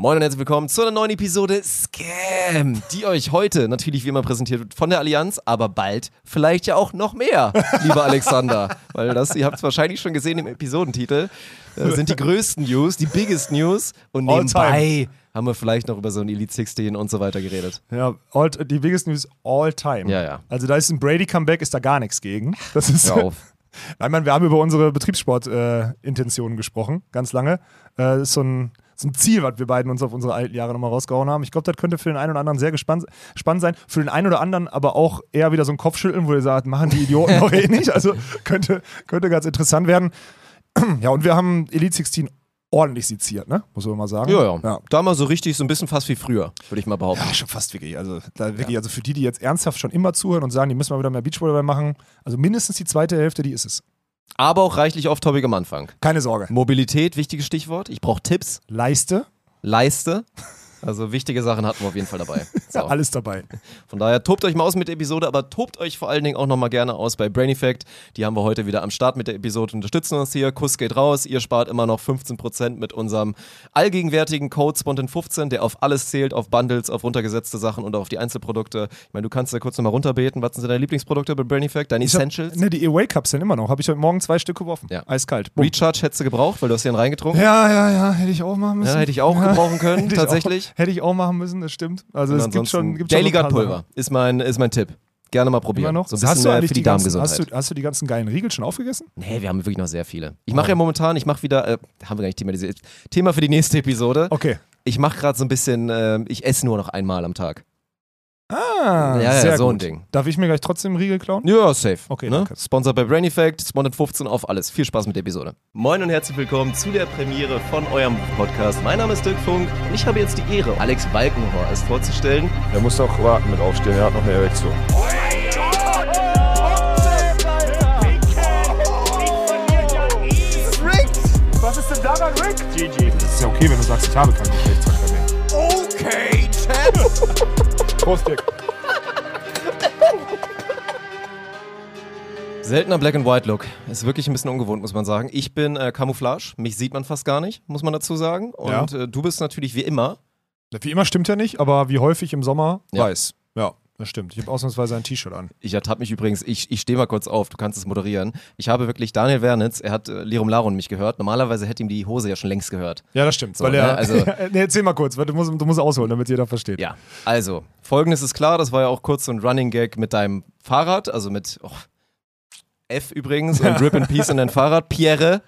Moin und herzlich willkommen zu einer neuen Episode Scam, die euch heute natürlich wie immer präsentiert wird von der Allianz, aber bald vielleicht ja auch noch mehr, lieber Alexander. Weil das, ihr habt es wahrscheinlich schon gesehen im Episodentitel, äh, sind die größten News, die biggest News und All nebenbei haben wir vielleicht noch über so ein Elite 16 und so weiter geredet. Ja, all, die biggest news all time. Ja, ja. Also da ist ein Brady-Comeback, ist da gar nichts gegen. Das ist, Hör auf. Nein, Mann, wir haben über unsere Betriebssport-Intentionen gesprochen, ganz lange. Äh, das ist so ein, so ein Ziel, was wir beiden uns auf unsere alten Jahre nochmal rausgehauen haben. Ich glaube, das könnte für den einen oder anderen sehr gespannt, spannend sein. Für den einen oder anderen aber auch eher wieder so ein Kopfschütteln, wo ihr sagt, machen die Idioten doch eh nicht. Also könnte, könnte ganz interessant werden. Ja, und wir haben Elite 16 ordentlich seziert, ne? Muss man mal sagen. Ja, ja, ja. Da mal so richtig, so ein bisschen fast wie früher, würde ich mal behaupten. Ja, schon fast wirklich. Also, da wirklich, also für die, die jetzt ernsthaft schon immer zuhören und sagen, die müssen mal wieder mehr Beachvolleyball machen, also mindestens die zweite Hälfte, die ist es. Aber auch reichlich off-topic am Anfang. Keine Sorge. Mobilität, wichtiges Stichwort. Ich brauche Tipps. Leiste, Leiste. Also wichtige Sachen hatten wir auf jeden Fall dabei. So. alles dabei. Von daher tobt euch mal aus mit der Episode, aber tobt euch vor allen Dingen auch nochmal gerne aus bei Brain Effect. Die haben wir heute wieder am Start mit der Episode, unterstützen uns hier. Kuss geht raus. Ihr spart immer noch 15% mit unserem allgegenwärtigen Code Spontan15, der auf alles zählt, auf Bundles, auf runtergesetzte Sachen und auf die Einzelprodukte. Ich meine, du kannst da kurz nochmal runterbeten. Was sind deine Lieblingsprodukte bei Brain Effect? Deine Ich hab- Essentials? Ne, die Away Cups sind immer noch. Habe ich heute Morgen zwei Stück geworfen. Ja. Eiskalt. Bumm. Recharge hättest du gebraucht, weil du hast hier einen reingetrunken. Ja, ja, ja, hätte ich auch machen müssen. Ja, hätte ich auch gebrauchen können, tatsächlich. Hätte ich auch machen müssen, das stimmt. Also es gibt schon, gibt Daily Gut Pulver ist mein, ist mein Tipp. Gerne mal probieren. Immer noch? So ein bisschen hast du für die, die ganzen, Darmgesundheit. hast du, hast du die ganzen geilen Riegel schon aufgegessen? Nee, wir haben wirklich noch sehr viele. Ich mache ja momentan, ich mache wieder, äh, haben wir gar nicht thematisiert, Thema für die nächste Episode. Okay. Ich mache gerade so ein bisschen, äh, ich esse nur noch einmal am Tag. Ah, ja, ja, sehr so gut. ein Ding. Darf ich mir gleich trotzdem Riegel klauen? Ja, safe. Okay, ne? danke. Sponsored bei Brain Effect, Sponsored 15 auf alles. Viel Spaß mit der Episode. Moin und herzlich willkommen zu der Premiere von eurem Podcast. Mein Name ist Dirk Funk und ich habe jetzt die Ehre, Alex Balkenhorst vorzustellen. Er muss doch warten mit aufstehen, er hat noch eine Erektion. Was ist denn daran, Rick? GG. Das ist ja okay, wenn du sagst, ich habe keinen Prost, Dirk. Seltener Black and White Look. Ist wirklich ein bisschen ungewohnt, muss man sagen. Ich bin äh, Camouflage. Mich sieht man fast gar nicht, muss man dazu sagen. Und äh, du bist natürlich wie immer. Wie immer stimmt ja nicht, aber wie häufig im Sommer Ja. weiß. Ja, das stimmt. Ich habe ausnahmsweise ein T-Shirt an. Ich ertappe mich übrigens, ich, ich stehe mal kurz auf, du kannst es moderieren. Ich habe wirklich Daniel Wernitz, er hat äh, Lirum Larum mich gehört. Normalerweise hätte ihm die Hose ja schon längst gehört. Ja, das stimmt. So, weil ne, er, also- nee, erzähl mal kurz, weil du musst, du musst ausholen, damit jeder versteht. Ja, also, folgendes ist klar, das war ja auch kurz so ein Running Gag mit deinem Fahrrad, also mit oh, F übrigens und Rip in Peace in dein Fahrrad, Pierre,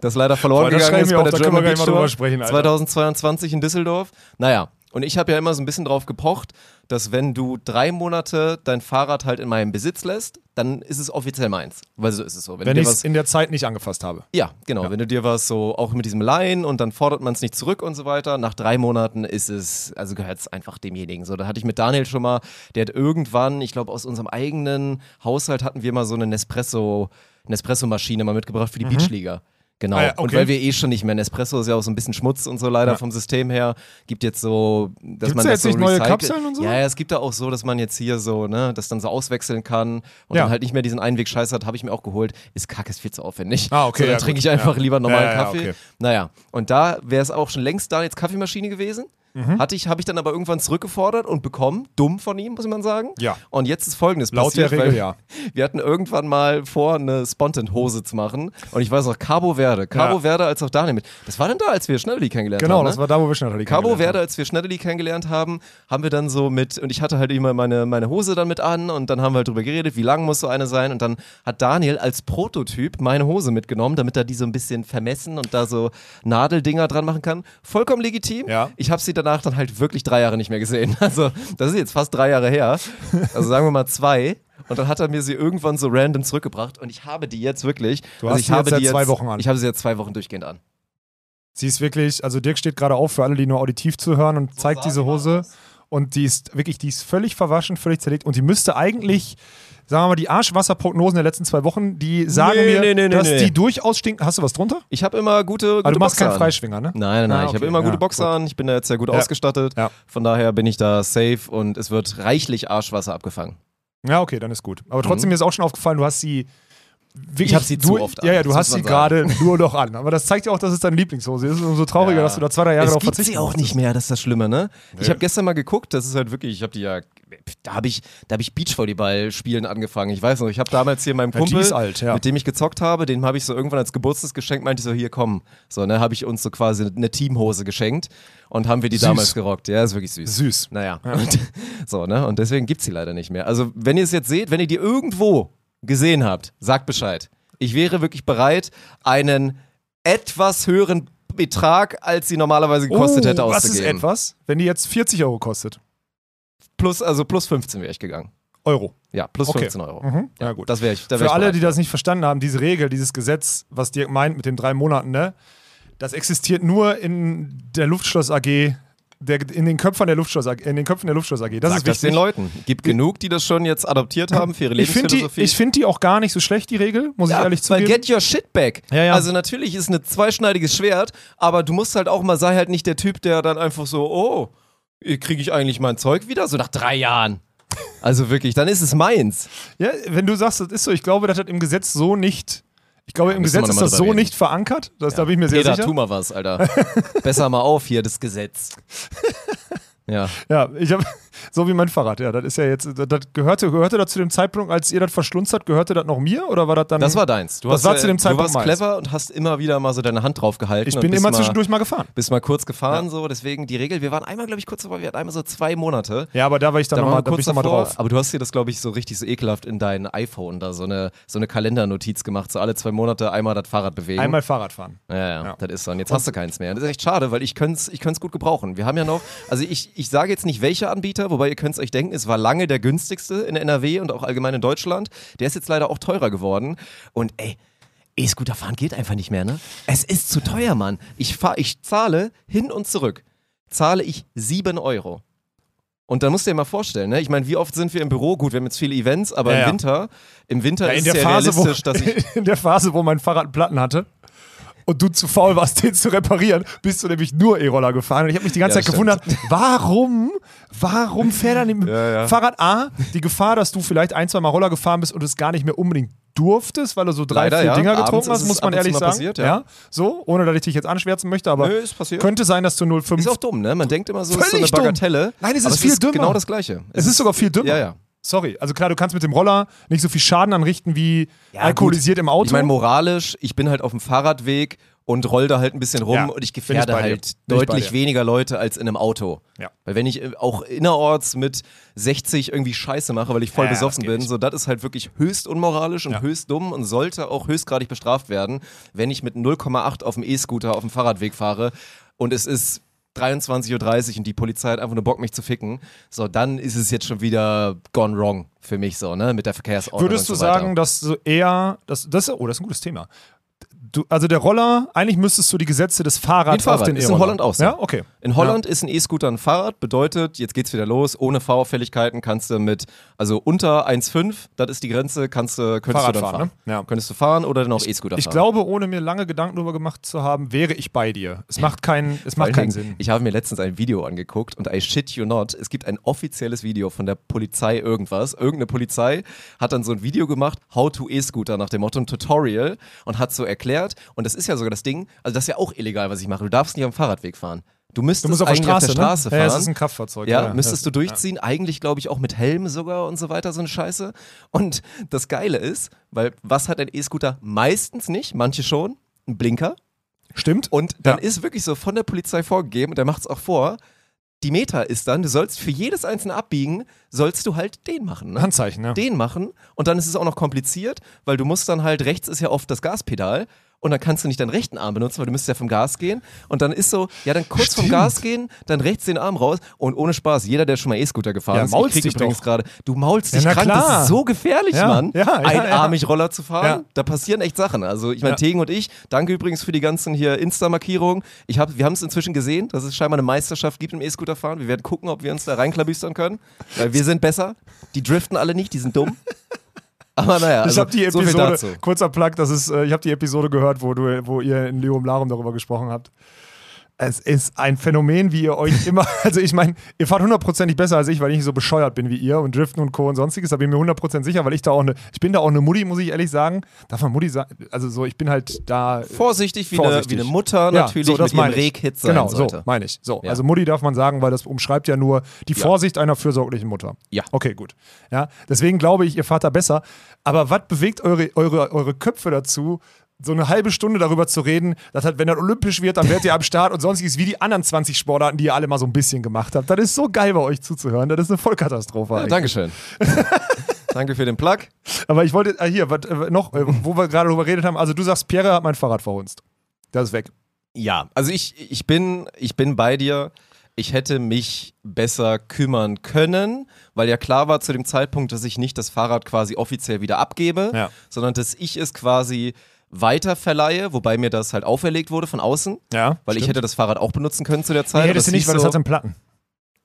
das leider verloren Boah, gegangen ist bei auch, der German Beach Tour sprechen, Alter. 2022 in Düsseldorf. Naja, und ich habe ja immer so ein bisschen drauf gepocht, dass wenn du drei Monate dein Fahrrad halt in meinem Besitz lässt, dann ist es offiziell meins. Weil so ist es so. Wenn du ich es in der Zeit nicht angefasst habe. ja, genau. Wenn du dir was so, auch mit diesem Leihen und dann fordert man es nicht zurück und so weiter, nach drei Monaten ist es, also gehört es einfach demjenigen. So, da hatte ich mit Daniel schon mal, der hat irgendwann, ich glaube, aus unserem eigenen Haushalt hatten wir mal so eine Nespresso, Nespresso-Maschine mal mitgebracht für die Beachliga. Genau. Ah ja, Und okay. weil wir eh schon nicht mehr, Nespresso ist ja auch so ein bisschen Schmutz und so leider Ja. vom System her, gibt jetzt so, dass Gibt's man da das jetzt so nicht neue recycelt. Kapseln und so? Ja, ja, es gibt da auch so, dass man jetzt hier so, ne, das dann so auswechseln kann und dann halt nicht mehr diesen Einweg-Scheiß hat, habe ich mir auch geholt. Ist kacke, ist viel zu aufwendig. Ah, okay, So, dann trinke ich einfach lieber normalen Kaffee. okay. Naja, und da wäre es auch schon längst da jetzt Kaffeemaschine gewesen. Mhm. Hatte ich, habe ich dann aber irgendwann zurückgefordert und bekommen. Dumm von ihm, muss man sagen. Ja. Und jetzt ist folgendes Laut passiert. der Regel, ja. Wir hatten irgendwann mal vor, eine Spontan-Hose zu machen. Und ich weiß noch, Cabo Verde. Cabo Ja. Verde als auch Daniel mit. Das war denn da, als wir Schnelli kennengelernt Genau, haben. ne? das war da, wo wir schon Cabo Verde, als wir Schnelli kennengelernt haben, haben wir dann so mit, und ich hatte halt immer meine, meine Hose dann mit an und dann haben wir halt drüber geredet, wie lang muss so eine sein und dann hat Daniel als Prototyp meine Hose mitgenommen, damit er die so ein bisschen vermessen und da so Nadeldinger dran machen kann. Vollkommen legitim. Ja. Ich habe sie danach dann halt wirklich drei Jahre nicht mehr gesehen. Also das ist jetzt fast drei Jahre her. Also sagen wir mal zwei. Und dann hat er mir sie irgendwann so random zurückgebracht und ich habe die jetzt wirklich. Du also hast ich sie habe jetzt die zwei Wochen an. Ich habe sie jetzt zwei Wochen durchgehend an. Sie ist wirklich, also Dirk steht gerade auf für alle, die nur auditiv zuhören und zeigt diese Hose. Und die ist wirklich, die ist völlig verwaschen, völlig zerlegt. Und die müsste eigentlich, sagen wir mal, die Arschwasserprognosen der letzten zwei Wochen, die sagen Nee, mir, nee, nee, dass die durchaus stinken. Hast du was drunter? Ich habe immer gute, gute Aber du machst Boxer keinen an. Freischwinger, ne? Nein, nein, nein. Ah, Ich habe okay. immer gute Ja, Boxer gut. an. Ich bin da jetzt sehr gut Ja. ausgestattet. Ja. Von daher bin ich da safe und es wird reichlich Arschwasser abgefangen. Ja, okay, dann ist gut. Aber Mhm. trotzdem mir ist auch schon aufgefallen, du hast sie Ich hab sie du, zu oft an, Ja, ja, du hast sie gerade nur noch an. Aber das zeigt ja auch, dass es deine Lieblingshose ist. Umso trauriger, dass du da zwei, drei Jahre es darauf gibt verzichten sie auch nicht mehr, das ist das Schlimme, ne? Ich habe gestern mal geguckt, das ist halt wirklich, ich habe die ja, da habe ich, da habe ich Beachvolleyball spielen angefangen. Ich weiß noch, ich habe damals hier meinem Ja, Kumpel, ist alt, ja. mit dem ich gezockt habe, den habe ich so irgendwann als Geburtstagsgeschenk meinte ich so, hier komm, so, ne, habe ich uns so quasi eine Teamhose geschenkt und haben wir die Süß. damals gerockt. Ja, ist wirklich süß. Süß. Naja, und, so, ne, und deswegen gibt's sie leider nicht mehr. Also, wenn ihr es jetzt seht, wenn ihr die irgendwo gesehen habt, sagt Bescheid. Ich wäre wirklich bereit, einen etwas höheren Betrag, als sie normalerweise gekostet oh, hätte, was ist auszugeben. etwas, wenn die jetzt 40 Euro kostet? Plus, also plus 15 wäre ich gegangen. Euro. Ja, plus Okay. 15 Euro. Mhm. Ja, gut. Das wäre ich. Da wär Für ich alle, die das nicht verstanden haben, diese Regel, dieses Gesetz, was Dirk meint mit den drei Monaten, ne, das existiert nur in der Luftschloss AG, der, in den Köpfen der Luftschloss AG, in den Köpfen der Luftschloss AG. Das Sag ist das den Leuten. Gibt genug, die das schon jetzt adoptiert haben für ihre ich finde die, Lebensphilosophie. ich find die auch gar nicht so schlecht, die Regel, muss ich ja, ehrlich weil zugeben. get your shit back. Ja, ja. Also natürlich ist ein zweischneidiges Schwert, aber du musst halt auch mal, sei halt nicht der Typ, der dann einfach so, oh, kriege ich eigentlich mein Zeug wieder? So nach drei Jahren. Also wirklich, dann ist es meins. Ja, wenn du sagst, das ist so, ich glaube, das hat im Gesetz so nicht. Ich glaube, im Gesetz ist das so reden. nicht verankert. Das, Da bin ich mir sehr Peter, sicher. tu mal was, Alter. Besser mal auf hier, das Gesetz. Ja. Ja, ich habe so wie mein Fahrrad. Ja, das ist ja jetzt. Das gehörte, gehörte das zu dem Zeitpunkt, als ihr das verschlunzt habt, gehörte das noch mir oder war das dann? Das war deins. Du Das hast, war ja- zu dem Du Zeitpunkt warst meins. clever und hast immer wieder mal so deine Hand drauf gehalten. Ich und bin immer mal, zwischendurch mal gefahren. Bist mal kurz gefahren, so. Deswegen die Regel. Wir waren einmal, glaube ich, kurz davor. Wir hatten einmal so zwei Monate. Ja, aber da war ich dann Da nochmal, da kurz nochmal davor, drauf. aber du hast dir das, glaube ich, so richtig so ekelhaft in dein iPhone da so eine, so eine Kalendernotiz gemacht, so alle zwei Monate einmal das Fahrrad bewegen. Einmal Fahrrad fahren. Ja, ja, Ja. das ist so. Und jetzt hast du keins mehr. Und das ist echt schade, weil ich könnte es ich gut gebrauchen. Wir haben ja noch, also ich, ich sage jetzt nicht welcher Anbieter, wobei ihr könnt es euch denken, es war lange der günstigste in NRW und auch allgemein in Deutschland. Der ist jetzt leider auch teurer geworden. Und ey, E-Scooter fahren geht einfach nicht mehr, ne? Es ist zu teuer, Mann. Ich, fahr, ich zahle hin und zurück, zahle ich 7 Euro. Und dann musst du dir mal vorstellen, ne? Ich meine, wie oft sind wir im Büro? Gut, wir haben jetzt viele Events, aber Ja, im. Winter, im Winter Ja, ist in, es der ja Phase, wo, realistisch, dass ich in der Phase, wo mein Fahrrad Platten hatte und du zu faul warst, den zu reparieren, bist du nämlich nur E-Roller gefahren. Und ich habe mich die ganze Ja, Zeit stimmt. gewundert, warum, warum fährt dann im Ja, ja. Fahrrad A die Gefahr, dass du vielleicht ein, zwei Mal Roller gefahren bist und es gar nicht mehr unbedingt durftest, weil du so drei, Leider, vier ja. Dinger getrunken hast, es muss man ehrlich sagen. passiert, ja. So, ohne dass ich dich jetzt anschwärzen möchte, aber Nö, könnte sein, dass du 0,5 Ist auch dumm, ne? Man denkt immer so, es ist so eine Völlig dumm. Bagatelle. Nein, es ist viel ist dümmer. genau das Gleiche. Es ist sogar viel dümmer. Ja, ja. Sorry, also klar, du kannst mit dem Roller nicht so viel Schaden anrichten wie alkoholisiert im Auto. Ich meine, moralisch, ich bin halt auf dem Fahrradweg und roll da halt ein bisschen rum Ja, und ich ich gefährde dir. halt Bin ich deutlich weniger Leute als in einem Auto. Ja. Weil wenn ich äh, auch innerorts mit 60 irgendwie Scheiße mache, weil ich voll Ja, besoffen bin, nicht. so das ist halt wirklich höchst unmoralisch und Ja. höchst dumm und sollte auch höchstgradig bestraft werden, wenn ich mit 0,8 auf dem E-Scooter auf dem Fahrradweg fahre und es ist 23.30 Uhr und die Polizei hat einfach nur Bock, mich zu ficken, so, dann ist es jetzt schon wieder gone wrong für mich so, ne, mit der Verkehrsordnung Würdest du so sagen, dass du eher, das, das, oh, das ist ein gutes Thema. Du, also der Roller, eigentlich müsstest du die Gesetze des Fahrrads ein auf den Fahrrad. Ist in E-Roller. Holland auch so. Ja, okay. In Holland ist ein E-Scooter ein Fahrrad, bedeutet, jetzt geht's wieder los, ohne Fahrauffälligkeiten kannst du mit, also unter 1,5, das ist die Grenze, kannst du, könntest Fahrrad du dann fahren, fahren. ne? Ja. Könntest du fahren oder dann auch E-Scooter Ich fahren. glaube, ohne mir lange Gedanken darüber gemacht zu haben, wäre ich bei dir. Es macht, keinen, es macht keinen Sinn. Ich habe mir letztens ein Video angeguckt und I shit you not, es gibt ein offizielles Video von der Polizei irgendwas. Irgendeine Polizei hat dann so ein Video gemacht, How to E-Scooter nach dem Motto, ein Tutorial und hat so erklärt, und das ist ja sogar das Ding, also das ist ja auch illegal, was ich mache. Du darfst nicht am Fahrradweg fahren. Du müsstest Du musst auf der eigentlich Straße, auf der Straße ne? Ja, fahren. es ist ein Kraftfahrzeug. Ja, ja, müsstest ja. du durchziehen. Eigentlich, glaube ich, auch mit Helm sogar und so weiter, so eine Scheiße. Und das Geile ist, weil was hat ein E-Scooter meistens nicht, manche schon, ein Blinker. Stimmt. Und dann Ja. ist wirklich so von der Polizei vorgegeben, und der macht es auch vor, die Meta ist dann, du sollst für jedes einzelne Abbiegen, sollst du halt den machen. Ne? Handzeichen, ja. Den machen und dann ist es auch noch kompliziert, weil du musst dann halt, rechts ist ja oft das Gaspedal und dann kannst du nicht deinen rechten Arm benutzen, weil du müsstest ja vom Gas gehen. Und dann ist so, ja dann kurz vom Stimmt. Gas gehen, dann rechts den Arm raus. Und ohne Spaß, jeder, der schon mal E-Scooter gefahren Ja, ist, maulst ich dich übrigens gerade, du maulst Ja, dich krank, das klar. ist so gefährlich, Ja, Mann, ja, einarmig Roller zu fahren, da passieren echt Sachen, also ich meine. Tegen und ich, danke übrigens für die ganzen hier Insta-Markierungen, ich hab, wir haben es inzwischen gesehen, dass es scheinbar eine Meisterschaft gibt im E-Scooter fahren, wir werden gucken, ob wir uns da reinklabüstern können, weil wir sind besser, die driften alle nicht, die sind dumm. Aber naja, also, ich habe die so Episode, dazu. kurzer Plug, das ist, äh, ich habe die Episode gehört, wo, du, wo ihr in Leum Larum darüber gesprochen habt. Es ist ein Phänomen, wie ihr euch immer, also ich meine, ihr fahrt hundertprozentig besser als ich, weil ich nicht so bescheuert bin wie ihr und Driften und Co. und sonstiges, da bin ich mir hundertprozentig sicher, weil ich da auch eine, ich bin da auch eine Mutti, muss ich ehrlich sagen. Darf man Mutti sagen? Also so, ich bin halt da. Vorsichtig wie, Vorsichtig. Eine, wie eine Mutter Ja, natürlich so, das mit ihrem meine ich. Rehkit sein Genau, sollte. so meine ich. So, Ja. also Mutti darf man sagen, weil das umschreibt ja nur die Ja. Vorsicht einer fürsorglichen Mutter. Ja. Okay, gut. Ja, deswegen glaube ich, ihr fahrt da besser. Aber was bewegt eure, eure, eure Köpfe dazu, so eine halbe Stunde darüber zu reden, dass halt, wenn das olympisch wird, dann werdet ihr am Start und sonstiges wie die anderen 20 Sportarten, die ihr alle mal so ein bisschen gemacht habt. Das ist so geil bei euch zuzuhören. Das ist eine Vollkatastrophe. Ja. Dankeschön. Danke für den Plug. Aber ich wollte, ah, hier, was, äh, noch, äh, wo wir gerade drüber geredet haben, also du sagst, Pierre hat mein Fahrrad verhunzt. Das ist weg. Ja, also ich, ich, bin, ich bin bei dir. Ich hätte mich besser kümmern können, weil ja klar war zu dem Zeitpunkt, dass ich nicht das Fahrrad quasi offiziell wieder abgebe, Ja. sondern dass ich es quasi weiterverleihe, wobei mir das halt auferlegt wurde von außen, Ja. weil ich stimmt. hätte das Fahrrad auch benutzen können zu der Zeit. Nee, hättest du nicht, weil das so, hat einen Platten.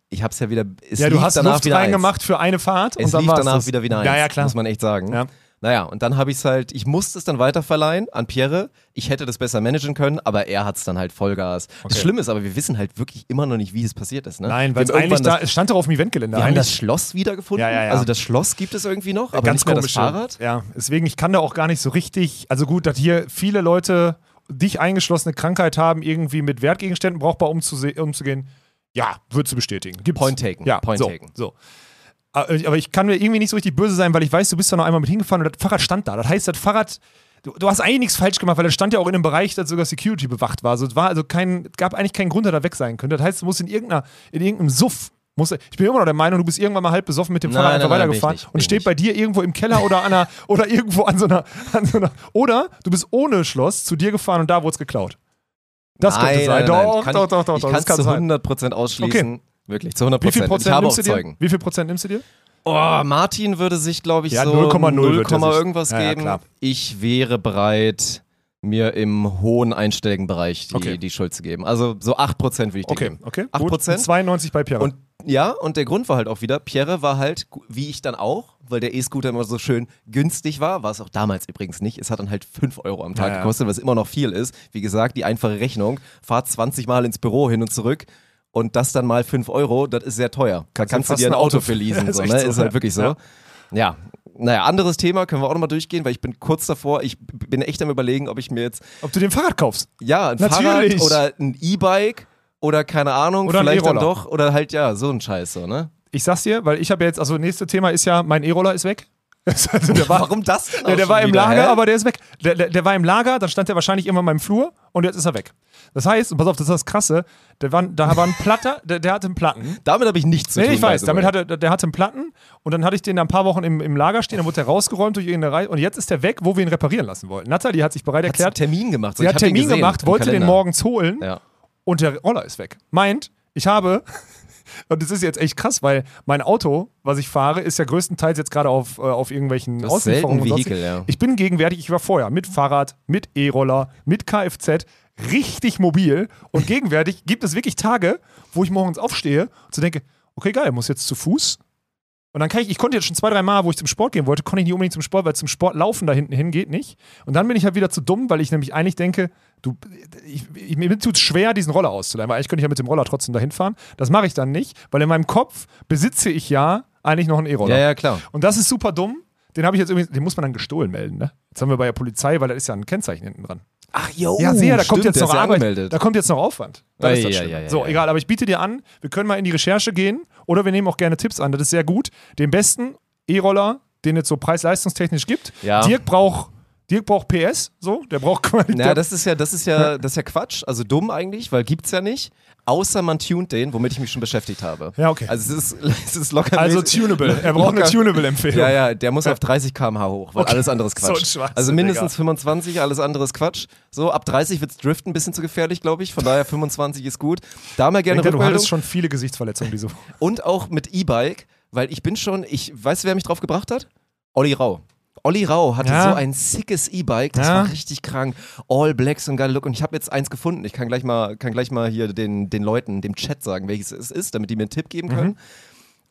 ich hab's ja wieder, es Ja, du hast danach Luft wieder eins. reingemacht für eine Fahrt Es und dann lief danach das. wieder wieder eins, Ja, ja, klar. muss man echt sagen. Ja. Naja, und dann habe ich es halt, ich musste es dann weiterverleihen an Pierre. Ich hätte das besser managen können, aber er hat es dann halt Vollgas. Das Schlimme ist aber, wir wissen halt wirklich immer noch nicht, wie es passiert ist. Ne? Nein, weil es eigentlich da, es stand doch auf dem Eventgelände. wir haben das Schloss wiedergefunden. Ja, ja, ja. Also das Schloss gibt es irgendwie noch, aber ganz nicht komisch. das Fahrrad. Ja, deswegen, ich kann da auch gar nicht so richtig, also gut, dass hier viele Leute dich eingeschlossene Krankheit haben, irgendwie mit Wertgegenständen brauchbar umzugehen. Ja, würdest du bestätigen. Gibt's. Point taken, Ja, point so, taken. so. Äh, Aber ich kann mir irgendwie nicht so richtig böse sein, weil ich weiß, du bist da noch einmal mit hingefahren und das Fahrrad stand da. Das heißt, das Fahrrad, du, du hast eigentlich nichts falsch gemacht, weil das stand ja auch in einem Bereich, das sogar Security bewacht war. Also es war also kein, gab eigentlich keinen Grund, dass er weg sein könnte. Das heißt, du musst in irgendeiner, in irgendeinem Suff. Muss, ich bin immer noch der Meinung, du bist irgendwann mal halb besoffen mit dem Nein, Fahrrad einfach nein, weitergefahren ich nicht, und steht nicht. bei dir irgendwo im Keller oder an einer, oder irgendwo an so, einer, an so einer. Oder du bist ohne Schloss zu dir gefahren und da wurde es geklaut. Das nein, könnte sein. Nein. Doch, kann doch, ich, doch, doch, Ich doch. kann es zu sein. 100% ausschließen. Wirklich, zu 100%. Wie viel Prozent nimmst du dir? Wie viel Prozent nimmst du dir? Oh, Martin würde sich, glaube ich, Ja, so 0,0 wird er 0, sich- irgendwas Ja, ja, geben. klar. ich wäre bereit, mir im hohen einstelligen Bereich die, Okay. die Schuld zu geben. Also so 8% würde ich dir Okay, geben. okay. 8%? Gut. 92 bei Pierre. Und ja, und der Grund war halt auch wieder, Pierre war halt, wie ich dann auch, weil der E-Scooter immer so schön günstig war, war es auch damals übrigens nicht. Es hat dann halt 5 Euro am Tag Ja, ja. gekostet, was immer noch viel ist. Wie gesagt, die einfache Rechnung, fahrt 20 Mal ins Büro hin und zurück und das dann mal 5 Euro, das ist sehr teuer. Da Kannst du kannst du dir ein Auto für leasen, Ist so, ne? so, ist halt ja. wirklich so. Ja. Ja. Naja, anderes Thema können wir auch nochmal durchgehen, weil ich bin kurz davor, ich bin echt am überlegen, ob ich mir jetzt Ob du den Fahrrad kaufst? ja, ein Natürlich. Fahrrad oder ein E-Bike oder keine Ahnung, Oder vielleicht dann E-Roller. doch oder halt ja, so ein Scheiß so, ne? Ich sag's dir, weil ich habe jetzt, also nächste Thema ist ja, mein E-Roller ist weg. Also der war, Warum das der schon war im wieder, Lager, hä? aber der ist weg. Der, der, der war im Lager, dann stand der wahrscheinlich immer in meinem Flur und jetzt ist er weg. Das heißt, und pass auf, das ist das Krasse, der war, da war ein Platter, der, der hatte einen Platten. Damit habe ich nichts zu Nee, tun. ich weiß, damit hatte, der hatte einen Platten und dann hatte ich den da ein paar Wochen im, im Lager stehen, dann wurde der rausgeräumt durch irgendeine Reihe und jetzt ist der weg, wo wir ihn reparieren lassen wollten. Nathalie hat sich bereit Hat erklärt, Termin gemacht. So, sie ich hat Termin gesehen gemacht, im wollte den morgens holen Ja. und der Roller ist weg. Meint, ich habe, und das ist jetzt echt krass, weil mein Auto, was ich fahre, ist ja größtenteils jetzt gerade auf, äh, auf irgendwelchen Auslieferungen. Vehikel, ja. Ich bin gegenwärtig, ich war vorher mit Fahrrad, mit E-Roller, mit Kfz, richtig mobil und gegenwärtig gibt es wirklich Tage, wo ich morgens aufstehe und so denke, okay, geil, muss jetzt zu Fuß. Und dann kann ich, ich konnte jetzt schon zwei, drei Mal, wo ich zum Sport gehen wollte, konnte ich nicht unbedingt zum Sport, weil zum Sport laufen da hinten hin geht nicht. Und dann bin ich halt wieder zu dumm, weil ich nämlich eigentlich denke, du, ich, ich, mir tut es schwer, diesen Roller auszuleihen, weil eigentlich könnte ich ja mit dem Roller trotzdem dahin fahren. Das mache ich dann nicht, weil in meinem Kopf besitze ich ja eigentlich noch einen E-Roller. Ja, ja, klar. Und das ist super dumm. Den habe ich jetzt irgendwie, den muss man dann gestohlen melden, ne? Jetzt haben wir bei der Polizei, weil da ist ja ein Kennzeichen hinten dran. Ach, jo, Ja, sehr, da stimmt, kommt jetzt noch Arbeit. angemeldet. Da kommt jetzt noch Aufwand. Das Ja, ist das ja, ja, ja, so, ja. egal, aber ich biete dir an, wir können mal in die Recherche gehen oder wir nehmen auch gerne Tipps an. Das ist sehr gut. Den besten E-Roller, den es so preis-leistungstechnisch gibt. Ja. Dirk braucht Dirk braucht PS, so, der braucht Qualität. Na, das ist ja, das ist ja, das ist ja Quatsch, also dumm eigentlich, weil gibt's ja nicht. Außer man tunt den, womit ich mich schon beschäftigt habe. Ja, okay. Also es ist, es ist locker. also tunable. Er braucht eine locker- tunable-Empfehlung. Ja, ja, der muss auf 30 km/h hoch, weil Okay. alles andere ist So Quatsch. Schwachsinn, also mindestens Digga. 25, alles andere ist Quatsch. So, ab 30 wird's Driften ein bisschen zu gefährlich, glaube ich. Von daher 25 ist gut. Da mal gerne Denke, du Rückmeldung. hattest schon viele Gesichtsverletzungen diese Woche. Und auch mit E-Bike, weil ich bin schon, ich weiß, wer mich drauf gebracht hat? Olli Rau. Olli Rau hatte Ja. so ein sickes E-Bike, das Ja. war richtig krank. All Black, so ein geiler Look. Und ich habe jetzt eins gefunden. Ich kann gleich mal, kann gleich mal hier den, den Leuten, dem Chat sagen, welches es ist, damit die mir einen Tipp geben können.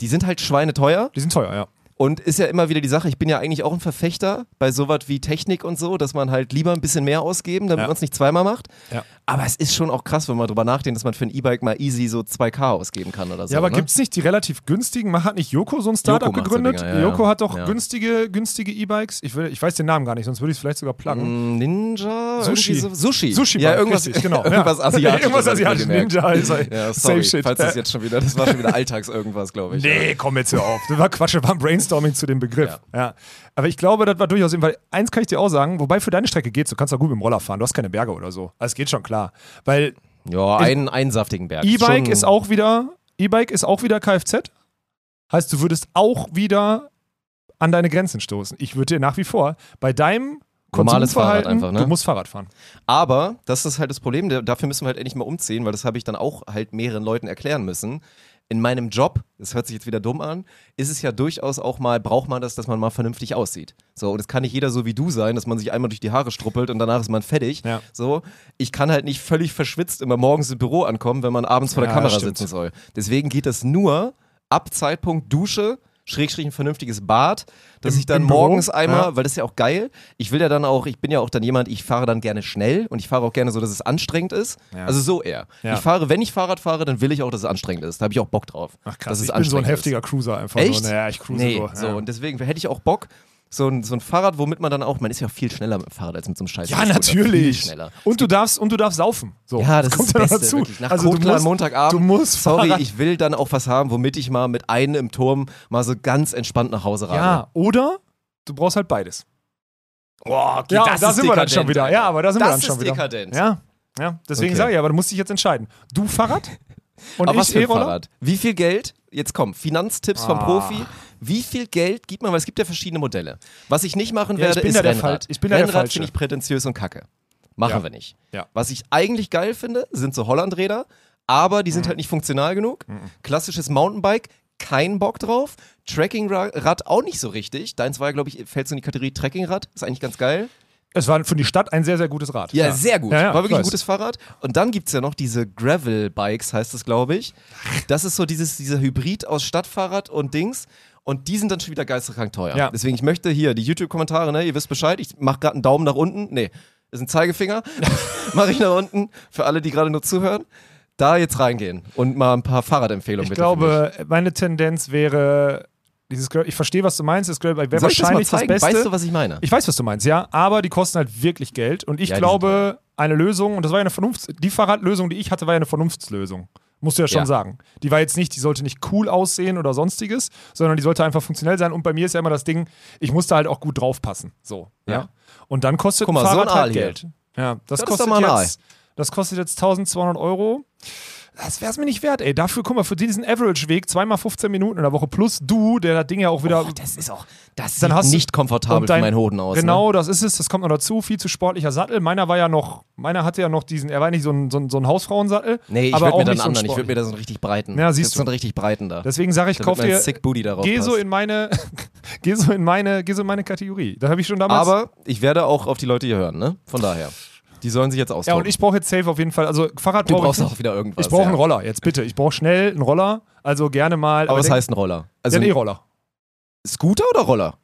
Die sind halt schweineteuer. Die sind teuer, ja. Und ist ja immer wieder die Sache, ich bin ja eigentlich auch ein Verfechter bei sowas wie Technik und so, dass man halt lieber ein bisschen mehr ausgeben, damit Ja. man es nicht zweimal macht. Ja. Aber es ist schon auch krass, wenn man drüber nachdenkt, dass man für ein E-Bike mal easy so 2K ausgeben kann oder so. Ja, aber ne? gibt's nicht die relativ günstigen? Hat nicht Joko so ein Startup Joko macht so gegründet? Dinger, ja. Joko hat doch Ja. günstige, günstige E-Bikes. Ich, will- ich weiß den Namen gar nicht, sonst würde ich es vielleicht sogar pluggen. Mm, Ninja? Sushi. So, Sushi. Sushi ja, irgendwas, richtig, genau. irgendwas asiatisches. Irgendwas gemerkt. Ninja ist Ja, Same sorry, shit. falls das jetzt schon wieder, das war schon wieder Alltags irgendwas, glaube ich. Nee, komm jetzt hör auf. Das war Quatsch, das war ein Brainstorming zu dem Begriff. Ja. Aber ich glaube, das war durchaus, weil eins kann ich dir auch sagen, wobei für deine Strecke geht's, du kannst da gut mit dem Roller fahren, du hast keine Berge oder so. Also es geht schon klar. Weil Ja, einen, einen saftigen Berg. E-Bike ist auch wieder, E-Bike ist auch wieder Kfz. Heißt, du würdest auch wieder an deine Grenzen stoßen. Ich würde dir nach wie vor bei deinem Normales Fahrrad einfach, ne? du musst Fahrrad fahren. Aber das ist halt das Problem, da- dafür müssen wir halt endlich mal umziehen, weil das habe ich dann auch halt mehreren Leuten erklären müssen. In meinem Job, das hört sich jetzt wieder dumm an, ist es ja durchaus auch mal, braucht man das, dass man mal vernünftig aussieht. So, und es kann nicht jeder so wie du sein, dass man sich einmal durch die Haare struppelt und danach ist man fertig. Ja. So, ich kann halt nicht völlig verschwitzt immer morgens im Büro ankommen, wenn man abends vor der Ja, Kamera stimmt. sitzen soll. Deswegen geht das nur ab Zeitpunkt Dusche, Schrägstrich ein vernünftiges Bad, dass Im- ich dann im Büro? morgens einmal, Ja. weil das ist ja auch geil. Ich will ja dann auch, ich bin ja auch dann jemand, ich fahre dann gerne schnell und ich fahre auch gerne so, dass es anstrengend ist. Ja. Also so eher. Ja. Ich fahre, wenn ich Fahrrad fahre, dann will ich auch, dass es anstrengend ist. Da habe ich auch Bock drauf. Ach dass krass, es ich bin so ein heftiger Cruiser einfach. Echt? So. Naja, ich cruise Nee, so. so. Und deswegen hätte ich auch Bock, so ein, so ein Fahrrad, womit man dann auch, man ist ja viel schneller mit dem Fahrrad als mit so einem scheiß Ja, natürlich. schneller. Und du darfst und du darfst saufen. So. Ja, das, ist das ja noch Beste, wirklich. Nach also du Kotklan musst, Montagabend. Du musst Sorry, Fahrrad- ich will dann auch was haben, womit ich mal mit einem im Turm mal so ganz entspannt nach Hause rade. Ja, oder du brauchst halt beides. Boah, okay, Ja, das da ist sind wir dann dekadent, schon wieder. Ja, aber da sind wir das dann schon ist wieder. dekadent. Ja, ja. Deswegen Okay. sage ich, aber du musst dich jetzt entscheiden. Du Fahrrad und Aber was ich für ein E-Roller. Fahrrad? Wie viel Geld? Jetzt komm, Finanztipps vom Ah. Profi. Wie viel Geld gibt man? Weil es gibt ja verschiedene Modelle. Was ich nicht machen Ja, ich werde, bin ist der Rennrad. Fall- ich bin Rennrad finde ich prätentiös und kacke. Machen Ja. wir nicht. Ja. Was ich eigentlich geil finde, sind so Hollandräder, aber die Mhm. sind halt nicht funktional genug. Klassisches Mountainbike, kein Bock drauf. Trekkingrad auch nicht so richtig. Deins war, glaube ich, fällt so in die Kategorie Trekkingrad. Ist eigentlich ganz geil. Es war für die Stadt ein sehr, sehr gutes Rad. Ja, sehr gut. Ja, ja, War wirklich ich ein gutes Fahrrad. Und dann gibt es ja noch diese Gravel-Bikes, heißt es, glaube ich. Das ist so dieses, dieser Hybrid aus Stadtfahrrad und Dings. Und die sind dann schon wieder geisteskrank teuer. Ja. Deswegen, ich möchte hier die YouTube-Kommentare, ne, ihr wisst Bescheid, ich mache gerade einen Daumen nach unten. Nee, ist ein Zeigefinger. mache ich nach unten für alle, die gerade nur zuhören. Da jetzt reingehen und mal ein paar Fahrradempfehlungen Ich bitte mich. glaube, meine Tendenz wäre, dieses, Gra- ich verstehe, was du meinst, das wäre ich das mal wahrscheinlich das, zeigen? Beste. Weißt du, was ich meine? Ich weiß, was du meinst, ja, aber die kosten halt wirklich Geld und ich Ja, glaube, eine Lösung, und das war ja eine Vernunft, die Fahrradlösung, die ich hatte, war ja eine Vernunftslösung. Musst du ja schon Ja. sagen. Die war jetzt nicht, die sollte nicht cool aussehen oder sonstiges, sondern die sollte einfach funktionell sein. Und bei mir ist ja immer das Ding, ich musste halt auch gut draufpassen. So. Ja. Ja. Und dann kostet Guck mal, ein so ein Fahrrad halt. Geld. Ja, das, Das kostet jetzt, das kostet jetzt 1200 Euro. Das wäre es mir nicht wert, ey. Dafür, guck mal, für diesen Average-Weg zweimal 15 Minuten in der Woche plus du, der das Ding ja auch wieder Oh, das ist auch, das dann sieht hast du- nicht komfortabel dein- für meinen Hoden aus. Ne? Genau, das ist es. Das kommt noch dazu. Viel zu sportlicher Sattel. Meiner war ja noch, meiner hatte ja noch diesen, er war nicht so ein, so ein, so ein Hausfrauensattel. Nee, ich würde mir dann so anderen. Ich würde mir da so einen richtig breiten. Ja, siehst so einen richtig breiten da. Deswegen sage ich, Da kauf dir, Sick Booty darauf geh so in meine, geh so in meine, geh so in meine Kategorie. Da habe ich schon damals. Aber ich werde auch auf die Leute hier hören, ne? Von daher. Die sollen sich jetzt ja, austoben. und ich brauche jetzt safe auf jeden Fall. Also Fahrrad du brauche ich brauchst auch wieder irgendwas. Ich brauche ja. einen Roller. Jetzt bitte. Ich brauche schnell einen Roller. Also gerne mal. Aber was denk- heißt ein Roller? Ja, Also ein E-Roller. Scooter oder Roller?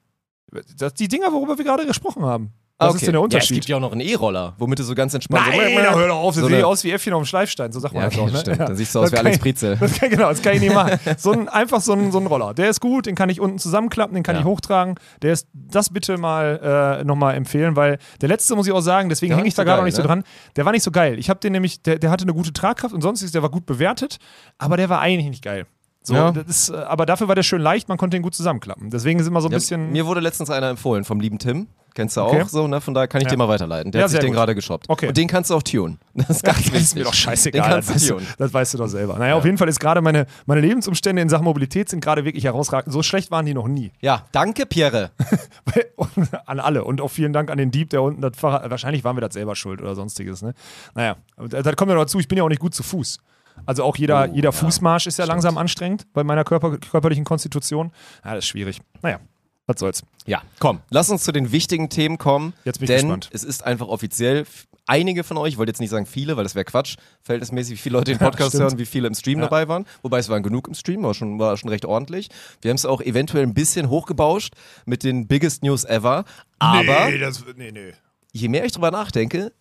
Das die Dinger, worüber wir gerade gesprochen haben. Was okay. ist denn der Ja, es Unterschied? gibt ja auch noch einen E-Roller, womit du so ganz entspannt Nein, so, hör doch auf, das So eine- aus wie Äffchen auf dem Schleifstein, so sagt man Ja, das okay, auch, ne? Dann siehst du aus Das wie Alex Prizel. Das kann, genau, das kann ich nicht machen. So ein, einfach so ein, so ein Roller. Der ist gut, den kann ich unten zusammenklappen, den kann Ja. ich hochtragen. Der ist, das bitte mal äh, nochmal empfehlen, weil der letzte muss ich auch sagen, deswegen hänge ich da so gerade noch geil, nicht so ne? dran. Der war nicht so geil. Ich habe den nämlich, der, der hatte eine gute Tragkraft und sonstiges, der war gut bewertet, aber der war eigentlich nicht geil. So, Ja. das ist, äh, aber dafür war der schön leicht, man konnte ihn gut zusammenklappen. Deswegen ist immer so ein Ja, bisschen. mir wurde letztens einer empfohlen vom lieben Tim. Kennst du Okay. auch so, ne? Von daher kann ich Ja. dir mal weiterleiten. Der Ja, hat sich den gerade geshoppt. Okay. Und den kannst du auch tunen. Das ist ganz wichtig. ist mir doch scheißegal. Den kannst das, weißt du tunen. das weißt du doch selber. Naja, auf jeden Fall ist gerade meine, meine Lebensumstände in Sachen Mobilität sind gerade wirklich herausragend. So schlecht waren die noch nie. Ja, danke, Pierre. an alle. Und auch vielen Dank an den Dieb, der unten das Fahrrad. Wahrscheinlich waren wir das selber schuld oder sonstiges. Ne? Naja, das kommt ja noch dazu, ich bin ja auch nicht gut zu Fuß. Also auch jeder, Oh, jeder ja. Fußmarsch ist ja Stimmt. langsam anstrengend bei meiner Körper, körperlichen Konstitution. Ja, das ist schwierig. Naja, was soll's. Ja, komm, lass uns zu den wichtigen Themen kommen. Jetzt bin ich denn gespannt. es ist einfach offiziell. einige von euch, ich wollte jetzt nicht sagen viele, weil das wäre Quatsch, verhältnismäßig, wie viele Leute den Podcast stimmt. hören, wie viele im Stream Ja. dabei waren. Wobei es waren genug im Stream, war schon, war schon recht ordentlich. Wir haben es auch eventuell ein bisschen hochgebauscht mit den Biggest News ever. Aber nee, das, nee, nee. je mehr ich drüber nachdenke,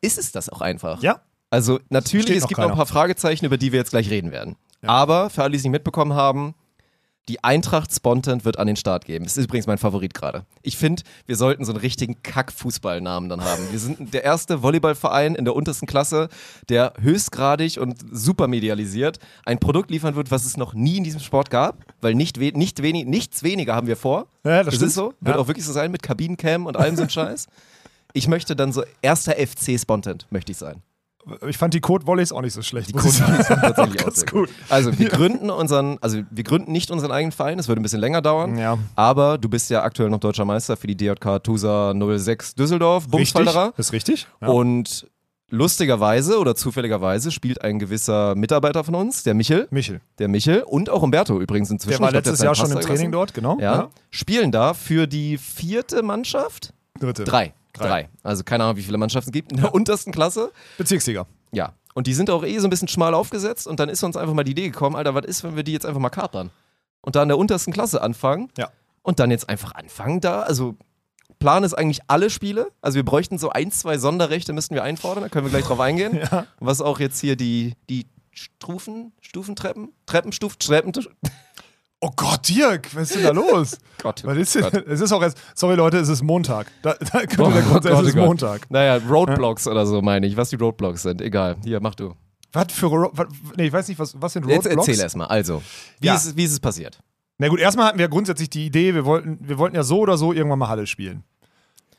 ist es das auch einfach. Ja, Also natürlich, es noch gibt noch keiner. ein paar Fragezeichen, über die wir jetzt gleich reden werden. Aber für alle, die es nicht mitbekommen haben, die Eintracht Spontant wird an den Start geben. Das ist übrigens mein Favorit gerade. Ich finde, wir sollten so einen richtigen Kack-Fußballnamen dann haben. Wir sind der erste Volleyballverein in der untersten Klasse, der höchstgradig und super medialisiert ein Produkt liefern wird, was es noch nie in diesem Sport gab, weil nicht, we nicht wenig, nichts weniger haben wir vor. Ja, das ist stimmt. so. Wird Ja. auch wirklich so sein mit Kabinencam und allem so ein Scheiß. Ich möchte dann so erster FC Spontant, möchte ich sein. Ich fand die Code-Volleys auch nicht so schlecht. Die sagen. sind tatsächlich auch sehr gut. gut. Also wir gründen unseren, also wir gründen nicht unseren eigenen Verein, das würde ein bisschen länger dauern. Ja. Aber du bist ja aktuell noch deutscher Meister für die DJK Tusa 06 Düsseldorf, Bumsfalderer. Ist richtig? Ja. Und lustigerweise oder zufälligerweise spielt ein gewisser Mitarbeiter von uns, der Michel, Michel. der Michel und auch Umberto übrigens inzwischen. Der war glaub, letztes Jahr schon im Training dort, genau. Ja, spielen da für die vierte Mannschaft. Dritte. Drei. Drei. Drei. Also keine Ahnung, wie viele Mannschaften es gibt in der untersten Klasse. Bezirksliga. Ja. Und die sind auch eh so ein bisschen schmal aufgesetzt und dann ist uns einfach mal die Idee gekommen, Alter, was ist, wenn wir die jetzt einfach mal kapern? Und da in der untersten Klasse anfangen Ja. und dann jetzt einfach anfangen da, also Plan ist eigentlich alle Spiele, also wir bräuchten so ein, zwei Sonderrechte müssten wir einfordern, da können wir gleich drauf eingehen. Ja. Was auch jetzt hier die, die Stufen, Stufentreppen, Treppenstufen, Treppen, Oh Gott, Dirk, was ist denn da los? Gott, Was ist Gott. denn, es ist auch erst, sorry Leute, es ist Montag. Da, da könnte Oh der Grund sein, Gott, es ist oh Gott. Montag. Naja, Roadblocks oder so meine ich, was die Roadblocks sind, egal. Hier, mach du. Was für, Ro- was, nee, ich weiß nicht, was, was sind Jetzt Roadblocks? erzähl erstmal, also, wie, Ja. ist, es- wie ist es passiert? Na gut, erstmal hatten wir grundsätzlich die Idee, wir wollten, wir wollten ja so oder so irgendwann mal Halle spielen.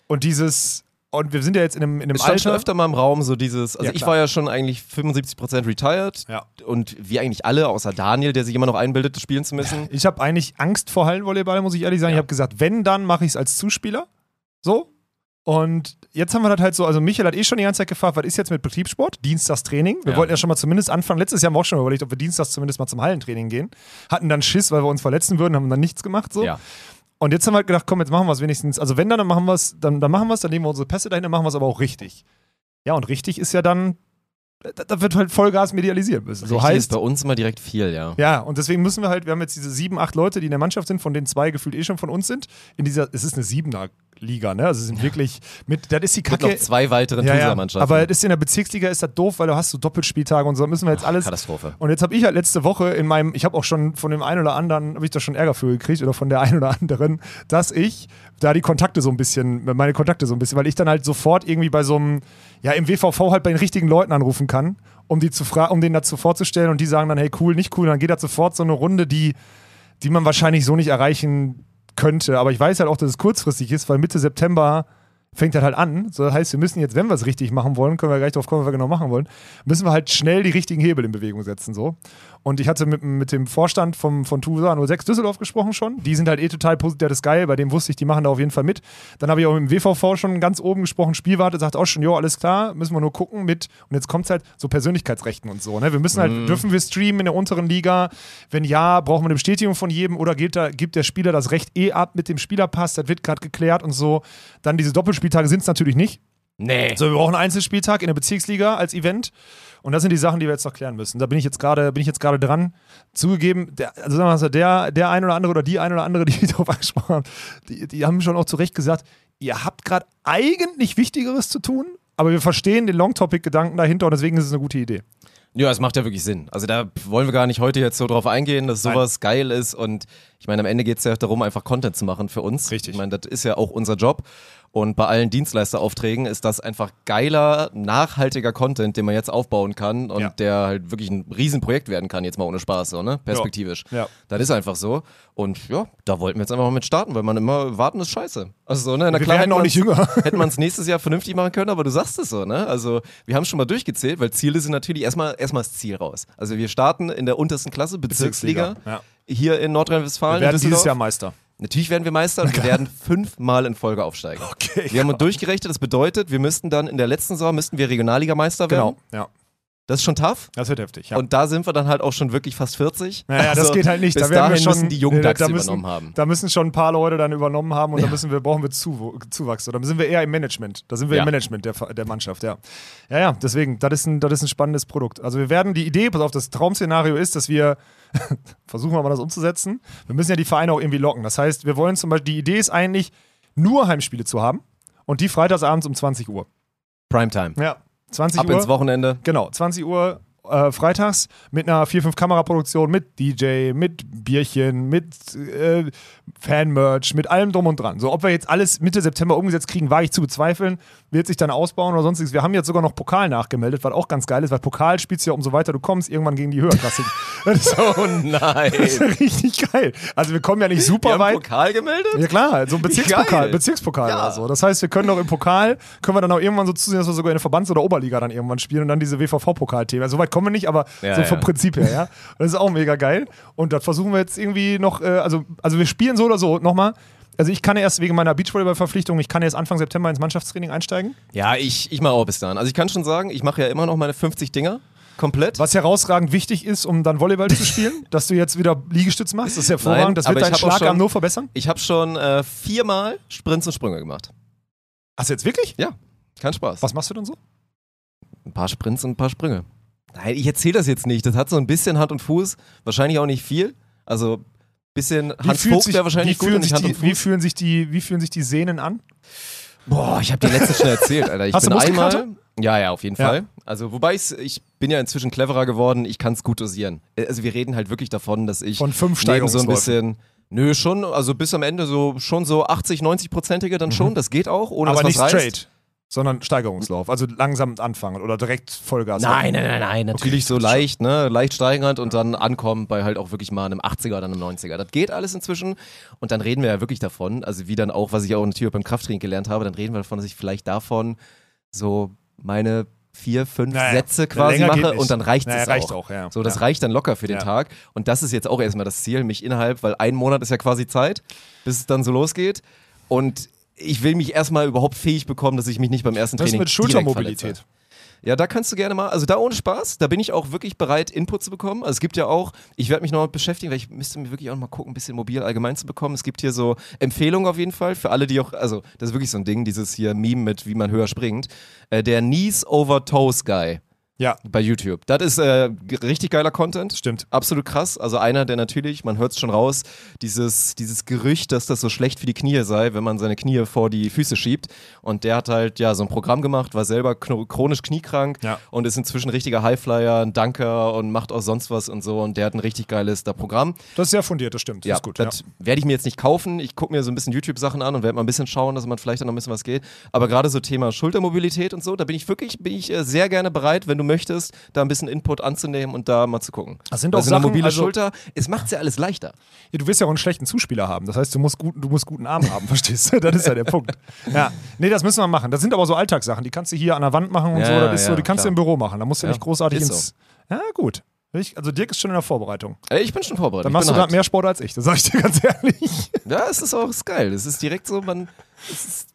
Und dieses, und wir sind ja jetzt in einem, in einem Es stand schon Alter. öfter mal im Raum so dieses, also Ja, ich war ja schon eigentlich 75% retired Ja. und wie eigentlich alle, außer Daniel, der sich immer noch einbildet, das spielen zu müssen. Ich habe eigentlich Angst vor Hallenvolleyball, muss ich ehrlich sagen. Ja. Ich habe gesagt, wenn, dann mache ich es als Zuspieler. So. Und jetzt haben wir das halt so, also Michael hat eh schon die ganze Zeit gefragt, was ist jetzt mit Betriebssport? Dienstagstraining. Wir wollten ja schon mal zumindest anfangen. Letztes Jahr haben wir auch schon überlegt, ob wir dienstags zumindest mal zum Hallentraining gehen. Hatten dann Schiss, weil wir uns verletzen würden, haben dann nichts gemacht. So. Ja. Und jetzt haben wir halt gedacht, komm, jetzt machen wir es wenigstens. Also wenn dann, dann machen wir es, dann, dann machen wir es, dann legen wir unsere Pässe dahin, dann machen wir es aber auch richtig. Ja, und richtig ist ja dann, da, da wird halt Vollgas medialisiert müssen. So Richtig heißt, ist bei uns immer direkt viel, ja. ja, und deswegen müssen wir halt, wir haben jetzt diese sieben, acht Leute, die in der Mannschaft sind, von denen zwei gefühlt eh schon von uns sind. In dieser, es ist eine siebener Liga, ne? Also es sind wirklich mit, das ist die Mit Kacke. noch zwei weiteren ja, ja. Tusa-Mannschaften. Aber das ist in der Bezirksliga ist das doof, weil du hast so Doppelspieltage und so, müssen wir jetzt alles. Katastrophe. Und jetzt habe ich halt letzte Woche in meinem, ich habe auch schon von dem einen oder anderen, habe ich da schon Ärger für gekriegt oder von der einen oder anderen, dass ich da die Kontakte so ein bisschen, meine Kontakte so ein bisschen, weil ich dann halt sofort irgendwie bei so einem, ja im WVV halt bei den richtigen Leuten anrufen kann, um die zu fragen, um denen dazu vorzustellen und die sagen dann, hey cool, nicht cool, und dann geht da sofort so eine Runde, die, die man wahrscheinlich so nicht erreichen könnte. Aber ich weiß halt auch, dass es kurzfristig ist, weil Mitte September fängt das halt an. So, das heißt, wir müssen jetzt, wenn wir es richtig machen wollen, können wir gleich darauf kommen, was wir genau machen wollen, müssen wir halt schnell die richtigen Hebel in Bewegung setzen. So. Und ich hatte mit, mit dem Vorstand vom, von TUSA 06 Düsseldorf gesprochen schon. Die sind halt eh total positiv, der ist geil, bei dem wusste ich, die machen da auf jeden Fall mit. Dann habe ich auch mit dem WVV schon ganz oben gesprochen, Spielwarte, sagt auch schon, jo, alles klar, müssen wir nur gucken mit, und jetzt kommt es halt so Persönlichkeitsrechten und so. Ne? Wir müssen halt, dürfen wir streamen in der unteren Liga? Wenn ja, brauchen wir eine Bestätigung von jedem oder gilt da, gibt der Spieler das Recht eh ab mit dem Spielerpass, das wird gerade geklärt und so. Dann diese Doppelspieltage sind es natürlich nicht. Nee. So, wir brauchen einen Einzelspieltag in der Bezirksliga als Event. Und das sind die Sachen, die wir jetzt noch klären müssen. Da bin ich jetzt gerade, bin ich jetzt gerade dran. Zugegeben, der, also sagen wir mal der, der ein oder andere oder die ein oder andere, die darauf angesprochen haben, die, die haben schon auch zu Recht gesagt, ihr habt gerade eigentlich Wichtigeres zu tun, aber wir verstehen den Long-Topic-Gedanken dahinter und deswegen ist es eine gute Idee. Ja, es macht ja wirklich Sinn. Also da wollen wir gar nicht heute jetzt so drauf eingehen, dass Nein. sowas geil ist. Und ich meine, am Ende geht es ja darum, einfach Content zu machen für uns. Richtig. Ich meine, das ist ja auch unser Job. Und bei allen Dienstleisteraufträgen ist das einfach geiler, nachhaltiger Content, den man jetzt aufbauen kann und Ja. der halt wirklich ein Riesenprojekt werden kann, jetzt mal ohne Spaß, so, ne? Perspektivisch. Ja. Das ist einfach so. Und ja, da wollten wir jetzt einfach mal mit starten, weil man immer warten ist scheiße. Also so, ne? Na Wir klar, hätten auch nicht jünger. hätten wir es nächstes Jahr vernünftig machen können, aber du sagst es so, ne? Also wir haben schon mal durchgezählt, weil Ziele sind natürlich erstmal erstmal das Ziel raus. Also wir starten in der untersten Klasse, Bezirksliga, Bezirksliga, hier in Nordrhein-Westfalen. Wir werden dieses. Jahr Meister. Natürlich werden wir Meister und wir werden fünfmal in Folge aufsteigen. Okay, Wir haben uns durchgerechnet, das bedeutet, wir müssten dann in der letzten Saison müssten wir Regionalligameister werden. Genau, ja. Das ist schon tough. Das wird heftig, ja. Und da sind wir dann halt auch schon wirklich fast 40. naja, das Also geht halt nicht. Bis da werden wir schon, müssen die jungen nee, Ducks da müssen, übernommen haben. Da müssen schon ein paar Leute dann übernommen haben und da müssen wir, brauchen wir Zuw Zuwachs. Oder sind wir eher im Management. Da sind wir Ja. im Management der, der Mannschaft, ja. Ja, ja, deswegen, das ist, ein, das ist ein spannendes Produkt. Also wir werden, die Idee, pass auf, das Traum-Szenario ist, dass wir, versuchen wir mal das umzusetzen, wir müssen ja die Vereine auch irgendwie locken. Das heißt, wir wollen zum Beispiel, die Idee ist eigentlich, nur Heimspiele zu haben und die freitagsabends um 20 Uhr. Primetime. Ja, 20 Ab Uhr. ins Wochenende. Genau, 20 Uhr äh, freitags mit einer 4-5 Kameraproduktion, mit DJ, mit Bierchen, mit äh, Fan-Merch, mit allem drum und dran. So, ob wir jetzt alles Mitte September umgesetzt kriegen, wage ich zu bezweifeln. Wird sich dann ausbauen oder sonstiges. Wir haben jetzt sogar noch Pokal nachgemeldet, was auch ganz geil ist, weil Pokal spielst du ja umso weiter du kommst, irgendwann gegen die ist, Oh nein. das ist richtig geil. Also wir kommen ja nicht Wir super haben weit. Pokal gemeldet? Ja klar, so ein Bezirkspokal. Bezirkspokal Ja. oder so. Das heißt, wir können auch im Pokal, können wir dann auch irgendwann so zusehen, dass wir sogar in der Verbands- oder Oberliga dann irgendwann spielen und dann diese WVV-Pokal-Themen. Also, so weit kommen wir nicht, aber Ja, so vom ja. Prinzip her, ja. Und das ist auch mega geil. Und das versuchen wir jetzt irgendwie noch, äh, also, also wir spielen so oder so nochmal. Also ich kann erst wegen meiner Beachvolleyball-Verpflichtung, ich kann erst Anfang September ins Mannschaftstraining einsteigen. Ja, ich, ich mache auch bis dahin. Also ich kann schon sagen, ich mache ja immer noch meine 50 Dinger komplett. Was herausragend wichtig ist, um dann Volleyball zu spielen, dass du jetzt wieder Liegestütz machst, das ist hervorragend. Nein, das wird deinen Schlagarm schon- nur verbessern. Ich habe schon äh, viermal Sprints und Sprünge gemacht. Hast du jetzt wirklich? Ja, kein Spaß. Was machst du denn so? Ein paar Sprints und ein paar Sprünge. Nein, ich erzähle das jetzt nicht. Das hat so ein bisschen Hand und Fuß. Wahrscheinlich auch nicht viel. Also ein bisschen Hans fühlt Vogt wäre wahrscheinlich wie gut und nicht sich Hand die, und wie Fuß. fühlen sich die, wie fühlen sich die Sehnen an? Boah, ich habe dir letztens schon erzählt, Alter. Ich Hast bin einmal. Ja, ja, auf jeden Ja. Fall. Also, wobei ich bin ja inzwischen cleverer geworden. Ich kann es gut dosieren. Äh, Also, wir reden halt wirklich davon, dass ich Von fünf neben so ein bisschen. Nö, schon, also bis am Ende so schon so 80, 90-prozentige dann schon. Das geht auch, ohne Mhm. Aber dass nicht was reißt. straight, sondern Steigerungslauf. Also langsam anfangen oder direkt Vollgas. Nein, nein, nein, nein. Natürlich so leicht, ne? Leicht steigernd und dann ankommen bei halt auch wirklich mal einem 80er oder einem 90er. Das geht alles inzwischen. Und dann reden wir ja wirklich davon, also wie dann auch, was ich auch natürlich beim Krafttraining gelernt habe, dann reden wir davon, dass ich vielleicht davon so meine vier, fünf Naja, Sätze quasi mache und dann reicht Naja, es reicht auch. auch, ja. So, das Ja. reicht dann locker für den Ja. Tag. Und das ist jetzt auch erstmal das Ziel, mich innerhalb, weil ein Monat ist ja quasi Zeit, bis es dann so losgeht. Und ich will mich erstmal überhaupt fähig bekommen, dass ich mich nicht beim ersten Training mit direkt Schultermobilität? Ja, da kannst du gerne mal, also da ohne Spaß, da bin ich auch wirklich bereit, Input zu bekommen. Also es gibt ja auch, ich werde mich noch mal beschäftigen, weil ich müsste mir wirklich auch noch mal gucken, ein bisschen mobil allgemein zu bekommen. Es gibt hier so Empfehlungen auf jeden Fall für alle, die auch, also das ist wirklich so ein Ding, dieses hier Meme mit, wie man höher springt. Äh, der Knees over Toes Guy Ja, bei YouTube. Das ist äh, richtig geiler Content. stimmt. Absolut krass. Also einer, der natürlich, man hört es schon raus, dieses, dieses Gerücht, dass das so schlecht für die Knie sei, wenn man seine Knie vor die Füße schiebt. Und der hat halt ja so ein Programm gemacht, war selber chronisch kniekrank Ja. und ist inzwischen richtiger Highflyer, ein Danker und macht auch sonst was und so. Und der hat ein richtig geiles da Programm. Das ist sehr fundiert, das stimmt. Das Ja, ist gut. Ja. das werde ich mir jetzt nicht kaufen. Ich gucke mir so ein bisschen YouTube-Sachen an und werde mal ein bisschen schauen, dass man vielleicht dann noch ein bisschen was geht. Aber gerade so Thema Schultermobilität und so, da bin ich wirklich, bin ich äh, sehr gerne bereit, wenn du möchtest, da ein bisschen Input anzunehmen und da mal zu gucken. Das sind auch so eine mobile also- Schulter, es macht ja alles leichter. Ja, du wirst ja auch einen schlechten Zuspieler haben. Das heißt, du musst, gut, du musst guten Arm haben, verstehst du? Das ist ja der Punkt. Ja. Nee, das müssen wir machen. Das sind aber so Alltagssachen. Die kannst du hier an der Wand machen und Ja, so. Das ist so. Die kannst klar. du im Büro machen. Da musst du Ja, nicht großartig ist ins. Ja, gut. Ich, also Dirk ist schon in der Vorbereitung. Ich bin schon vorbereitet. Dann Ich machst du gerade hyped. mehr Sport als ich. Das sag ich dir ganz ehrlich. Ja, es ist auch ist geil. Es ist direkt so, man.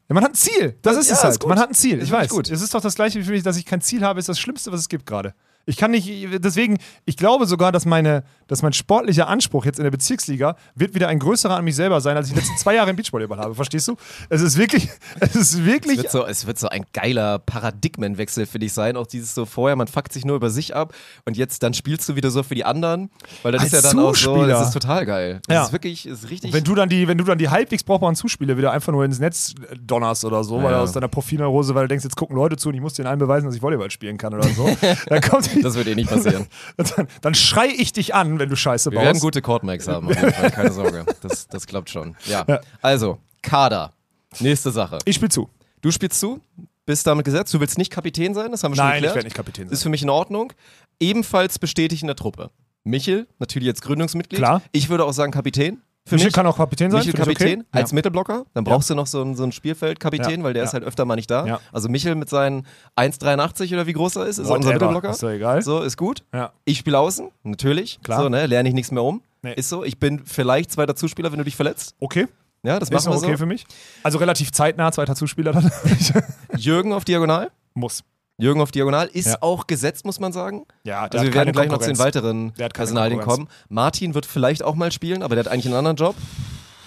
Ja, man hat ein Ziel. Das ist Ja, es halt. ist man hat ein Ziel. Ich weiß. gut. Es ist doch das gleiche wie für mich, dass ich kein Ziel habe, ist das Schlimmste, was es gibt gerade. Ich kann nicht, deswegen, ich glaube sogar, dass, meine, dass mein sportlicher Anspruch jetzt in der Bezirksliga wird wieder ein größerer an mich selber sein, als ich die letzten zwei Jahre im Beachvolleyball habe. Verstehst du? Es ist wirklich, es ist es, wirklich. wird so, es wird so ein geiler Paradigmenwechsel für dich sein. Auch dieses so vorher, man fuckt sich nur über sich ab und jetzt dann spielst du wieder so für die anderen. Weil das Als ist ja dann auch so, Zuspieler. das ist total geil. Das Ja. ist wirklich, ist richtig. Wenn du dann die, wenn du dann die halbwegs brauchbaren Zuspiele wieder einfach nur ins Netz donnerst oder so, weil Ja. du aus deiner Profilneurose, weil du denkst, jetzt gucken Leute zu und ich muss denen allen beweisen, dass ich Volleyball spielen kann oder so, dann kommt das wird eh nicht passieren. dann, dann schrei ich dich an, wenn du Scheiße Wir werden baust. gute Courtmax haben, auf jeden Fall. Keine Sorge. Das, das klappt schon. Ja. Ja. Also, Kader. Nächste Sache. Ich spiel zu. Du spielst zu, bist damit gesetzt. Du willst nicht Kapitän sein, das haben wir schon Nein, ich geklärt. werde nicht Kapitän sein. Ist für mich in Ordnung. Ebenfalls bestätigt in der Truppe. Michel, natürlich jetzt Gründungsmitglied. Klar. Ich würde auch sagen Kapitän. Mich. kann auch Kapitän sein. Michel Kapitän okay? als Mittelblocker. Dann brauchst du noch so einen, so einen Spielfeldkapitän, Ja. weil der Ja. ist halt öfter mal nicht da. Ja. Also Michel mit seinen 1,83 oder wie groß er ist, ist er unser. Mittelblocker. Ist doch egal. So, ist gut. Ja. Ich spiele außen, natürlich. Klar. So, ne, lerne ich nichts mehr um. Nee. Ist so. Ich bin vielleicht zweiter Zuspieler, wenn du dich verletzt. Okay, Ja, das ist machen wir auch okay so. für mich. Also relativ zeitnah, zweiter Zuspieler dann. Jürgen auf Diagonal. Muss. Jürgen auf Diagonal ist Ja. auch gesetzt, muss man sagen. Ja, der Also wir werden gleich noch zu den weiteren Personalien kommen. Martin wird vielleicht auch mal spielen, aber der hat eigentlich einen anderen Job.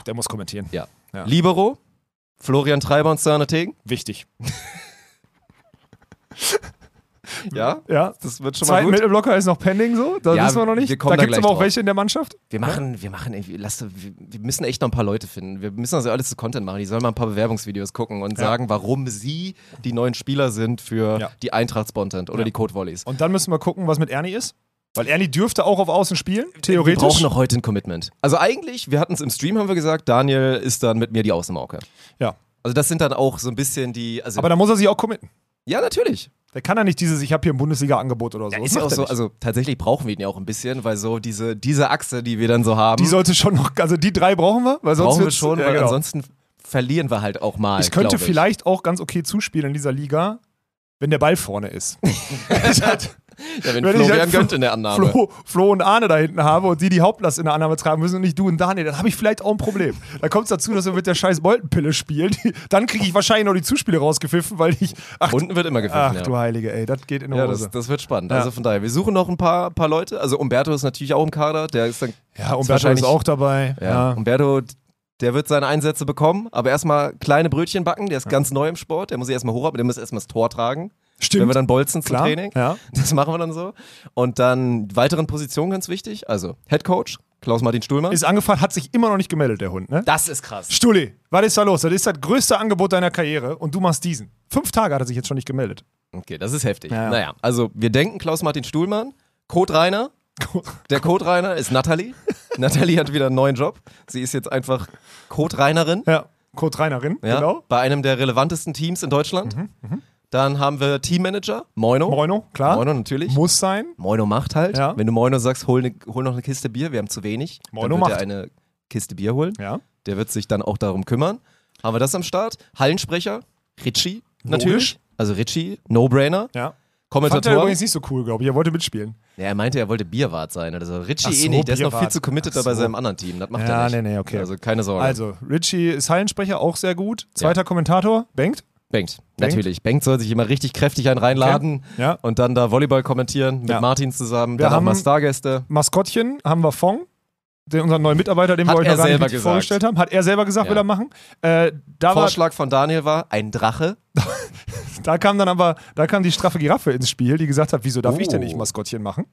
Der muss kommentieren. Ja. Ja. Libero, Florian Treiber und Sterne Tegen. Wichtig. Ja, Ja. das wird schon mal Zweiten gut. Mittelblocker ist noch pending so, da Ja, wissen wir noch nicht. wir da da gibt es aber auch drauf. welche in der Mannschaft. Wir machen, wir machen lass, wir, müssen echt noch ein paar Leute finden. Wir müssen also alles zu Content machen. Die sollen mal ein paar Bewerbungsvideos gucken und Ja. sagen, warum sie die neuen Spieler sind für Ja. die Eintracht Spontent oder die Code Volleys. Und dann müssen wir gucken, was mit Ernie ist. Weil Ernie dürfte auch auf Außen spielen, theoretisch. Wir brauchen noch heute ein Commitment. Also eigentlich, wir hatten es im Stream, haben wir gesagt, Daniel ist dann mit mir die Außenmauke. Ja. Also das sind dann auch so ein bisschen die, also Aber da muss er sich auch committen. ja natürlich. Der kann ja nicht dieses, ich habe hier ein Bundesliga-Angebot oder so. Ja, ist ja auch so, nicht. also tatsächlich brauchen wir ihn ja auch ein bisschen, weil so diese, diese Achse, die wir dann so haben, die sollte schon noch, also die drei brauchen wir, weil sonst brauchen wir schon, ja, weil genau. ansonsten verlieren wir halt auch mal. Ich könnte glaub vielleicht auch ganz okay zuspielen in dieser Liga, wenn der Ball vorne ist. Ich halt ja, wenn, wenn ich Florian halt gönnt in der Annahme. Flo, Flo und Arne da hinten habe und die die Hauptlast in der Annahme tragen müssen und nicht du und Daniel, dann habe ich vielleicht auch ein Problem. Da kommt es dazu, dass wir mit der scheiß Boltenpille spielen. Dann kriege ich wahrscheinlich noch die Zuspiele rausgepfiffen, weil ich. Ach, Unten wird immer ach gepfiffen, ja. du Heilige, ey, das geht in die Ja, Hose. das, das wird spannend. Ja. Also von daher, wir suchen noch ein paar, paar Leute. Also Umberto ist natürlich auch im Kader. Der ist dann, ja, Umberto ist wahrscheinlich- auch dabei. ja. Ja. Umberto, der wird seine Einsätze bekommen, aber erstmal kleine Brötchen backen. Der ist ganz neu im Sport. Der muss sich erstmal hoch, aber der muss erstmal das Tor tragen. Stimmt. Wenn wir dann bolzen zum Klar. Training. Ja. Das machen wir dann so. Und dann weiteren Positionen ganz wichtig. Also Head Coach, Klaus-Martin Stuhlmann. Ist angefragt, hat sich immer noch nicht gemeldet, der Hund, ne? das ist krass. Stulli, was ist da los? Das ist das größte Angebot deiner Karriere und du machst diesen. Fünf Tage hat er sich jetzt schon nicht gemeldet. Okay, das ist heftig. Ja, ja. Naja, also wir denken Klaus-Martin Stuhlmann, Code Rainer. Der Code Rainer ist Nathalie. Nathalie hat wieder einen neuen Job. Sie ist jetzt einfach Code Rainerin. Ja, Kurt Reinerin, Ja, genau. Mhm, Bei einem der relevantesten Teams in Deutschland. Dann haben wir Teammanager, Moino. Moino, klar. Moino natürlich. Muss sein. Moino macht halt. Ja. Wenn du Moino sagst, hol, ne, hol noch eine Kiste Bier, wir haben zu wenig. Moino dann wird macht. er eine Kiste Bier holen. Ja. Der wird sich dann auch darum kümmern. Haben wir das am Start? Hallensprecher, Ritchie Logisch. natürlich. Also Ritchie, No-Brainer. Ja. Fand er Kommentator. übrigens nicht so cool, glaube ich. Er wollte mitspielen. Ja, er meinte, er wollte Bierwart sein. Also Ritchie Ach so, eh nicht. Der ist noch viel zu committed Ach bei so. seinem anderen Team. Das macht Ja, er nicht. nee, nee, okay. Also keine Sorge. Also, Richie ist Hallensprecher, auch sehr gut. Zweiter Kommentator, Bengt. Bengt, natürlich. Bengt soll sich immer richtig kräftig einen reinladen Ja. und dann da Volleyball kommentieren mit Ja. Martin zusammen. Wir dann haben- mal Stargäste. Maskottchen haben wir Fong. Den, unseren neuen Mitarbeiter, den wir Hat euch er noch gar nicht vorgestellt haben. Hat er selber gesagt, Ja. will er machen. Äh, da, war, Vorschlag von Daniel war ein Drache. da kam dann aber, da kam die straffe Giraffe ins Spiel, die gesagt hat, wieso darf ich denn Oh. nicht Maskottchen machen?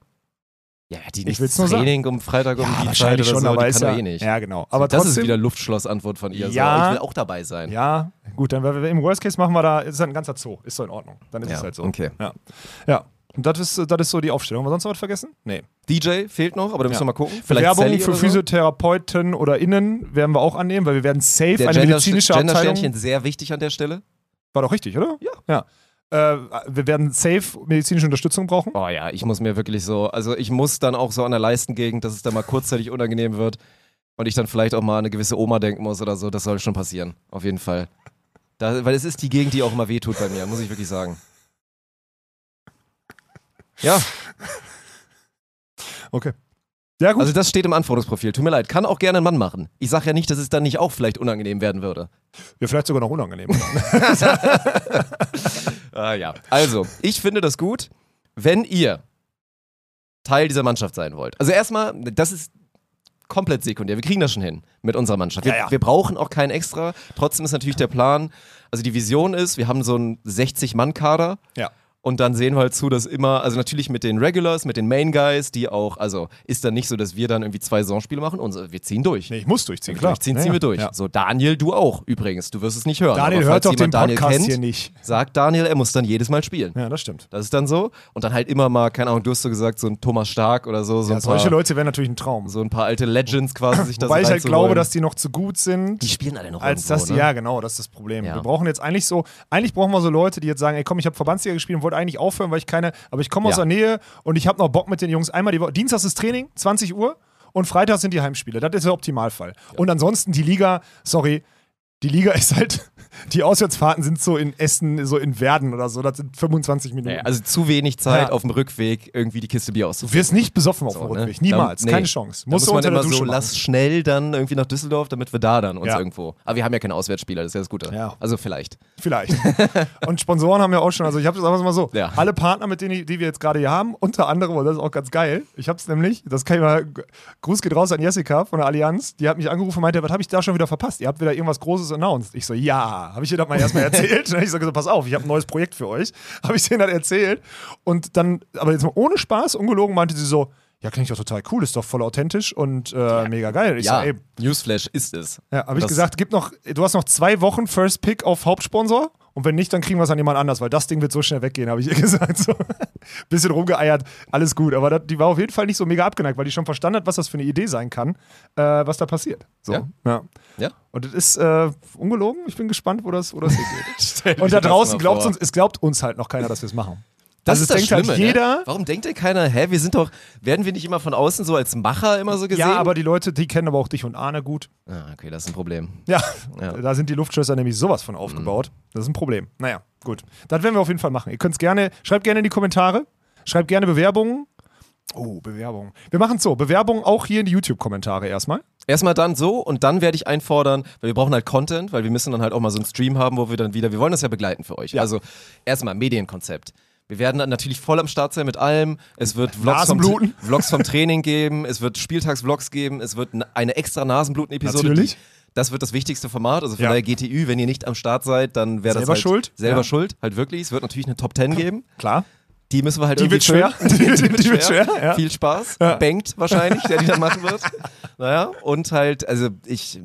Ja, die Ich nicht nur sagen. Training um Freitag um die Zeit oder schon, so, aber die kann ja, eh nicht. ja genau. Aber das trotzdem, ist wieder Luftschlossantwort von ihr. Ja. So. Ich will auch dabei sein. Ja, gut, dann wir- im Worst Case machen wir da, ist ein ganzer Zoo, ist so in Ordnung. Dann ist Ja, es halt so. okay. Ja. ja. Und das ist, das ist so die Aufstellung. Haben wir sonst noch was vergessen? Nee. DJ fehlt noch, aber da müssen Ja. wir mal gucken. Vielleicht Werbung Sally für so. Physiotherapeuten oder Innen werden wir auch annehmen, weil wir werden safe Der eine Gender- medizinische Abteilung. Gender-Sternchen sehr wichtig an der Stelle. War doch richtig, oder? Ja. ja. Äh, wir werden safe medizinische Unterstützung brauchen. Oh ja, ich muss mir wirklich so, also ich muss dann auch so an der Leistengegend, dass es dann mal kurzzeitig unangenehm wird und ich dann vielleicht auch mal an eine gewisse Oma denken muss oder so. Das soll schon passieren, auf jeden Fall. Da, weil es ist die Gegend, die auch immer wehtut bei mir, muss ich wirklich sagen. Ja, Okay. Ja, gut. also das steht im Anforderungsprofil. Tut mir leid, kann auch gerne ein Mann machen. Ich sage ja nicht, dass es dann nicht auch vielleicht unangenehm werden würde. ja, vielleicht sogar noch unangenehm. Ah, ja. Also, ich finde das gut, wenn ihr Teil dieser Mannschaft sein wollt. Also erstmal, das ist komplett sekundär. Wir kriegen das schon hin mit unserer Mannschaft. Wir, Ja, ja. wir brauchen auch keinen extra. Trotzdem ist natürlich der Plan, also die Vision ist, wir haben so einen 60-Mann-Kader. ja. Und dann sehen wir halt zu, dass immer, also natürlich mit den Regulars, mit den Main Guys, die auch, also ist dann nicht so, dass wir dann irgendwie zwei Saisonspiele machen und wir ziehen durch. Nee, ich muss durchziehen, klar. durchziehen, Ja, ziehen wir durch. Ja. So, Daniel, du auch übrigens. Du wirst es nicht hören. Daniel hört doch den Daniel Podcast kennt, hier nicht. sagt Daniel, er muss dann jedes Mal spielen. Ja, das stimmt. Das ist dann so. Und dann halt immer mal, keine Ahnung, du hast so gesagt, so ein Thomas Stark oder so, so, Ja, ein, paar, solche Leute wären natürlich ein Traum. so ein paar alte Legends quasi sich da Wobei so ich halt glaube, dass die noch zu gut sind. die spielen alle noch als irgendwo, dass die, ne? ja genau, das ist das Problem. Wir brauchen jetzt eigentlich so, eigentlich brauchen wir so Leute, die jetzt sagen, ey komm, ich habe Verbandsliga gespielt und wollte eigentlich aufhören, weil ich keine, aber ich komme aus Ja. der Nähe und ich habe noch Bock mit den Jungs einmal die Woche. Dienstags ist Training, 20 Uhr und Freitags sind die Heimspiele. Das ist der Optimalfall. Und ansonsten die Liga, sorry, die Liga ist halt, die Auswärtsfahrten sind so in Essen, so in Werden oder so, das sind 25 Minuten. Naja, also zu wenig Zeit Ja. auf dem Rückweg, irgendwie die Kiste Bier du auszuführen. wirst nicht besoffen auf So, dem ne? Rückweg, niemals, Da- nee. keine Chance. Muss du man immer so, machen. lass schnell dann irgendwie nach Düsseldorf, damit wir da dann uns Ja. irgendwo. Aber wir haben ja keine Auswärtsspieler, das ist ja das Gute. Ja. Also vielleicht. Vielleicht. Und Sponsoren haben ja auch schon, also ich habe es mal so, Ja. alle Partner, mit denen ich- die wir jetzt gerade hier haben, unter anderem, und das ist auch ganz geil, ich habe es nämlich, das kann ich mal, Gruß geht raus an Jessica von der Allianz, die hat mich angerufen und meinte, was habe ich da schon wieder verpasst? Ihr habt wieder irgendwas Großes announced. Ich so, ja, habe ich ihr das mal erstmal erzählt? Ich so pass auf, ich habe ein neues Projekt für euch. Habe ich denen das erzählt und dann, aber jetzt mal ohne Spaß, ungelogen, meinte sie so, ja, klingt doch total cool, ist doch voll authentisch und äh, mega geil. Ich ja, so, ey, Newsflash ist es. ja, habe ich gesagt, gib noch, du hast noch zwei Wochen First Pick auf Hauptsponsor und wenn nicht, dann kriegen wir es an jemand anders, weil das Ding wird so schnell weggehen, habe ich ihr gesagt. So. Bisschen rumgeeiert, alles gut. Aber das, die war auf jeden Fall nicht so mega abgeneigt, weil die schon verstanden hat, was das für eine Idee sein kann, äh, was da passiert. So. Ja. Ja. Ja. Und das ist äh, ungelogen. Ich bin gespannt, wo das, wo das. Stell dir Und da draußen glaubt vor. uns, es glaubt uns halt noch keiner, dass wir es machen. Das Also ist das denkt halt Schlimme, jeder- Ne? Warum denkt denn keiner, hä, wir sind doch, werden wir nicht immer von außen so als Macher immer so gesehen? Ja, aber die Leute, die kennen aber auch dich und Arne gut. Ah, okay, das ist ein Problem. Ja, Ja. Mhm. da sind die Luftschlösser nämlich sowas von aufgebaut. Das ist ein Problem. Naja, gut. Das werden wir auf jeden Fall machen. Ihr könnt es gerne, schreibt gerne in die Kommentare, schreibt gerne Bewerbungen. Oh, Bewerbungen. Wir machen es so, Bewerbungen auch hier in die YouTube-Kommentare erstmal. Erstmal dann so und dann werde ich einfordern, weil wir brauchen halt Content, weil wir müssen dann halt auch mal so einen Stream haben, wo wir dann wieder, wir wollen das ja begleiten für euch. Ja. Also erstmal Medienkonzept. Wir werden dann natürlich voll am Start sein mit allem. Es wird Vlogs vom. Vlogs vom Training geben, es wird Spieltagsvlogs geben, es wird eine extra Nasenbluten-Episode. Natürlich. die- Das wird das wichtigste Format. Also von Ja. daher GTÜ, wenn ihr nicht am Start seid, dann wäre das Selber halt schuld. Selber Ja. schuld, halt wirklich. Es wird natürlich eine Top 10 geben. Klar. Die müssen wir halt Die irgendwie wird schwer. füllen. Die, die wird schwer. Ja. Viel Spaß. Ja. Bankt wahrscheinlich, der die dann machen wird. Naja, und halt, also ich,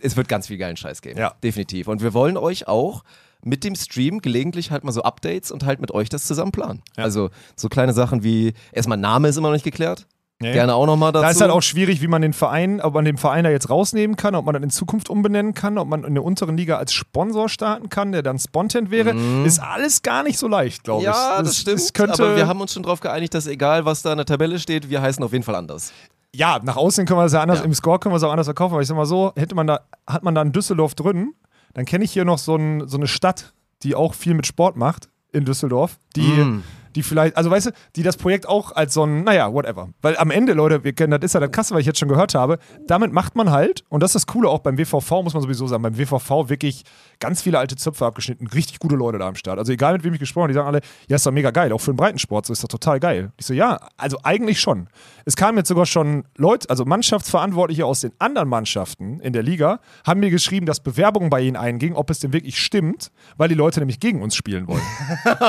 es wird ganz viel geilen Scheiß geben. Ja. Definitiv. Und wir wollen euch auch mit dem Stream gelegentlich halt mal so Updates und halt mit euch das zusammen planen. Ja. Also so kleine Sachen wie, erstmal Name ist immer noch nicht geklärt. Nee. Gerne auch nochmal dazu. Da ist halt auch schwierig, wie man den Verein, ob man den Verein da jetzt rausnehmen kann, ob man dann in Zukunft umbenennen kann, ob man in der unteren Liga als Sponsor starten kann, der dann Spontent wäre. Ist alles gar nicht so leicht, glaube ich. Mhm. ja, das Es- stimmt. aber wir haben uns schon darauf geeinigt, dass egal, was da in der Tabelle steht, wir heißen auf jeden Fall anders. Ja, nach außen können wir es ja anders, Ja. im Score können wir es auch anders verkaufen, aber ich sag mal so, hätte man da, hat man da in Düsseldorf drin, dann kenne ich hier noch so, ein, so eine Stadt, die auch viel mit Sport macht in Düsseldorf, die, Mm. die vielleicht, also weißt du, die das Projekt auch als so ein, naja, whatever. Weil am Ende, Leute, wir kennen, das ist ja das Krasse, was ich jetzt schon gehört habe, damit macht man halt, und das ist das Coole auch beim WVV, muss man sowieso sagen, beim WVV wirklich ganz viele alte Zöpfe abgeschnitten, richtig gute Leute da am Start. Also egal mit wem ich gesprochen habe, die sagen alle, ja, ist doch mega geil, auch für den Breitensport, so ist doch total geil. Ich so, ja, also eigentlich schon. Es kamen jetzt sogar schon Leute, also Mannschaftsverantwortliche aus den anderen Mannschaften in der Liga, haben mir geschrieben, dass Bewerbungen bei ihnen eingingen, ob es denn wirklich stimmt, weil die Leute nämlich gegen uns spielen wollen.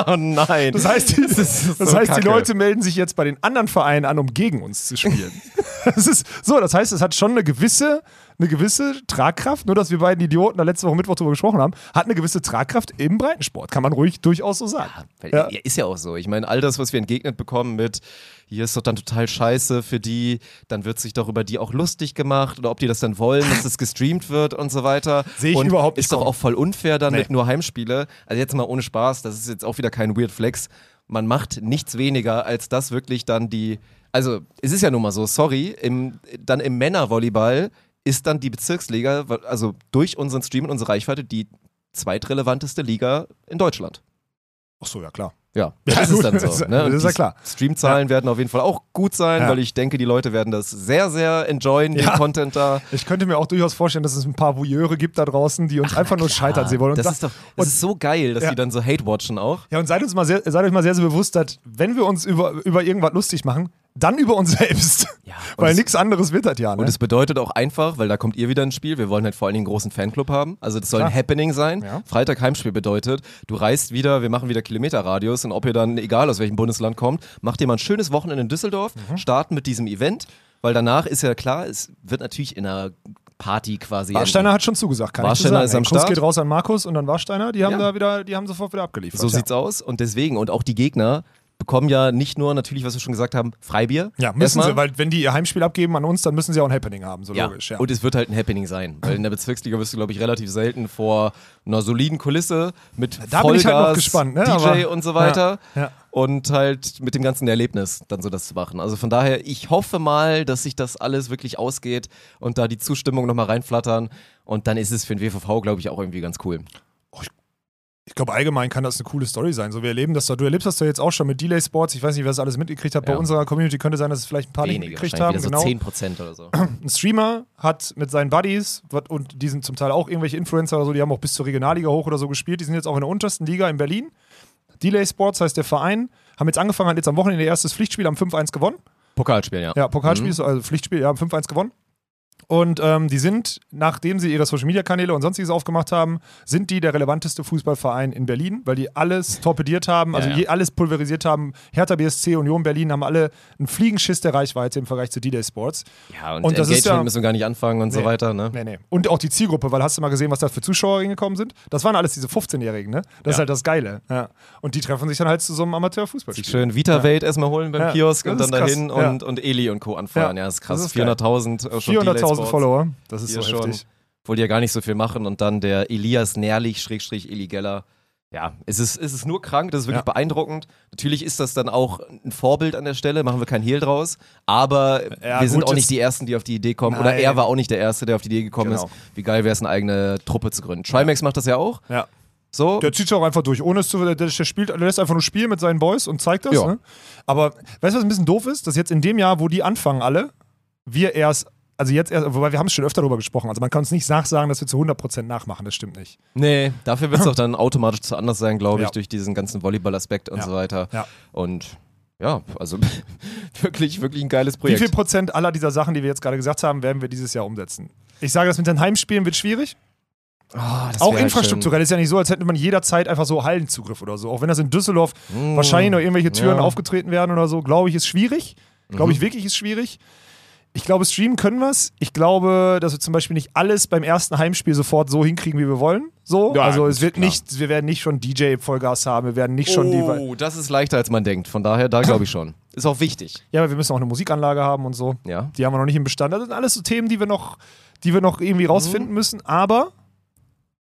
Oh nein. Das heißt, die, das ist so heißt die. Leute melden sich jetzt bei den anderen Vereinen an, um gegen uns zu spielen. das ist so, das heißt, es hat schon eine gewisse, eine gewisse Tragkraft, nur dass wir beiden Idioten da letzte Woche Mittwoch drüber gesprochen haben, hat eine gewisse Tragkraft im Breitensport. Kann man ruhig durchaus so sagen. Ja. ja. Ist ja auch so. Ich meine, all das, was wir entgegnet bekommen mit, hier ist doch dann total scheiße für die, dann wird sich doch über die auch lustig gemacht oder ob die das dann wollen, dass das gestreamt wird und so weiter. Sehe ich und überhaupt nicht Ist doch auch voll unfair dann Nee. mit nur Heimspiele. Also jetzt mal ohne Spaß, das ist jetzt auch wieder kein Weird Flex. Man macht nichts weniger, als das wirklich dann die, also es ist ja nun mal so, sorry, im, dann im Männervolleyball ist dann die Bezirksliga, also durch unseren Stream und unsere Reichweite, die zweitrelevanteste Liga in Deutschland. Ach so, ja klar. Ja, Ja, das gut, ist dann das- so. Ne? Das ist ja die klar. Streamzahlen werden auf jeden Fall auch gut sein, Ja. weil ich denke, die Leute werden das sehr, sehr enjoyen, Ja. den Content da. Ich könnte mir auch durchaus vorstellen, dass es ein paar Voyeure gibt da draußen, die uns einfach nur scheitern sehen wollen. Und das das- ist doch, das ist so geil, dass Ja. die dann so Hate-watchen auch. Ja, und seid, uns mal sehr, seid euch mal sehr, sehr bewusst, dass wenn wir uns über, über irgendwas lustig machen, dann über uns selbst. Ja, Weil nichts anderes wird das ja. Ne? Und es bedeutet auch einfach, weil da kommt ihr wieder ins Spiel, wir wollen halt vor allen Dingen einen großen Fanclub haben. Also das soll ein Klar. Happening sein. Ja. Freitag Heimspiel bedeutet, du reist wieder, wir machen wieder Kilometerradius und ob ihr dann, egal aus welchem Bundesland kommt, macht ihr mal ein schönes Wochenende in Düsseldorf, Mhm. starten mit diesem Event, weil danach ist ja klar, es wird natürlich in einer Party quasi Warsteiner hat schon zugesagt, kann Warsteiner ich sagen. ist am Ey, Kuss Start. geht raus an Markus und dann Warsteiner, die haben Ja. da wieder, die haben sofort wieder abgeliefert. So ja. sieht's aus und deswegen und auch die Gegner, bekommen ja nicht nur natürlich, was wir schon gesagt haben, Freibier. Ja, müssen Erstmal. sie, weil wenn die ihr Heimspiel abgeben an uns, dann müssen sie auch ein Happening haben, so Ja. logisch. Ja. Und es wird halt ein Happening sein, weil in der Bezirksliga wirst du, glaube ich, relativ selten vor einer soliden Kulisse mit Da bin ich halt noch Vollgas, gespannt, ne? DJ Aber- und so weiter Ja, ja. und halt mit dem ganzen Erlebnis dann so das zu machen. Also von daher, ich hoffe mal, dass sich das alles wirklich ausgeht und da die Zustimmung nochmal reinflattern und dann ist es für den WVV, glaube ich, auch irgendwie ganz cool. Ich glaube, allgemein kann das eine coole Story sein. So, wir erleben das doch. Du erlebst das doch jetzt auch schon mit Delay Sports. Ich weiß nicht, wer das alles mitgekriegt hat. Bei Ja. unserer Community könnte sein, dass es vielleicht ein paar nicht Wenige, mitgekriegt wahrscheinlich haben. wieder Genau. so 10% oder so. Ein Streamer hat mit seinen Buddies, und die sind zum Teil auch irgendwelche Influencer oder so, die haben auch bis zur Regionalliga hoch oder so gespielt. Die sind jetzt auch in der untersten Liga in Berlin. Delay Sports heißt der Verein. Haben jetzt angefangen, hat jetzt am Wochenende ihr erstes Pflichtspiel am 5-1 gewonnen. Pokalspiel, ja. Ja, Pokalspiel, Mhm. also Pflichtspiel, ja, 5-1 gewonnen. Und ähm, die sind, nachdem sie ihre Social Media Kanäle und sonstiges aufgemacht haben, sind die der relevanteste Fußballverein in Berlin, weil die alles torpediert haben, also Ja, ja. Je, alles pulverisiert haben. Hertha BSC, Union Berlin haben alle einen Fliegenschiss der Reichweite im Vergleich zu D-Day Sports. Ja, und, Und das ist Engagement ja- müssen wir gar nicht anfangen und so Nee. weiter, ne? Nee, nee. Und auch die Zielgruppe, weil hast du mal gesehen, was da für Zuschauer reingekommen sind? Das waren alles diese 15-Jährigen, ne? Das ist Ja. halt das Geile. Ja. Und die treffen sich dann halt zu so einem Amateurfußballspiel. Schön Vita-Welt erstmal holen beim Kiosk und dann ist dahin und, und Eli und Co. anfeuern. Ja, das ist krass. das ist geil. 400.000 äh, schon 400.000 Delay Sports. Follower. Das ist Hier so schon. heftig. Die ja gar nicht so viel machen und dann der Elias Nährlich, Schrägstrich Eli Geller. Ja, es ist, es ist nur krank, das ist wirklich Ja. beeindruckend. Natürlich ist das dann auch ein Vorbild an der Stelle, machen wir kein Hehl draus. Aber Ja, wir sind gut, auch nicht die Ersten, die auf die Idee kommen. Oder Nein. er war auch nicht der Erste, der auf die Idee gekommen Genau. ist. Wie geil wäre es, eine eigene Truppe zu gründen. Trimax macht das ja auch. Ja. So. Der zieht sich auch einfach durch, ohne es zu. Der, der, spielt, der lässt einfach nur spielen mit seinen Boys und zeigt das. Ja. Ne? Aber weißt du, was ein bisschen doof ist? Dass jetzt in dem Jahr, wo die anfangen, alle, wir erst. Also jetzt erst, wobei wir haben es schon öfter darüber gesprochen. Also man kann uns nicht nachsagen, dass wir zu 100% nachmachen, das stimmt nicht. Nee, dafür wird es auch dann automatisch zu anders sein, glaube ich, Ja. durch diesen ganzen Volleyball-Aspekt und Ja. so weiter. Ja. Und ja, also wirklich, wirklich ein geiles Wie Projekt. viel Prozent aller dieser Sachen, die wir jetzt gerade gesagt haben, werden wir dieses Jahr umsetzen? Ich sage, das mit den Heimspielen wird schwierig. Das Auch halt infrastrukturell ist ja nicht so, als hätte man jederzeit einfach so Hallenzugriff oder so. Auch wenn das in Düsseldorf schön. Mm, wahrscheinlich noch irgendwelche Türen aufgetreten werden oder so, glaube ich, ist schwierig. Glaube ich wirklich, ist schwierig. Ich glaube, streamen können wir es. Ich glaube, dass wir zum Beispiel nicht alles beim ersten Heimspiel sofort so hinkriegen, wie wir wollen. So, Ja, also es wird klar. nicht, wir werden nicht schon DJ Vollgas haben, wir werden nicht schon die. Oh, das ist leichter, als man denkt. Von daher, da glaube ich schon. Ist auch wichtig. Ja, aber wir müssen auch eine Musikanlage haben und so. Ja. Die haben wir noch nicht im Bestand. Das sind alles so Themen, die wir noch, die wir noch irgendwie rausfinden müssen. Aber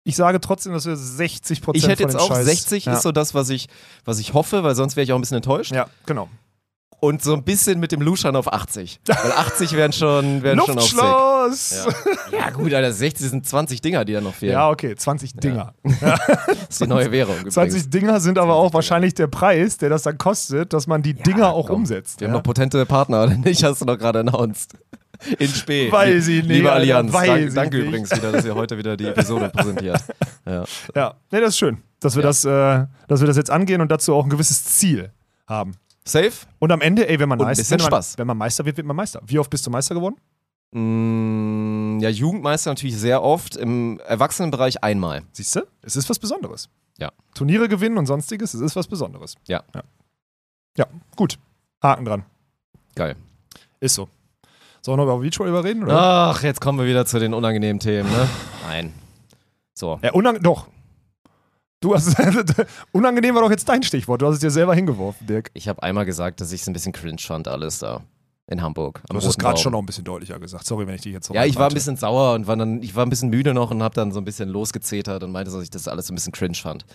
ich sage trotzdem, dass wir 60 Prozent Ich hätte jetzt auch Scheiß, 60 ja. ist so das, was ich, was ich hoffe, weil sonst wäre ich auch ein bisschen enttäuscht. Ja, genau. Und so ein bisschen mit dem Luschan auf 80. Weil 80 wären schon, wären schon auf. Luftschloss! Ja. ja, gut, Alter, 60 sind 20 Dinger, die da noch fehlen. Ja, okay, 20 Dinger. Das ist die neue Währung. Übrigens. 20 Dinger sind aber 20 auch wahrscheinlich der Preis, der das dann kostet, dass man die Dinger auch komm. umsetzt. Wir ja? haben noch potente Partner, oder nicht? Hast du noch gerade announced. In Spee. Weiß ich nicht, Liebe Allianz, weiß danke, ich danke nicht. übrigens wieder, dass ihr heute wieder die Episode präsentiert. Ja. ja, nee, das ist schön, dass wir, Ja. das, äh, dass wir das jetzt angehen und dazu auch ein gewisses Ziel haben. Safe? Und am Ende, ey, wenn man, Meister, wenn, man, wenn man Meister wird, wird man Meister. Wie oft bist du Meister geworden? Mm, ja, Jugendmeister natürlich sehr oft. Im Erwachsenenbereich einmal. Siehst du? Es ist was Besonderes. Ja. Turniere gewinnen und sonstiges, es ist was Besonderes. Ja. Ja, ja gut. Haken dran. Geil. Ist so. Sollen wir noch über Beachvolleyball reden? Oder? Ach, jetzt kommen wir wieder zu den unangenehmen Themen, ne? Nein. So. Ja, unang doch. Du hast unangenehm war doch jetzt dein Stichwort. Du hast es dir selber hingeworfen, Dirk. Ich habe einmal gesagt, dass ich es ein bisschen cringe fand, alles da. In Hamburg. am Du hast es gerade schon noch ein bisschen deutlicher gesagt. Sorry, wenn ich dich jetzt so Ja, ich war ein bisschen sauer und war dann, ich war ein bisschen müde noch und habe dann so ein bisschen losgezetert und meinte, dass ich das alles so ein bisschen cringe fand.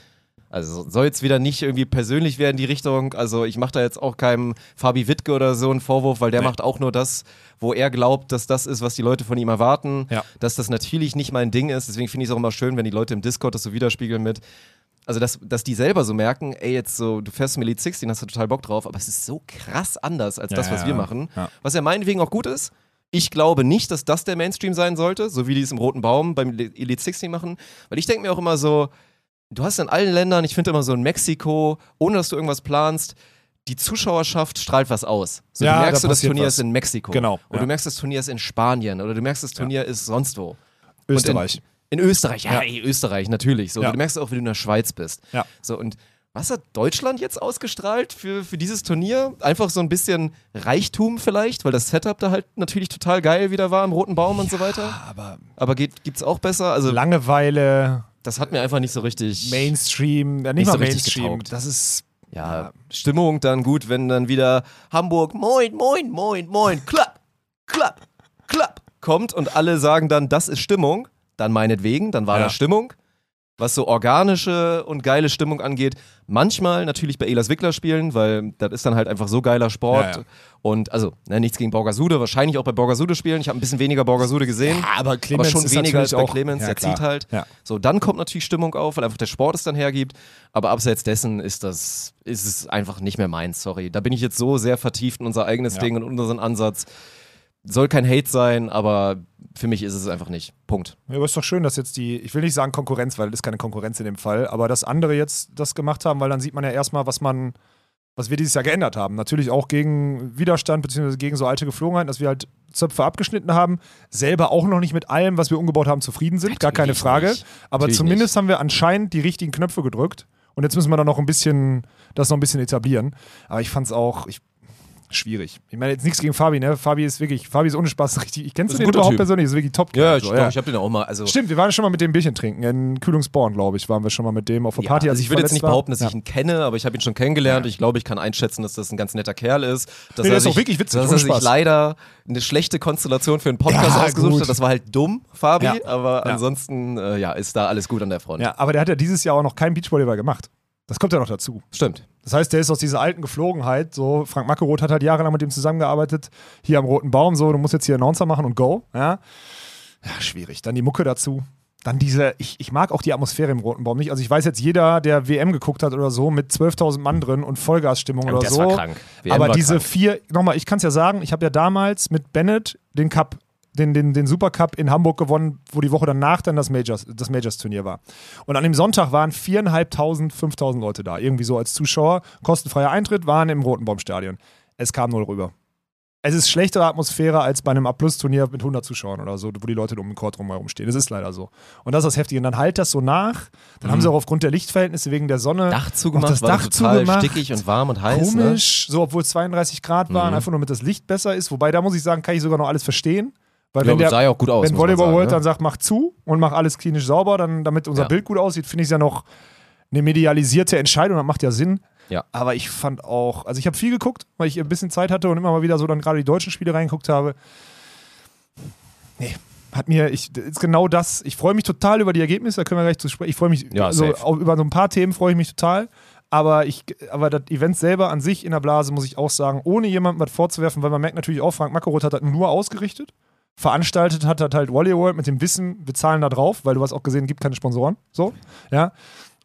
Also soll jetzt wieder nicht irgendwie persönlich werden, die Richtung. Also ich mache da jetzt auch keinem Fabi Wittke oder so einen Vorwurf, weil der Nee. macht auch nur das, wo er glaubt, dass das ist, was die Leute von ihm erwarten. Ja. Dass das natürlich nicht mein Ding ist. Deswegen finde ich es auch immer schön, wenn die Leute im Discord das so widerspiegeln mit. Also, dass, dass die selber so merken, ey, jetzt so, du fährst Elite 16, hast du total Bock drauf, aber es ist so krass anders als Ja, das, was ja, wir ja. machen. Ja. Was ja meinetwegen auch gut ist. Ich glaube nicht, dass das der Mainstream sein sollte, so wie die es im Roten Baum beim Elite 16 machen. Weil ich denke mir auch immer so, du hast in allen Ländern, ich finde immer so in Mexiko, ohne dass du irgendwas planst, die Zuschauerschaft strahlt was aus. So, Ja, du merkst, da das Turnier was. ist in Mexiko. Genau, Oder ja. du merkst, das Turnier ist in Spanien. Oder du merkst, das Turnier ist sonst wo. Österreich. In Österreich, ja, Ja. ey, Österreich, natürlich. So, Ja. Du merkst auch, wie du in der Schweiz bist. Ja. So, und was hat Deutschland jetzt ausgestrahlt für, für dieses Turnier? Einfach so ein bisschen Reichtum vielleicht, weil das Setup da halt natürlich total geil wieder war im Roten Baum und so weiter. Aber Aber geht, gibt's auch besser? Also, Langeweile, das hat mir einfach nicht so richtig. Mainstream, ja, nicht, Nicht mal so Mainstream. getaugt. Das ist, ja, Stimmung dann gut, wenn dann wieder Hamburg, moin, moin, moin, moin, klapp, klapp, klapp, kommt und alle sagen dann, das ist Stimmung, dann meinetwegen, dann war Ja. das Stimmung. Was so organische und geile Stimmung angeht, manchmal natürlich bei Elas Wickler spielen, weil das ist dann halt einfach so geiler Sport. Ja, ja. Und also, ne, nichts gegen Borgasude, wahrscheinlich auch bei Borgasude spielen. Ich habe ein bisschen weniger Borgasude gesehen. aber aber Clemens schon ist weniger als bei auch- Clemens, Ja, der klar. zieht halt. So, dann kommt natürlich Stimmung auf, weil einfach der Sport es dann hergibt. Aber abseits dessen ist das, ist es einfach nicht mehr meins, sorry. Da bin ich jetzt so sehr vertieft in unser eigenes. Ding und unseren Ansatz. Soll kein Hate sein, aber für mich ist es einfach nicht. Punkt. Ja, aber ist doch schön, dass jetzt die, ich will nicht sagen Konkurrenz, weil das ist keine Konkurrenz in dem Fall, aber dass andere jetzt das gemacht haben, weil dann sieht man ja erstmal, was man, was wir dieses Jahr geändert haben. Natürlich auch gegen Widerstand bzw. gegen so alte Geflogenheiten, dass wir halt Zöpfe abgeschnitten haben, selber auch noch nicht mit allem, was wir umgebaut haben, zufrieden sind, gar keine Natürlich Frage. nicht. Aber Natürlich zumindest haben wir anscheinend die richtigen Knöpfe gedrückt und jetzt müssen wir da noch ein bisschen, das noch ein bisschen etablieren. Aber ich fand es auch, ich, schwierig. Ich meine jetzt nichts gegen Fabi, ne? Fabi ist wirklich, Fabi ist ohne Spaß richtig. Ich kennst Ist du den überhaupt Typ. persönlich? Ist wirklich top. Ja, ich, so, doch, ich habe den auch mal. Also, Stimmt, wir waren schon mal mit dem Bierchen trinken. In Kühlungsborn, glaube ich, waren wir schon mal mit dem auf der Ja, Party. also als ich würde jetzt nicht war. behaupten, dass ja. ich ihn kenne, aber ich habe ihn schon kennengelernt. Ich glaube, ich kann einschätzen, dass das ein ganz netter Kerl ist. Dass Nee, er ist sich, auch wirklich witzig, Dass er sich leider eine schlechte Konstellation für einen Podcast Ja, ausgesucht gut. hat. Das war halt dumm, Fabi, Ja. aber Ja. ansonsten äh, ja, ist da alles gut an der Front. Ja, aber der hat ja dieses Jahr auch noch kein Beachvolleyball gemacht. Das kommt ja noch dazu. Stimmt. Das heißt, der ist aus dieser alten Geflogenheit, so Frank Mackeroth hat halt jahrelang mit dem zusammengearbeitet, hier am Roten Baum, so, du musst jetzt hier Announcer machen und go. Ja, ja schwierig. Dann die Mucke dazu. Dann diese, ich, ich mag auch die Atmosphäre im Roten Baum nicht. Also ich weiß jetzt, jeder, der WM geguckt hat oder so, mit 12.000 Mann drin und Vollgasstimmung Ja, oder das so. war krank. WM Aber war diese krank. vier, nochmal, ich kann es ja sagen, ich habe ja damals mit Bennett den Cup, den, den, den Supercup in Hamburg gewonnen, wo die Woche danach dann das Majors, das Majors-Turnier war. Und an dem Sonntag waren viereinhalbtausend, 5.000 Leute da, irgendwie so als Zuschauer. Kostenfreier Eintritt, waren im Rotenbaumstadion. Es kam null rüber. Es ist schlechtere Atmosphäre als bei einem A-Plus-Turnier mit 100 Zuschauern oder so, wo die Leute um den Court drumherum stehen. Das ist leider so. Und das ist das Heftige. Und dann halt das so nach. Dann haben sie auch aufgrund der Lichtverhältnisse wegen der Sonne Mhm. Dach zugemacht, das war Dach total zugemacht. stickig und warm und heiß. Ne? Komisch, so obwohl es 32 Grad waren, Mhm. einfach nur damit das Licht besser ist. Wobei, da muss ich sagen, kann ich sogar noch alles verstehen. Weil Ich wenn der, sah ja auch gut aus. wenn Volleyball World ne? dann sagt, mach zu und mach alles klinisch sauber, dann, damit unser Ja. Bild gut aussieht, finde ich es ja noch eine medialisierte Entscheidung, das macht ja Sinn. Ja. Aber ich fand auch, also ich habe viel geguckt, weil ich ein bisschen Zeit hatte und immer mal wieder so dann gerade die deutschen Spiele reingeguckt habe. Nee, hat mir, ich, ist genau das. Ich freue mich total über die Ergebnisse, da können wir gleich zu sprechen. Ich freue mich, Ja, also, über so ein paar Themen freue ich mich total. Aber, ich, aber das Event selber an sich in der Blase, muss ich auch sagen, ohne jemandem was vorzuwerfen, weil man merkt natürlich auch, Frank Mackeroth hat das nur ausgerichtet. Veranstaltet hat das halt Wally World mit dem Wissen, wir zahlen da drauf, weil du hast auch gesehen, gibt keine Sponsoren. So, ja.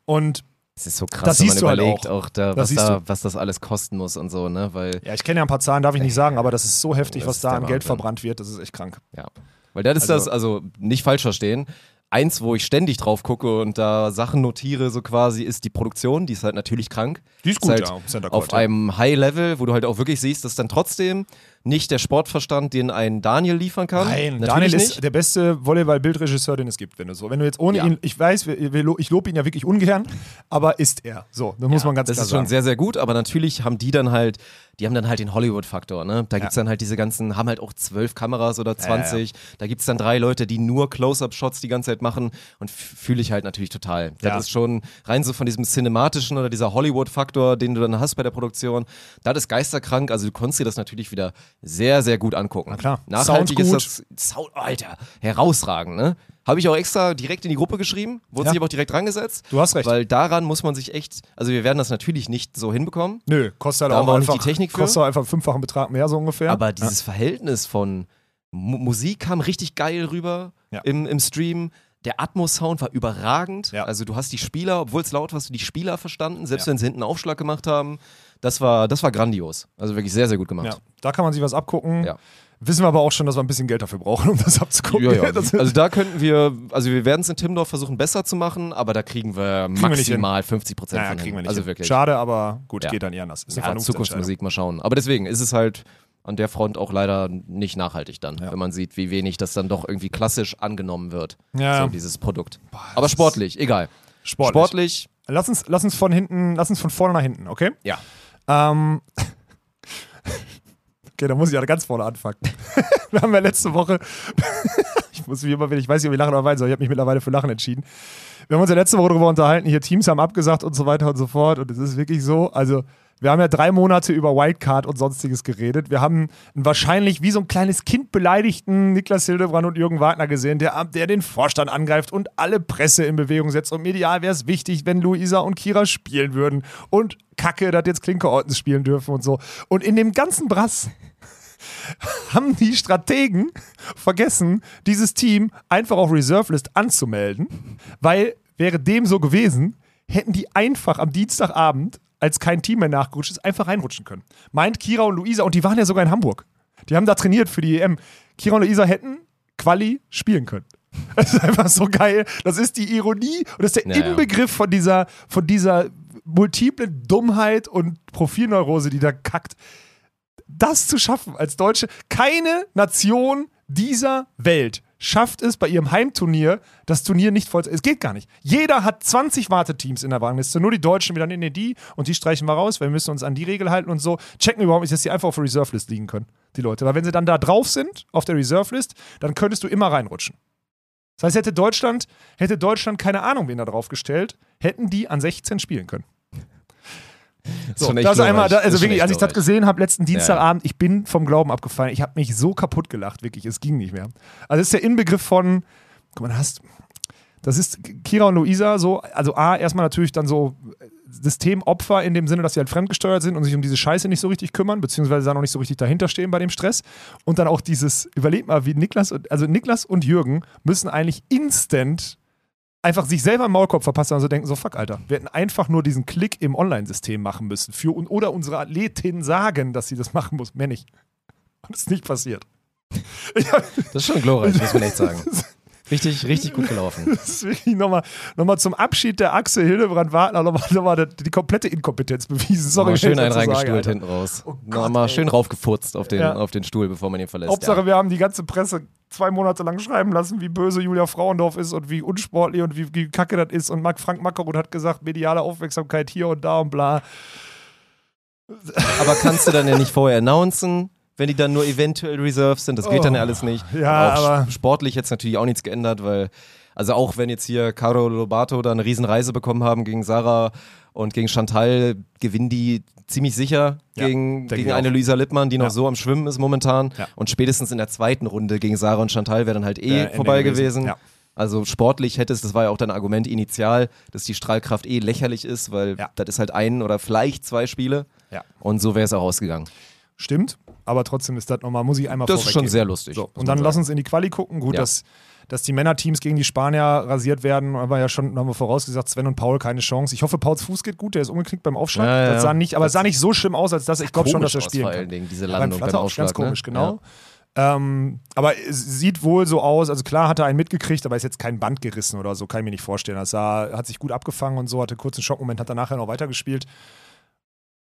Und Das ist so krass, Das wenn siehst man du halt überlegt, auch, da, Das was, da, was das alles kosten muss und so, ne? Weil, ja, ich kenne ja ein paar Zahlen, darf ich nicht sagen, aber das ist so heftig, Das was da an Geld verbrannt wird, das ist echt krank. ja. Weil das ist Also- das, also nicht falsch verstehen. Eins, wo ich ständig drauf gucke und da Sachen notiere, so quasi, ist die Produktion. Die ist halt natürlich krank. Die ist gut, halt ja, Center Auf Court, ja. einem High-Level, wo du halt auch wirklich siehst, dass dann trotzdem nicht der Sportverstand, den ein Daniel liefern kann. Nein, Natürlich Daniel nicht. ist der beste Volleyball-Bildregisseur, den es gibt, wenn du so. Wenn du jetzt ohne Ja. ihn, ich weiß, ich lobe ihn ja wirklich ungern, aber ist er. So, das muss man ganz Das klar ist schon sagen. sehr, sehr gut, aber natürlich haben die dann halt, die haben dann halt den Hollywood-Faktor, ne? Da gibt's dann halt diese ganzen, haben halt auch zwölf Kameras oder 20, da gibt's dann drei Leute, die nur Close-Up-Shots die ganze Zeit machen und fühle ich halt natürlich total. Das Ja. ist schon rein so von diesem cinematischen oder dieser Hollywood-Faktor, den du dann hast bei der Produktion, das ist geisterkrank, also du konntest dir das natürlich wieder sehr, sehr gut angucken. Na klar. Nachhaltig Sound ist das, Sound, Alter, herausragend, ne? Habe ich auch extra direkt in die Gruppe geschrieben, wurde Ja. sich aber auch direkt rangesetzt. Du hast recht. Weil daran muss man sich echt, also wir werden das natürlich nicht so hinbekommen, Nö, kostet Da halt haben auch auch einfach, die Technik für. kostet auch einfach einen fünffachen Betrag mehr, so ungefähr. aber dieses Verhältnis von Mu Musik kam richtig geil rüber Ja. im, im Stream. Der Atmos-Sound war überragend. Ja. Also du hast die Spieler, obwohl es laut war, hast du die Spieler verstanden, selbst Ja. wenn sie hinten einen Aufschlag gemacht haben. Das war, das war grandios. Also wirklich sehr, sehr gut gemacht. ja, da kann man sich was abgucken. Ja. Wissen wir aber auch schon, dass wir ein bisschen Geld dafür brauchen, um das abzugucken. Ja, ja. Also da könnten wir, also wir werden es in Timmendorf versuchen besser zu machen, aber da kriegen wir wir hin. maximal 50 Prozent naja, von kriegen wir hin. nicht. Also hin. wirklich. Schade, aber gut, Ja. geht dann eher anders. Ist eine Ja. Zukunftsmusik mal schauen. Aber deswegen ist es halt an der Front auch leider nicht nachhaltig dann, Ja. wenn man sieht, wie wenig das dann doch irgendwie klassisch angenommen wird. Ja. So dieses Produkt. das Aber sportlich, egal. Sportlich. Sportlich, Lass uns, lass uns von hinten, lass uns von vorne nach hinten, okay? ja. Ähm, okay, da muss ich ja ganz vorne anfangen. Wir haben ja letzte Woche, ich muss mich immer, ich weiß nicht, ob ich lachen oder weinen soll. Ich habe mich mittlerweile für Lachen entschieden. Wir haben uns ja letzte Woche darüber unterhalten, hier Teams haben abgesagt und so weiter und so fort. Und es ist wirklich so, also wir haben ja drei Monate über Wildcard und sonstiges geredet. Wir haben einen wahrscheinlich wie so ein kleines Kind beleidigten Niklas Hildebrand und Jürgen Wagner gesehen, der, der den Vorstand angreift und alle Presse in Bewegung setzt. Und medial wäre es wichtig, wenn Luisa und Kira spielen würden. Und Kacke, dass jetzt Klinke Ortens spielen dürfen und so. Und in dem ganzen Brass haben die Strategen vergessen, dieses Team einfach auf Reserve List anzumelden, weil wäre dem so gewesen, hätten die einfach am Dienstagabend, als kein Team mehr nachgerutscht ist, einfach reinrutschen können. Meint Kira und Luisa, und die waren ja sogar in Hamburg. Die haben da trainiert für die EM. Kira und Luisa hätten Quali spielen können. Das ist einfach so geil. Das ist die Ironie und das ist der Ja, ja. Inbegriff von dieser, von dieser multiplen Dummheit und Profilneurose, die da kackt das zu schaffen als Deutsche. Keine Nation dieser Welt schafft es bei ihrem Heimturnier, das Turnier nicht voll. Es geht gar nicht. Jeder hat 20 Warteteams in der Rangliste. Nur die Deutschen wieder, nee, nee, die und die streichen wir raus, weil wir müssen uns an die Regel halten und so. Checken überhaupt nicht, dass sie einfach auf der Reserve-List liegen können, die Leute. Weil wenn sie dann da drauf sind, auf der Reserve-List, dann könntest du immer reinrutschen. Das heißt, hätte Deutschland, hätte Deutschland keine Ahnung, wen da drauf gestellt, hätten die an 16 spielen können. So, das einmal, glorreich. da, Das also ist schon wirklich, als ich das gesehen habe, letzten Dienstagabend, ich bin vom Glauben abgefallen. Ich habe mich so kaputt gelacht, wirklich. Es ging nicht mehr. Also, das ist der Inbegriff von, guck mal, hast, das ist Kira und Luisa so, also A, erstmal natürlich dann so Systemopfer in dem Sinne, dass sie halt fremdgesteuert sind und sich um diese Scheiße nicht so richtig kümmern, beziehungsweise da noch nicht so richtig dahinter stehen bei dem Stress. Und dann auch dieses, überleg mal, wie Niklas, und, also Niklas und Jürgen müssen eigentlich instant einfach sich selber im Maulkorb verpassen und so denken, so fuck, Alter, wir hätten einfach nur diesen Klick im Online-System machen müssen für, oder unsere Athletin sagen, dass sie das machen muss, mehr nicht. Und es ist nicht passiert. Das ist schon glorreich, muss man echt sagen. Richtig, richtig gut gelaufen. das ist wirklich nochmal noch mal zum Abschied der Achse Hildebrand-Wagner nochmal noch mal die, die komplette Inkompetenz bewiesen. Sorry, wenn schön ich einen reingestuhlt hinten raus. Oh Nochmal schön raufgefurzt auf den, Ja. auf den Stuhl, bevor man ihn verlässt. Hauptsache, ja. wir haben die ganze Presse zwei Monate lang schreiben lassen, wie böse Julia Frauendorf ist und wie unsportlich und wie, wie kacke das ist. Und Marc Frank Mackerud hat gesagt, mediale Aufmerksamkeit hier und da und bla. Aber kannst du dann ja nicht vorher announcen, wenn die dann nur eventuell Reserves sind? Das geht dann ja alles nicht. Oh. Ja, auch aber- sportlich jetzt natürlich auch nichts geändert, weil, also auch wenn jetzt hier Caro Lobato da eine Riesenreise bekommen haben gegen Sarah und gegen Chantal, gewinnen die ziemlich sicher Ja, gegen, gegen eine auch. Luisa Lippmann, die noch Ja. so am Schwimmen ist momentan. Und spätestens in der zweiten Runde gegen Sarah und Chantal wäre dann halt eh Ende vorbei gewesen. gewesen. Also sportlich hätte es, das war ja auch dein Argument initial, dass die Strahlkraft eh lächerlich ist, weil das ist halt ein oder vielleicht zwei Spiele. Ja. Und so wäre es auch ausgegangen. Stimmt, aber trotzdem ist das nochmal, muss ich einmal Das ist schon sehr lustig. So, und dann lass uns in die Quali gucken. Gut, Ja. dass, dass die Männerteams gegen die Spanier rasiert werden, haben wir ja schon haben wir vorausgesagt, Sven und Paul keine Chance. Ich hoffe, Pauls Fuß geht gut, der ist umgeknickt beim Aufschlag. Ja, ja, Das sah nicht, aber es Das sah nicht so schlimm aus, als dass ich glaube schon, dass er spielen vor kann. allen Dingen, diese Beim Landung beim Flatter, Aufschlag. ganz komisch, ne? genau. Ähm, aber es sieht wohl so aus, also klar hat er einen mitgekriegt, aber ist jetzt kein Band gerissen oder so, kann ich mir nicht vorstellen. Das sah, hat sich gut abgefangen und so, hatte einen kurzen Schockmoment, hat er nachher noch weitergespielt.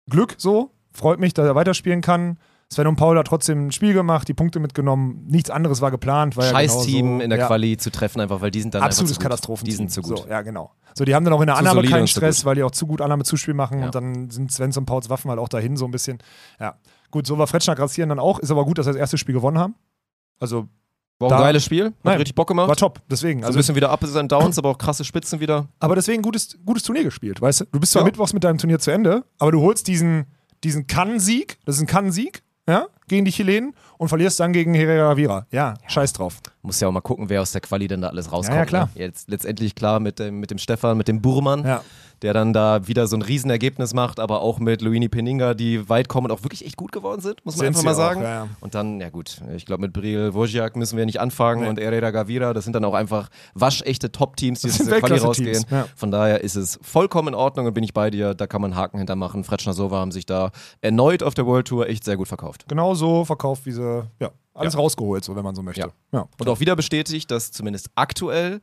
Glück so, freut mich, dass er weiterspielen kann. Sven und Paul hat trotzdem ein Spiel gemacht, die Punkte mitgenommen, nichts anderes war geplant. War ja Scheiß genauso. Team in der ja. Quali zu treffen, einfach weil die sind dann Absolutes. Katastrophenteam. Die sind zu gut. So, ja, genau. So, die haben dann auch in der Zu Annahme keinen Stress, weil die auch zu gut Annahme Zuspiel machen Ja. und dann sind Svens und Pauls Waffen halt auch dahin so ein bisschen. Ja, gut, so war Fretschner grassieren dann auch. Ist aber gut, dass wir das erste Spiel gewonnen haben. Also War Da- ein geiles Spiel, hat Nein. richtig Bock gemacht. war top. Deswegen. so ein Also, bisschen wieder Ups und Downs, aber auch krasse Spitzen wieder. aber deswegen gutes, gutes Turnier gespielt, weißt du? Du bist zwar Ja. mittwochs mit deinem Turnier zu Ende, aber du holst diesen, diesen Kann-Sieg, das ist ein Kann-Sieg, ja, gegen die Chilenen und verlierst dann gegen Herrera Vira. Ja, scheiß drauf. Muss ja auch mal gucken, wer aus der Quali denn da alles rauskommt. Ja, ja, klar. Ne? Jetzt letztendlich klar mit dem, mit dem Stefan, mit dem Burmann, Ja. der dann da wieder so ein Riesenergebnis macht, aber auch mit Luini Peninga, die weit kommen und auch wirklich echt gut geworden sind, muss man Sind einfach mal auch, sagen. ja, ja. Und dann, ja gut, ich glaube mit Bril Wojciak müssen wir nicht anfangen Nee. und Herrera Gavira, das sind dann auch einfach waschechte Top-Teams, die aus dieser Quali rausgehen. ja. Von daher ist es vollkommen in Ordnung und bin ich bei dir, da kann man Haken hintermachen. Fretschner Sova haben sich da erneut auf der World Tour echt sehr gut verkauft. Genau so verkauft, wie sie, ja, alles rausgeholt, so wenn man so möchte. Ja. ja. Und auch wieder bestätigt, dass zumindest aktuell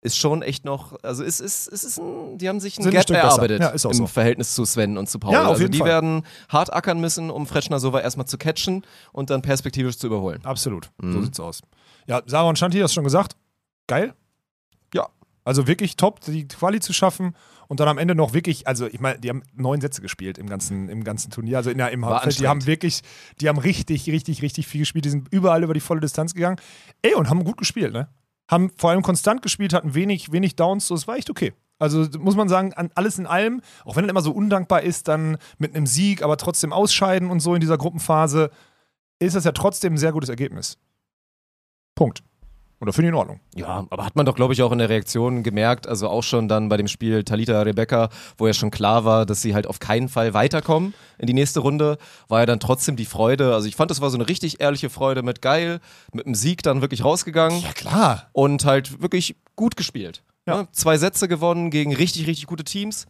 ist schon echt noch, also es ist, es ist ein, die haben sich ein Sind ein Gap besser. erarbeitet Ja, im so. Verhältnis zu Sven und zu Paul. Ja, auf also die Fall. werden hart ackern müssen, um Fretschner Sova erstmal zu catchen und dann perspektivisch zu überholen. Absolut. So Mhm. sieht's aus. Ja, Sarah und Shanti, hast du schon gesagt. Geil. Ja. Also wirklich top, die Quali zu schaffen und dann am Ende noch wirklich, also ich meine, die haben neun Sätze gespielt im ganzen, im ganzen Turnier, also in der, im Hauptfeld. Die haben wirklich, die haben richtig, richtig, richtig viel gespielt. Die sind überall über die volle Distanz gegangen. Ey, und haben gut gespielt, ne? Haben vor allem konstant gespielt, hatten wenig, wenig Downs, so, es war echt okay. Also muss man sagen, an alles in allem, auch wenn es immer so undankbar ist, dann mit einem Sieg, aber trotzdem ausscheiden und so in dieser Gruppenphase, ist das ja trotzdem ein sehr gutes Ergebnis. Punkt. Oder finde ich in Ordnung. Ja, aber hat man doch, glaube ich, auch in der Reaktion gemerkt, also auch schon dann bei dem Spiel Talita Rebecca, wo ja schon klar war, dass sie halt auf keinen Fall weiterkommen in die nächste Runde, war ja dann trotzdem die Freude. Also ich fand, das war so eine richtig ehrliche Freude mit geil, mit dem Sieg dann wirklich rausgegangen klar. und halt wirklich gut gespielt. Ja. Ne? Zwei Sätze gewonnen gegen richtig, richtig gute Teams.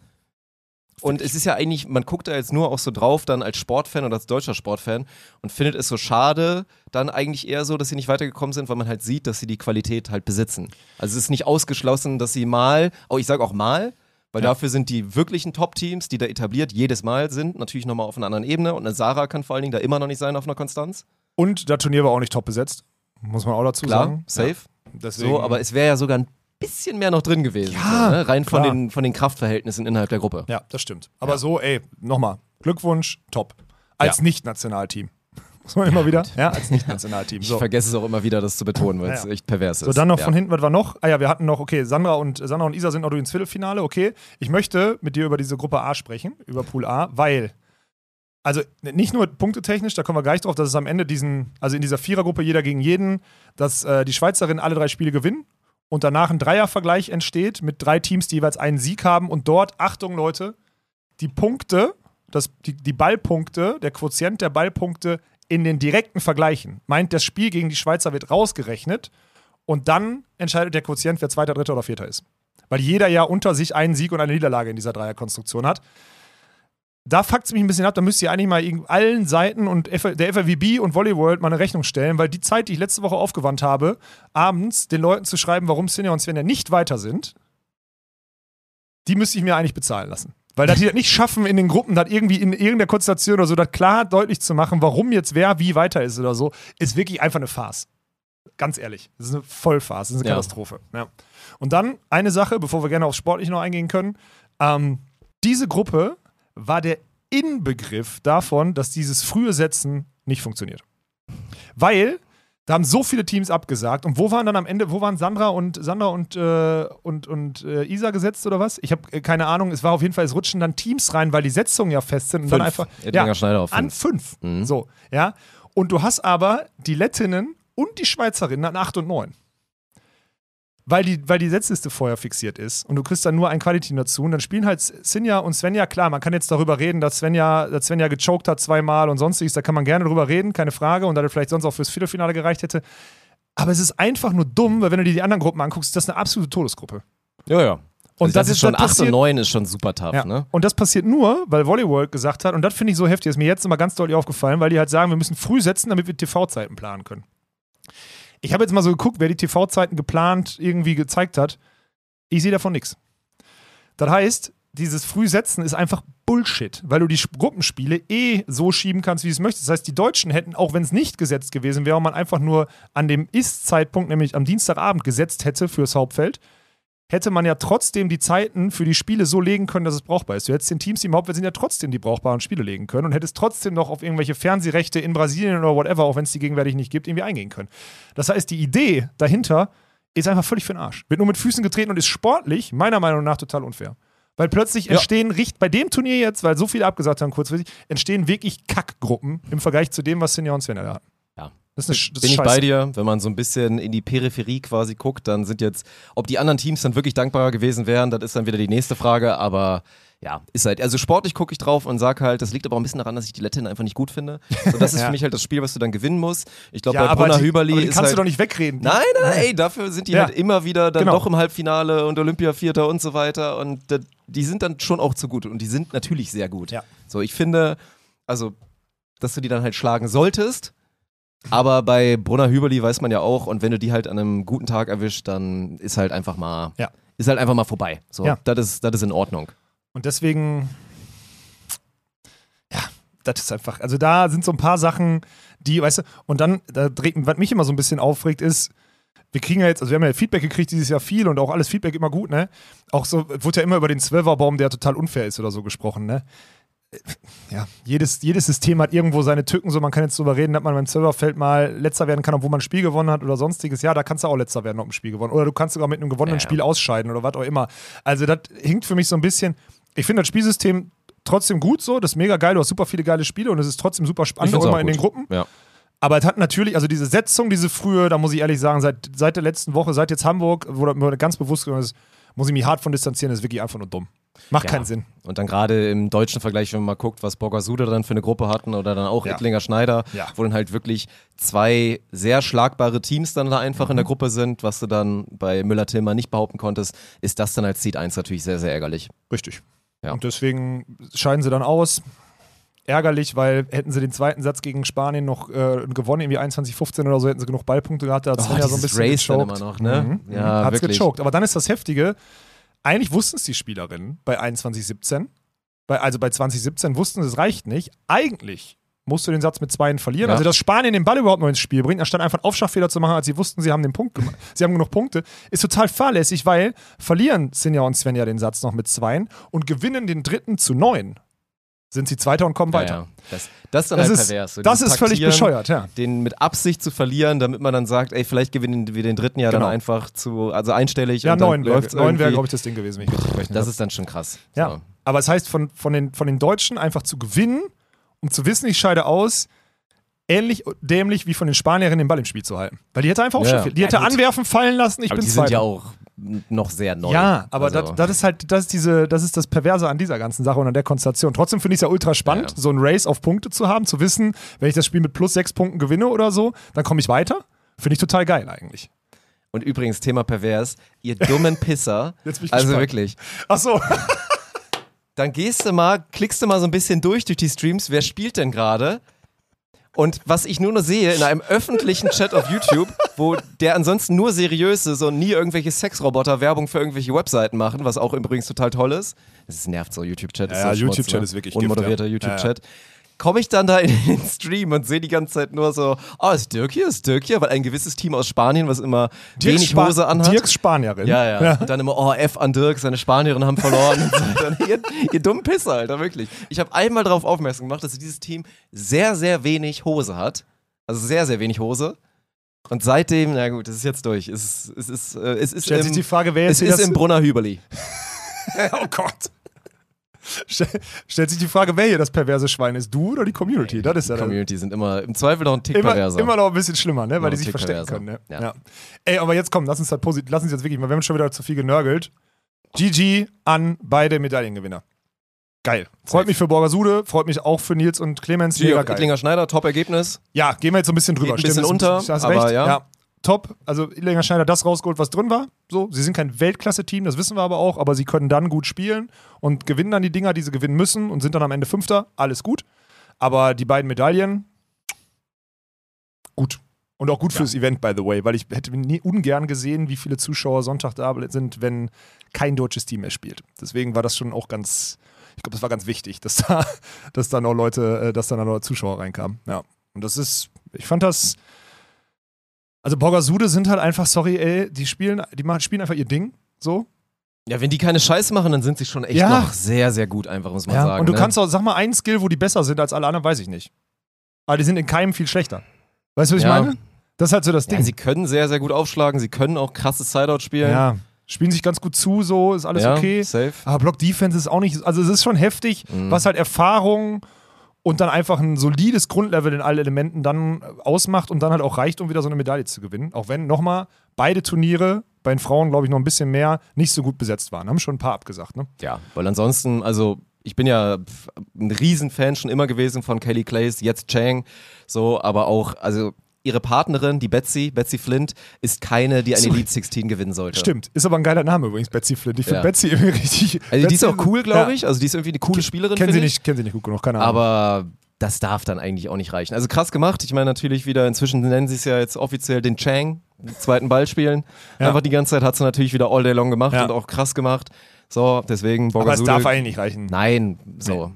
Und es ist ja eigentlich, man guckt da jetzt nur auch so drauf, dann als Sportfan oder als deutscher Sportfan und findet es so schade, dann eigentlich eher so, dass sie nicht weitergekommen sind, weil man halt sieht, dass sie die Qualität halt besitzen. Also es ist nicht ausgeschlossen, dass sie mal, oh, ich sage auch mal, weil Ja. dafür sind die wirklichen Top-Teams, die da etabliert jedes Mal sind, natürlich nochmal auf einer anderen Ebene. Und eine Sarah kann vor allen Dingen da immer noch nicht sein auf einer Konstanz. Und das Turnier war auch nicht top besetzt. Muss man auch dazu Klar, sagen. safe. Ja, deswegen, So, aber es wäre ja sogar ein bisschen mehr noch drin gewesen. Ja, so, ne? Rein von klar. den, von den Kraftverhältnissen innerhalb der Gruppe. Ja, das stimmt. Aber so, ey, nochmal. Glückwunsch, top. Als Ja. Nicht-Nationalteam. Muss man immer wieder? Ja, als Nicht-Nationalteam. Ich So. vergesse es auch immer wieder, das zu betonen, weil es Ja. echt pervers ist. So, dann noch ja. von hinten, was war noch? Ah ja, wir hatten noch, okay, Sandra und, Sandra und Isa sind noch ins Viertelfinale, okay. Ich möchte mit dir über diese Gruppe A sprechen, über Pool A, weil, also nicht nur punktetechnisch, da kommen wir gleich drauf, dass es am Ende diesen, also in dieser Vierergruppe jeder gegen jeden, dass äh, die Schweizerinnen alle drei Spiele gewinnen und danach ein Dreiervergleich entsteht mit drei Teams, die jeweils einen Sieg haben und dort, Achtung Leute, die Punkte, das, die, die Ballpunkte, der Quotient der Ballpunkte in den direkten Vergleichen, meint, das Spiel gegen die Schweizer wird rausgerechnet und dann entscheidet der Quotient, wer Zweiter, Dritter oder Vierter ist. Weil jeder ja unter sich einen Sieg und eine Niederlage in dieser Dreierkonstruktion hat. Da fuckt es mich ein bisschen ab, da müsst ihr eigentlich mal allen Seiten und der FAWB und Volleyworld mal eine Rechnung stellen, weil die Zeit, die ich letzte Woche aufgewandt habe, abends den Leuten zu schreiben, warum Sinja und Svenja nicht weiter sind, die müsste ich mir eigentlich bezahlen lassen. Weil dass die das nicht schaffen, in den Gruppen das irgendwie in irgendeiner Konstellation oder so, das klar deutlich zu machen, warum jetzt wer wie weiter ist oder so, ist wirklich einfach eine Farce. Ganz ehrlich. Das ist eine Vollfarce, das ist eine Ja. Katastrophe. Ja. Und dann eine Sache, bevor wir gerne aufs Sportliche noch eingehen können. Ähm, diese Gruppe war der Inbegriff davon, dass dieses frühe Setzen nicht funktioniert. Weil da haben so viele Teams abgesagt. Und wo waren dann am Ende, wo waren Sandra und Sandra und, äh, und, und äh, Isa gesetzt oder was? Ich habe äh, keine Ahnung. Es war auf jeden Fall, es rutschen dann Teams rein, weil die Setzungen ja fest sind und dann Fünf. einfach Edlinger Schneider auf an fünf. fünf. Mhm. So, ja. Und du hast aber die Lettinnen und die Schweizerinnen an 8 und 9. Weil die, weil die Setzliste vorher fixiert ist und du kriegst dann nur ein Quality dazu. Und dann spielen halt Sinja und Svenja, klar, man kann jetzt darüber reden, dass Svenja, dass Svenja gechoked hat zweimal und sonstiges, da kann man gerne drüber reden, keine Frage, und dass er vielleicht sonst auch fürs Viertelfinale gereicht hätte. Aber es ist einfach nur dumm, weil wenn du dir die anderen Gruppen anguckst, ist das eine absolute Todesgruppe. Ja, ja. Und Und das das, ist- schon das 8 und passiert- 9 ist schon super tough, Ja. ne? Und das passiert nur, weil Volleyworld gesagt hat, und das finde ich so heftig, ist mir jetzt immer ganz deutlich aufgefallen, weil die halt sagen, wir müssen früh setzen, damit wir TV-Zeiten planen können. Ich habe jetzt mal so geguckt, wer die TV-Zeiten geplant irgendwie gezeigt hat. Ich sehe davon nichts. Das heißt, dieses Frühsetzen ist einfach Bullshit, weil du die Gruppenspiele eh so schieben kannst, wie du es möchtest. Das heißt, die Deutschen hätten, auch wenn es nicht gesetzt gewesen wäre, und man einfach nur an dem Ist-Zeitpunkt, nämlich am Dienstagabend, gesetzt hätte fürs Hauptfeld, hätte man ja trotzdem die Zeiten für die Spiele so legen können, dass es brauchbar ist. Du hättest den Teams, die im Hauptfeld sind, ja trotzdem die brauchbaren Spiele legen können und hättest trotzdem noch auf irgendwelche Fernsehrechte in Brasilien oder whatever, auch wenn es die gegenwärtig nicht gibt, irgendwie eingehen können. Das heißt, die Idee dahinter ist einfach völlig für den Arsch. Wird nur mit Füßen getreten und ist sportlich, meiner Meinung nach, total unfair. Weil plötzlich entstehen, richt- bei dem Turnier jetzt, weil so viele abgesagt haben kurzfristig, entstehen wirklich Kackgruppen im Vergleich zu dem, was Sinja und Svenja da hatten. Das ist eine, das Bin ist ich bei dir, wenn man so ein bisschen in die Peripherie quasi guckt, dann sind jetzt, ob die anderen Teams dann wirklich dankbarer gewesen wären, das ist dann wieder die nächste Frage, aber ja, ist halt, also sportlich gucke ich drauf und sag halt, das liegt aber auch ein bisschen daran, dass ich die Lettin einfach nicht gut finde. So, das ist Ja. für mich halt das Spiel, was du dann gewinnen musst. Ich glaube, Ja, bei Brunner Hüberli kannst halt, du doch nicht wegreden. Nein, nein, nein, ey, dafür sind die Ja. halt immer wieder dann Genau. doch im Halbfinale und Olympiavierter und so weiter und die sind dann schon auch zu gut und die sind natürlich sehr gut. Ja. So, ich finde, also, dass du die dann halt schlagen solltest, aber bei Brunner Hüberli weiß man ja auch und wenn du die halt an einem guten Tag erwischt, dann ist halt einfach mal, Ja. ist halt einfach mal vorbei. So, Ja. das ist, das ist in Ordnung. Und deswegen, ja, das ist einfach, also da sind so ein paar Sachen, die, weißt du, und dann, da dreht, was mich immer so ein bisschen aufregt, ist, wir kriegen ja jetzt, also wir haben ja Feedback gekriegt dieses Jahr viel und auch alles Feedback immer gut, ne? Auch so, wurde ja immer über den Zwölferbaum, der total unfair ist oder so gesprochen, ne? Ja, jedes, jedes System hat irgendwo seine Tücken, so man kann jetzt drüber reden, dass man beim Zwölferfeld mal letzter werden kann, obwohl man ein Spiel gewonnen hat oder sonstiges. Ja, da kannst du auch letzter werden, ob ein Spiel gewonnen. Oder du kannst sogar mit einem gewonnenen Ja, ja. Spiel ausscheiden oder was auch immer. Also das hinkt für mich so ein bisschen. Ich finde das Spielsystem trotzdem gut so, das ist mega geil, du hast super viele geile Spiele und es ist trotzdem super spannend, auch immer in den Gruppen. Ja. Aber es hat natürlich, also diese Setzung, diese frühe, da muss ich ehrlich sagen, seit, seit der letzten Woche, seit jetzt Hamburg, wo das mir ganz bewusst ist, muss ich mich hart von distanzieren, das ist wirklich einfach nur dumm. Macht Ja. keinen Sinn. Und dann gerade im deutschen Vergleich, wenn man mal guckt, was Borgasude dann für eine Gruppe hatten oder dann auch Ja. Ettlinger Schneider, Ja. wo dann halt wirklich zwei sehr schlagbare Teams dann da einfach Mhm. in der Gruppe sind, was du dann bei Müller-Tillmann nicht behaupten konntest, ist das dann als Seed 1 natürlich sehr, sehr ärgerlich. Richtig. Ja. Und deswegen scheiden sie dann aus. Ärgerlich, weil hätten sie den zweiten Satz gegen Spanien noch äh, gewonnen, irgendwie 21-15 oder so, hätten sie genug Ballpunkte gehabt. Da hat Oh, Svenja so ein bisschen Race dann gechoked. immer noch, ne? Mhm. Ja, Hat's wirklich. gechoked. Aber dann ist das Heftige, eigentlich wussten es die Spielerinnen bei 21-17, bei, also bei 2017 wussten sie, es reicht nicht. Eigentlich musst du den Satz mit Zweien verlieren. Ja. Also, dass Spanien den Ball überhaupt noch ins Spiel bringt, anstatt einfach einen Aufschlagfehler zu machen, als sie wussten, sie haben den Punkt gemacht. Sie haben genug Punkte, ist total fahrlässig, weil verlieren Sinja und Svenja den Satz noch mit Zweien und gewinnen den dritten zu neun. Sind sie Zweiter und kommen Ja, weiter. ja. Das, das ist dann Das, halt ist, pervers. So das ist völlig bescheuert, ja. Den mit Absicht zu verlieren, damit man dann sagt, ey, vielleicht gewinnen wir den dritten ja Genau. dann einfach zu, also einstellig. Ja, neun wäre, irgendwie. glaube ich, das Ding gewesen, wenn ich richtig gerechnet Das habe. ist dann schon krass. Ja. So. Aber es heißt, von, von, den, von den Deutschen einfach zu gewinnen, um zu wissen, ich scheide aus, ähnlich dämlich wie von den Spanierinnen den Ball im Spiel zu halten. Weil die hätte einfach Ja. aufschlagen. Die hätte Ja, anwerfen, fallen lassen, ich aber bin die Zweiter. sind ja auch noch sehr neu. Ja, aber Also, das, das ist halt, das ist diese, das ist das Perverse an dieser ganzen Sache und an der Konstellation. Trotzdem finde ich es ja ultra spannend, Ja, ja. so ein Race auf Punkte zu haben, zu wissen, wenn ich das Spiel mit plus sechs Punkten gewinne oder so, dann komme ich weiter. Finde ich total geil eigentlich. Und übrigens, Thema pervers, ihr dummen Pisser. Jetzt bin ich also gespannt. wirklich. Ach so. Dann gehst du mal, klickst du mal so ein bisschen durch durch die Streams, wer spielt denn gerade? Und was ich nur noch sehe in einem öffentlichen Chat auf YouTube, wo der ansonsten nur seriös ist und nie irgendwelche Sexroboter Werbung für irgendwelche Webseiten machen, was auch übrigens total toll ist. Es nervt so, YouTube-Chat. Ja, ist so YouTube-Chat ne? ist wirklich Unmoderierter ja. YouTube-Chat. Komme ich dann da in den Stream und sehe die ganze Zeit nur so, oh, ist Dirk hier, ist Dirk hier, weil ein gewisses Team aus Spanien, was immer wenig Spa- Hose anhat. Dirks Spanierin. Ja, ja, Und dann immer, oh, F an Dirk, seine Spanierinnen haben verloren. Dann, ihr, ihr dummen Pisser, Alter, wirklich. Ich habe einmal darauf aufmerksam gemacht, dass dieses Team sehr, sehr wenig Hose hat. Also sehr, sehr wenig Hose. Und seitdem, na gut, es ist jetzt durch. Es ist, es ist, äh, es ist, Stellt sich im, die Frage, wer es ist im Brunner Hüberli. Oh Gott. Stell, stellt sich die Frage, wer hier das perverse Schwein ist, du oder die Community? Das ist ja Die Community sind immer im Zweifel noch ein Tick immer, perverser. immer noch ein bisschen schlimmer, ne? weil die sich verstecken perverser. können. Ne? Ja. Ey, aber jetzt komm, lass uns, das lass uns jetzt wirklich mal, wir haben schon wieder zu viel genörgelt. GG an beide Medaillengewinner. Geil. Freut Safe. mich für Borgasude, freut mich auch für Nils und Clemens. Mega geil. Schneider, Top-Ergebnis. Ja, gehen wir jetzt so ein bisschen drüber. Geht ein bisschen Stimmt, unter, aber recht. ja. Top. Also Illinger Schneider das rausgeholt, was drin war. So, sie sind kein Weltklasse-Team, das wissen wir aber auch, aber sie können dann gut spielen und gewinnen dann die Dinger, die sie gewinnen müssen und sind dann am Ende Fünfter. Alles gut. Aber die beiden Medaillen, gut. Und auch gut fürs Event, by the way, weil ich hätte nie ungern gesehen, wie viele Zuschauer Sonntag da sind, wenn kein deutsches Team mehr spielt. Deswegen war das schon auch ganz, ich glaube, das war ganz wichtig, dass da, dass da noch Leute, äh, dass da noch Zuschauer reinkamen. Ja. Und das ist, ich fand das, also Borgasude sind halt einfach, sorry, ey, die spielen, die machen, spielen einfach ihr Ding, so. Ja, wenn die keine Scheiße machen, dann sind sie schon echt Ja. noch sehr, sehr gut, einfach, muss man Ja. sagen. Und du ne? kannst auch, sag mal, einen Skill, wo die besser sind als alle anderen, weiß ich nicht. Aber die sind in keinem viel schlechter. Weißt du, was ich Ja. meine? Das ist halt so das Ja, Ding. sie können sehr, sehr gut aufschlagen, sie können auch krasses Sideout spielen. Ja. Spielen sich ganz gut zu, so, ist alles Ja, okay. safe. Aber Block Defense ist auch nicht, also es ist schon heftig, Mhm. was halt Erfahrung und dann einfach ein solides Grundlevel in allen Elementen dann ausmacht und dann halt auch reicht, um wieder so eine Medaille zu gewinnen. Auch wenn nochmal beide Turniere bei den Frauen, glaube ich, noch ein bisschen mehr nicht so gut besetzt waren. Haben schon ein paar abgesagt, ne? Ja, weil ansonsten, also ich bin ja ein Riesenfan schon immer gewesen von Kelly Clays, jetzt Chang, so, aber auch, also ihre Partnerin, die Betsy, Betsy Flint, ist keine, die eine. Elite 16 gewinnen sollte. Stimmt. Ist aber ein geiler Name übrigens, Betsy Flint. Ich finde Ja. Betsy irgendwie richtig. Also die ist Betsy- auch cool, glaube Ja. ich. Also die ist irgendwie eine coole Spielerin. Kennen sie ich. nicht, kennen sie nicht gut genug, keine Ahnung. Aber das darf dann eigentlich auch nicht reichen. Also krass gemacht. Ich meine natürlich wieder, inzwischen nennen sie es ja jetzt offiziell den Chang, den zweiten Ball spielen. Ja. Einfach die ganze Zeit hat sie natürlich wieder all day long gemacht Ja. und auch krass gemacht. So, deswegen aber es darf eigentlich nicht reichen. Nein, so.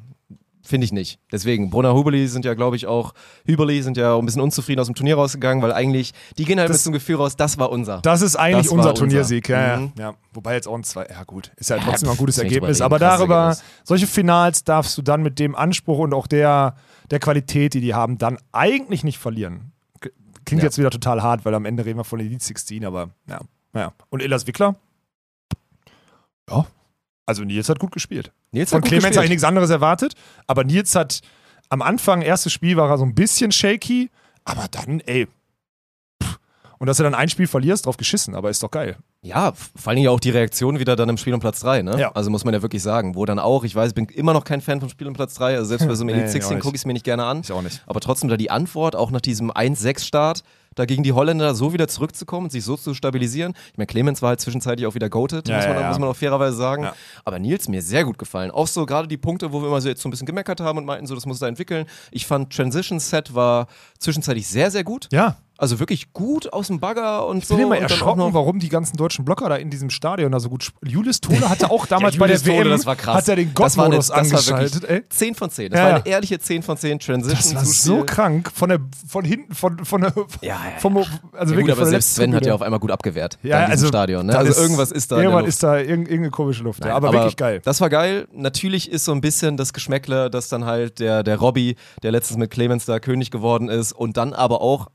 Finde ich nicht. Deswegen, Brunner Hubeli sind ja, glaube ich, auch, Hüberli sind ja auch ein bisschen unzufrieden aus dem Turnier rausgegangen, weil eigentlich, die gehen halt Das- mit so einem Gefühl raus, das war unser. Das ist eigentlich Das unser unser. Turniersieg, ja, Mhm. ja. ja. Wobei jetzt auch ein zwei, ja gut, ist ja trotzdem noch ein gutes Ergebnis. Aber darüber, Ergebnis. solche Finals darfst du dann mit dem Anspruch und auch der, der Qualität, die die haben, dann eigentlich nicht verlieren. Klingt Ja. jetzt wieder total hart, weil am Ende reden wir von Elite 16, aber ja. ja. Und Elas Wickler? Ja. Also Nils hat gut gespielt. Nils Von Clemens habe ich nichts anderes erwartet, aber Nils hat am Anfang, erstes Spiel war er so ein bisschen shaky, aber dann, ey. pff. Und dass du dann ein Spiel verlierst, drauf geschissen, aber ist doch geil. Ja, vor allen Dingen ja auch die Reaktion wieder dann im Spiel um Platz 3, ne? Ja. Also muss man ja wirklich sagen, wo dann auch, ich weiß, ich bin immer noch kein Fan vom Spiel um Platz 3, also selbst bei so einem Elite ich auch 16 nicht. gucke ich es mir nicht gerne an. Ich auch nicht. Aber trotzdem da die Antwort, auch nach diesem 1-6-Start, da gegen die Holländer so wieder zurückzukommen und sich so zu stabilisieren. Ich meine, Clemens war halt zwischenzeitlich auch wieder goated, Ja, muss, man, ja, ja. muss man auch fairerweise sagen. Aber Nils mir sehr gut gefallen. Auch so gerade die Punkte, wo wir immer so jetzt so ein bisschen gemeckert haben und meinten, so das muss da entwickeln. Ich fand Transition Set war zwischenzeitlich sehr, sehr gut. Ja. Also wirklich gut aus dem Bagger und Ich so. bin immer erschrocken, warum die ganzen deutschen Blocker da in diesem Stadion da so gut sp- Julius Tole hatte auch damals bei der Tode, WM das war krass. hat er den Gott-Modus das war angeschaltet, wirklich ey. 10 von 10. Das Ja, war ja. eine ehrliche 10 von 10 Transition. Das war so krank von der von hinten von von der Ja, ja, vom, also Ja, wirklich gut, aber selbst Sven hat ja auf einmal gut abgewehrt. ja, in diesem also Stadion. Ne? Also irgendwas ist da. Irgendwann Luft. ist da irg- irgendeine komische Luft. Nein, ja, aber, wirklich geil. Das war geil. Natürlich ist so ein bisschen das Geschmäckle, dass dann halt der, der Robby, der letztens mit Clemens da König geworden ist und dann aber auch,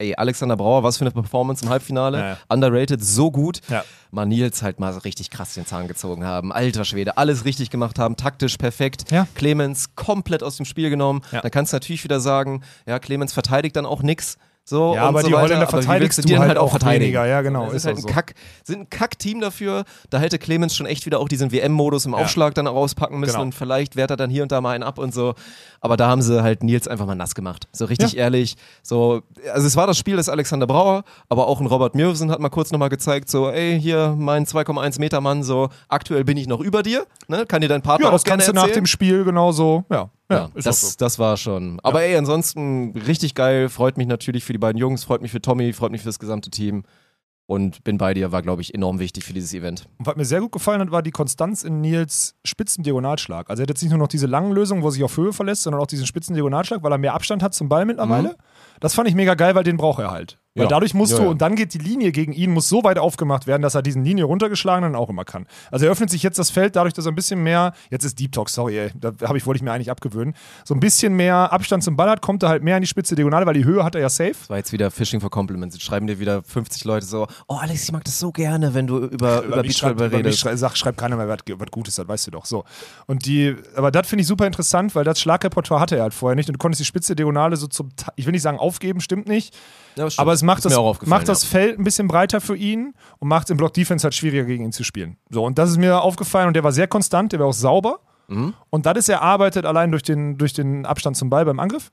ey, Alexander Brauer, was für eine Performance im Halbfinale. Ja, ja. Underrated, so gut. Ja. Mal Nils halt mal richtig krass den Zahn gezogen haben. Alter Schwede, alles richtig gemacht haben, taktisch perfekt. Ja. Clemens komplett aus dem Spiel genommen. Dann kannst du natürlich wieder sagen, ja, Clemens verteidigt dann auch nix. So Ja, aber so die weiter. Holländer Aber verteidigst willst du die dann halt auch verteidigen? weniger. Ja, genau, Das ist ist halt ein so. Kack, sind ein Kack-Team dafür. Da hätte Clemens schon echt wieder auch diesen WM-Modus im Aufschlag dann rauspacken müssen Genau. und vielleicht wehrt er dann hier und da mal einen ab und so. Aber da haben sie halt Nils einfach mal nass gemacht. So richtig ehrlich. So, also es war das Spiel des Alexander Brauer, aber auch ein Robert Mürsen hat mal kurz nochmal gezeigt, so, ey, hier mein 2,1 Meter Mann, so, aktuell bin ich noch über dir, ne? Kann dir dein Partner Ja, auch das gerne kannst du nach dem Spiel genauso. Ja, ja, das, so. das war schon. Aber ey, ansonsten richtig geil. Freut mich natürlich für die beiden Jungs, freut mich für Tommy, freut mich für das gesamte Team. Und bin bei dir, war, glaube ich, enorm wichtig für dieses Event. Und was mir sehr gut gefallen hat, war die Konstanz in Nils spitzen Diagonalschlag. Also er hat jetzt nicht nur noch diese langen Lösungen, wo er sich auf Höhe verlässt, sondern auch diesen spitzen Diagonalschlag, weil er mehr Abstand hat zum Ball mittlerweile. Das fand ich mega geil, weil den braucht er halt. Weil Ja. dadurch musst Ja, du, ja. und dann geht die Linie gegen ihn, muss so weit aufgemacht werden, dass er diesen Linie runtergeschlagenen auch immer kann. Also er öffnet sich jetzt das Feld dadurch, dass er ein bisschen mehr, jetzt ist Deep Talk, sorry, ey, da hab ich, wollte ich mir eigentlich abgewöhnen, so ein bisschen mehr Abstand zum Ball hat, kommt er halt mehr in die spitze Diagonale, weil die Höhe hat er ja safe. Das war jetzt wieder Fishing for Compliments. Jetzt schreiben dir wieder 50 Leute so: Oh, Alex, ich mag das so gerne, wenn du über, über schreibt, Beachvolleyball über mich redest. sag, schreibt keiner mehr, was, was Gutes, das weißt du doch. So. Und die, aber das finde ich super interessant, weil das Schlagrepertoire hatte er halt vorher nicht. Und du konntest die spitze Diagonale so zum, ich will nicht sagen aufgeben, stimmt nicht. Ja. Aber es macht, das, macht das ja. Feld ein bisschen breiter für ihn und macht es im Block Defense halt schwieriger gegen ihn zu spielen. So, und das ist mir aufgefallen und der war sehr konstant, der war auch sauber. Mhm. Und das ist erarbeitet allein durch den, durch den Abstand zum Ball beim Angriff.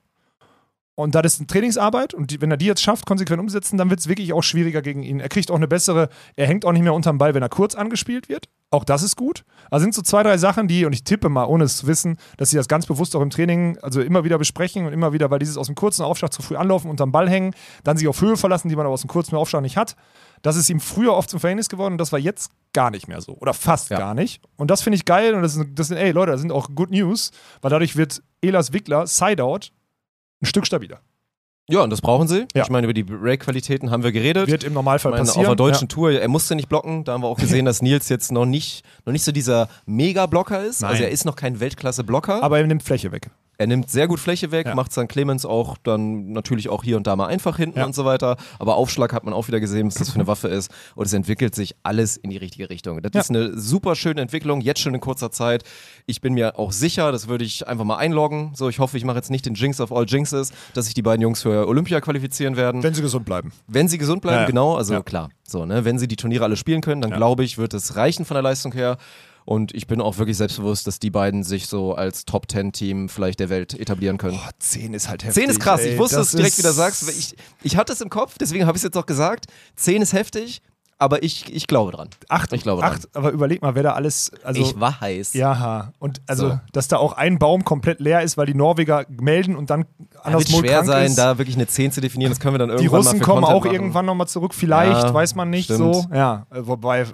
Und das ist eine Trainingsarbeit und die, wenn er die jetzt schafft, konsequent umzusetzen, dann wird es wirklich auch schwieriger gegen ihn. Er kriegt auch eine bessere, er hängt auch nicht mehr unterm Ball, wenn er kurz angespielt wird. Auch das ist gut. Also sind so zwei, drei Sachen, die, und ich tippe mal, ohne es zu wissen, dass sie das ganz bewusst auch im Training, also immer wieder besprechen und immer wieder, weil dieses aus dem kurzen Aufschlag zu früh anlaufen, unterm Ball hängen, dann sich auf Höhe verlassen, die man aber aus dem kurzen Aufschlag nicht hat. Das ist ihm früher oft zum Verhängnis geworden und das war jetzt gar nicht mehr so. Oder fast Ja. gar nicht. Und das finde ich geil und das sind, das sind, ey Leute, das sind auch Good News, weil dadurch wird Elas Wickler Sideout ein Stück stabiler. Ja, und das brauchen sie. Ja. Ich meine, über die Break-Qualitäten haben wir geredet. Wird im Normalfall Ich meine, passieren. auf der deutschen Tour, er musste nicht blocken. Da haben wir auch gesehen, dass Nils jetzt noch nicht, noch nicht so dieser Mega-Blocker ist. Nein. Also er ist noch kein Weltklasse-Blocker. ja. Aber er nimmt Fläche weg. Er nimmt sehr gut Fläche weg, Ja. macht dann Clemens auch dann natürlich auch hier und da mal einfach hinten Ja. und so weiter. Aber Aufschlag hat man auch wieder gesehen, was das für eine Waffe ist. Und es entwickelt sich alles in die richtige Richtung. Das Ja. ist eine super schöne Entwicklung, jetzt schon in kurzer Zeit. Ich bin mir auch sicher, das würde ich einfach mal einloggen. So, ich hoffe, ich mache jetzt nicht den Jinx of all Jinxes, dass sich die beiden Jungs für Olympia qualifizieren werden. Wenn sie gesund bleiben. Wenn sie gesund bleiben, genau, also klar. So, ne, wenn sie die Turniere alle spielen können, dann glaube ich, wird es reichen von der Leistung her. Und ich bin auch wirklich selbstbewusst, dass die beiden sich so als Top 10 Team vielleicht der Welt etablieren können. Boah, 10 ist halt heftig. 10 ist krass. ey. ich wusste, du direkt ist- wieder sagst. Ich, ich hatte es im Kopf, deswegen habe ich es jetzt auch gesagt. 10 ist heftig, aber ich, ich glaube dran. Acht, Ich glaube acht, aber überleg mal, wer da alles. Also, ich war heiß. Ja, und also, So. dass da auch ein Baum komplett leer ist, weil die Norweger melden und dann Da anders wird schwer sein, ist. da wirklich eine 10 zu definieren. Das können wir dann die irgendwann Russen mal für kommen Content auch machen. irgendwann nochmal zurück, vielleicht, Ja, weiß man nicht stimmt. so. Ja, äh, wobei, äh,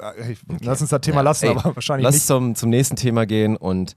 lass uns das Thema Ja, lassen, ey, aber wahrscheinlich Lass nicht. zum, zum nächsten Thema gehen und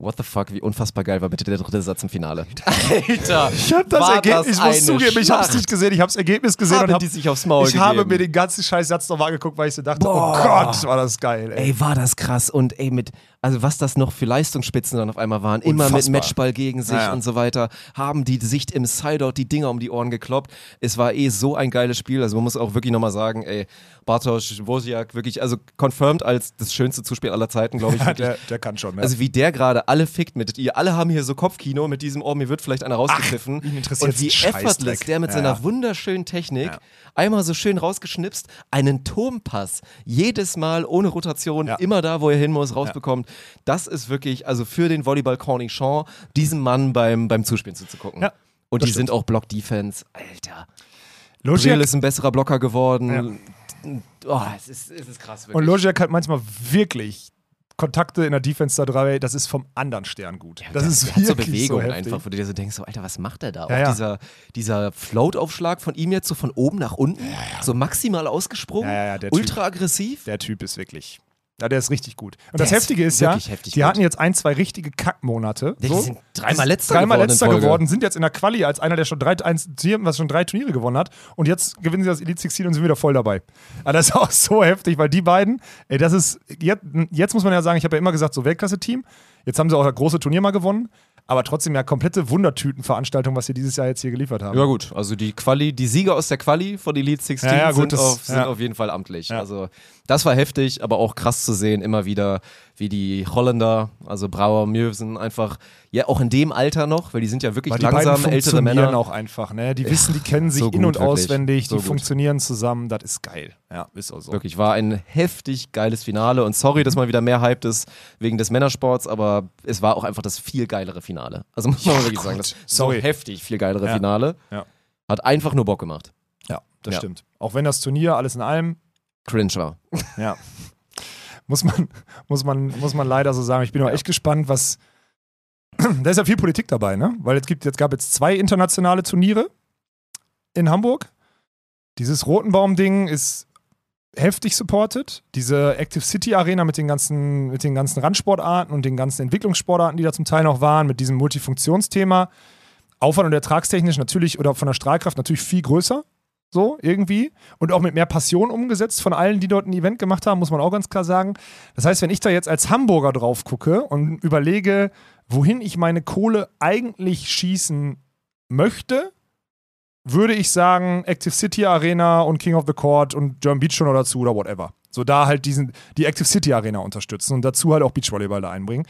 What the fuck, wie unfassbar geil war bitte der dritte Satz im Finale. Alter, Ich habe das Ergebnis, ich muss zugeben, ich habe es Schlacht. nicht gesehen, ich habe das Ergebnis gesehen Haben und hab, die sich aufs Maul ich habe gegeben. mir den ganzen scheiß Satz nochmal angeguckt, weil ich so dachte, Boah. oh Gott, war das geil, ey. Ey, war das krass. Und ey, mit, also was das noch für Leistungsspitzen dann auf einmal waren, immer mit Unfassbar. Matchball gegen sich Ja, ja. und so weiter, haben die Sicht im Sideout die Dinger um die Ohren gekloppt. Es war eh so ein geiles Spiel. Also man muss auch wirklich nochmal sagen, ey, Bartosz Wozniak wirklich, also confirmed als das schönste Zuspiel aller Zeiten, glaube ich. Ja, der, der kann schon, ne? Also wie der gerade alle fickt mit, ihr alle haben hier so Kopfkino mit diesem, oh, mir wird vielleicht einer ihn interessiert's und wie effortless der mit Ja, seiner ja. wunderschönen Technik Ja. einmal so schön rausgeschnipst, einen Turmpass jedes Mal ohne Rotation, Ja. immer da, wo er hin muss, rausbekommt. Das ist wirklich, also für den Volleyball Cornichon, diesem Mann beim, beim Zuspielen zuzugucken. Ja, und die stimmt. sind auch Block-Defense. Alter. Logiak, Brill ist ein besserer Blocker geworden. Oh, es ist, es ist krass, wirklich. und Logiak hat manchmal wirklich Kontakte in der Defense da drei, das ist vom anderen Stern gut. das der, ist der hat so wirklich Bewegung so einfach, wo du dir so denkst, so, Alter, was macht der da? Ja, auch ja. dieser, dieser Float-Aufschlag von ihm jetzt so von oben nach unten, so maximal ausgesprungen, Ja, ja, ja, der Typ. ultra aggressiv. Der Typ ist wirklich. Ja, der ist richtig gut. Und Der das Heftige ist ja, heftig die gut. hatten jetzt ein, zwei richtige Kackmonate. Die so. sind dreimal letzter dreimal geworden letzter geworden, sind jetzt in der Quali als einer, der schon drei, eins, was schon drei Turniere gewonnen hat. Und jetzt gewinnen sie das Elite 16 und sind wieder voll dabei. Aber das ist auch so heftig, weil die beiden, ey, das ist, jetzt, jetzt muss man ja sagen, ich habe ja immer gesagt, so Weltklasse-Team. Jetzt haben sie auch das große Turnier mal gewonnen. Aber trotzdem ja komplette Wundertütenveranstaltung, was sie dieses Jahr jetzt hier geliefert haben. Ja gut, also die Quali, die Sieger aus der Quali von Elite 16 Ja, ja, gut, sind, das- auf, sind ja. auf jeden Fall amtlich. Also das war heftig, aber auch krass zu sehen, immer wieder, wie die Holländer, also Brauer, Mürsen, einfach, ja auch in dem Alter noch, weil die sind ja wirklich Weil die langsam ältere funktionieren Männer. auch einfach, ne? Die wissen, die kennen sich so in- und wirklich. auswendig, So die gut. funktionieren zusammen, das ist geil. Ja, ist auch so. Wirklich, war ein heftig geiles Finale und sorry, dass man wieder mehr hyped ist wegen des Männersports, aber es war auch einfach das viel geilere Finale. Also muss man Ja, wirklich sagen, das sorry. so heftig viel geilere Ja. Finale. Ja. Hat einfach nur Bock gemacht. Ja, das stimmt. Auch wenn das Turnier alles in allem, Cringe war. ja, muss man, muss man, muss man leider so sagen. Ich bin auch echt gespannt, was. Da ist ja viel Politik dabei, ne? Weil es gibt, jetzt gab jetzt zwei internationale Turniere in Hamburg. Dieses Rotenbaum-Ding ist heftig supported. Diese Active City Arena mit den ganzen, mit den ganzen Randsportarten und den ganzen Entwicklungssportarten, die da zum Teil noch waren, mit diesem Multifunktionsthema. Aufwand und ertragstechnisch natürlich oder von der Strahlkraft natürlich viel größer. So, irgendwie. Und auch mit mehr Passion umgesetzt von allen, die dort ein Event gemacht haben, muss man auch ganz klar sagen. Das heißt, wenn ich da jetzt als Hamburger drauf gucke und überlege, wohin ich meine Kohle eigentlich schießen möchte, würde ich sagen, Active City Arena und King of the Court und German Beach schon dazu oder whatever. So da halt diesen, die Active City Arena unterstützen und dazu halt auch Beachvolleyball da einbringen.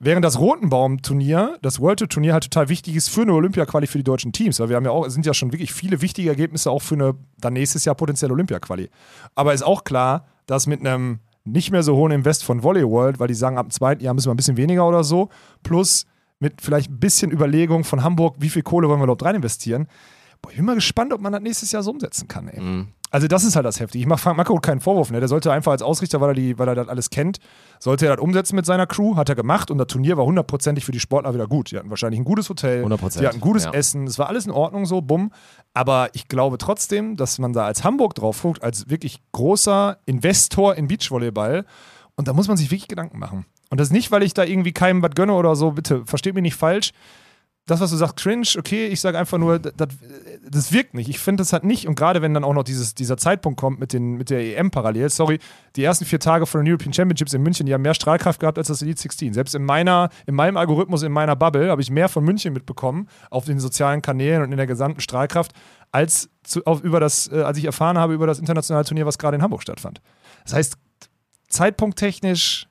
Während das Rotenbaum-Turnier, das World Tour Turnier halt total wichtig ist für eine Olympia-Quali für die deutschen Teams, weil wir haben ja auch, sind ja schon wirklich viele wichtige Ergebnisse auch für eine dann nächstes Jahr potenzielle Olympia-Quali. Aber ist auch klar, dass mit einem nicht mehr so hohen Invest von Volley World, weil die sagen, ab dem zweiten Jahr müssen wir ein bisschen weniger oder so, plus mit vielleicht ein bisschen Überlegung von Hamburg, wie viel Kohle wollen wir überhaupt rein investieren. Boah, ich bin mal gespannt, ob man das nächstes Jahr so umsetzen kann, ey. Mhm. Also das ist halt das Heftige. Ich mache Frank Macco keinen Vorwurf, ne? Der sollte einfach als Ausrichter, weil er, die, weil er das alles kennt, sollte er das umsetzen mit seiner Crew, hat er gemacht und das Turnier war hundertprozentig für die Sportler wieder gut. Die hatten wahrscheinlich ein gutes Hotel, 100%, die hatten gutes ja. Essen, es war alles in Ordnung so, bumm. Aber ich glaube trotzdem, dass man da als Hamburg drauf guckt, als wirklich großer Investor in Beachvolleyball und da muss man sich wirklich Gedanken machen. Und das nicht, weil ich da irgendwie keinem was gönne oder so, bitte, versteht mich nicht falsch. Das, was du sagst, cringe, okay, ich sage einfach nur, das, das wirkt nicht. Ich finde, das hat nicht, und gerade wenn dann auch noch dieses, dieser Zeitpunkt kommt mit, den, mit der EM parallel, sorry, die ersten vier Tage von den European Championships in München, die haben mehr Strahlkraft gehabt als das Elite 16. Selbst in, meiner, in meinem Algorithmus, in meiner Bubble, habe ich mehr von München mitbekommen, auf den sozialen Kanälen und in der gesamten Strahlkraft, als, zu, auf, über das, äh, als ich erfahren habe über das internationale Turnier, was gerade in Hamburg stattfand. Das heißt, zeitpunkttechnisch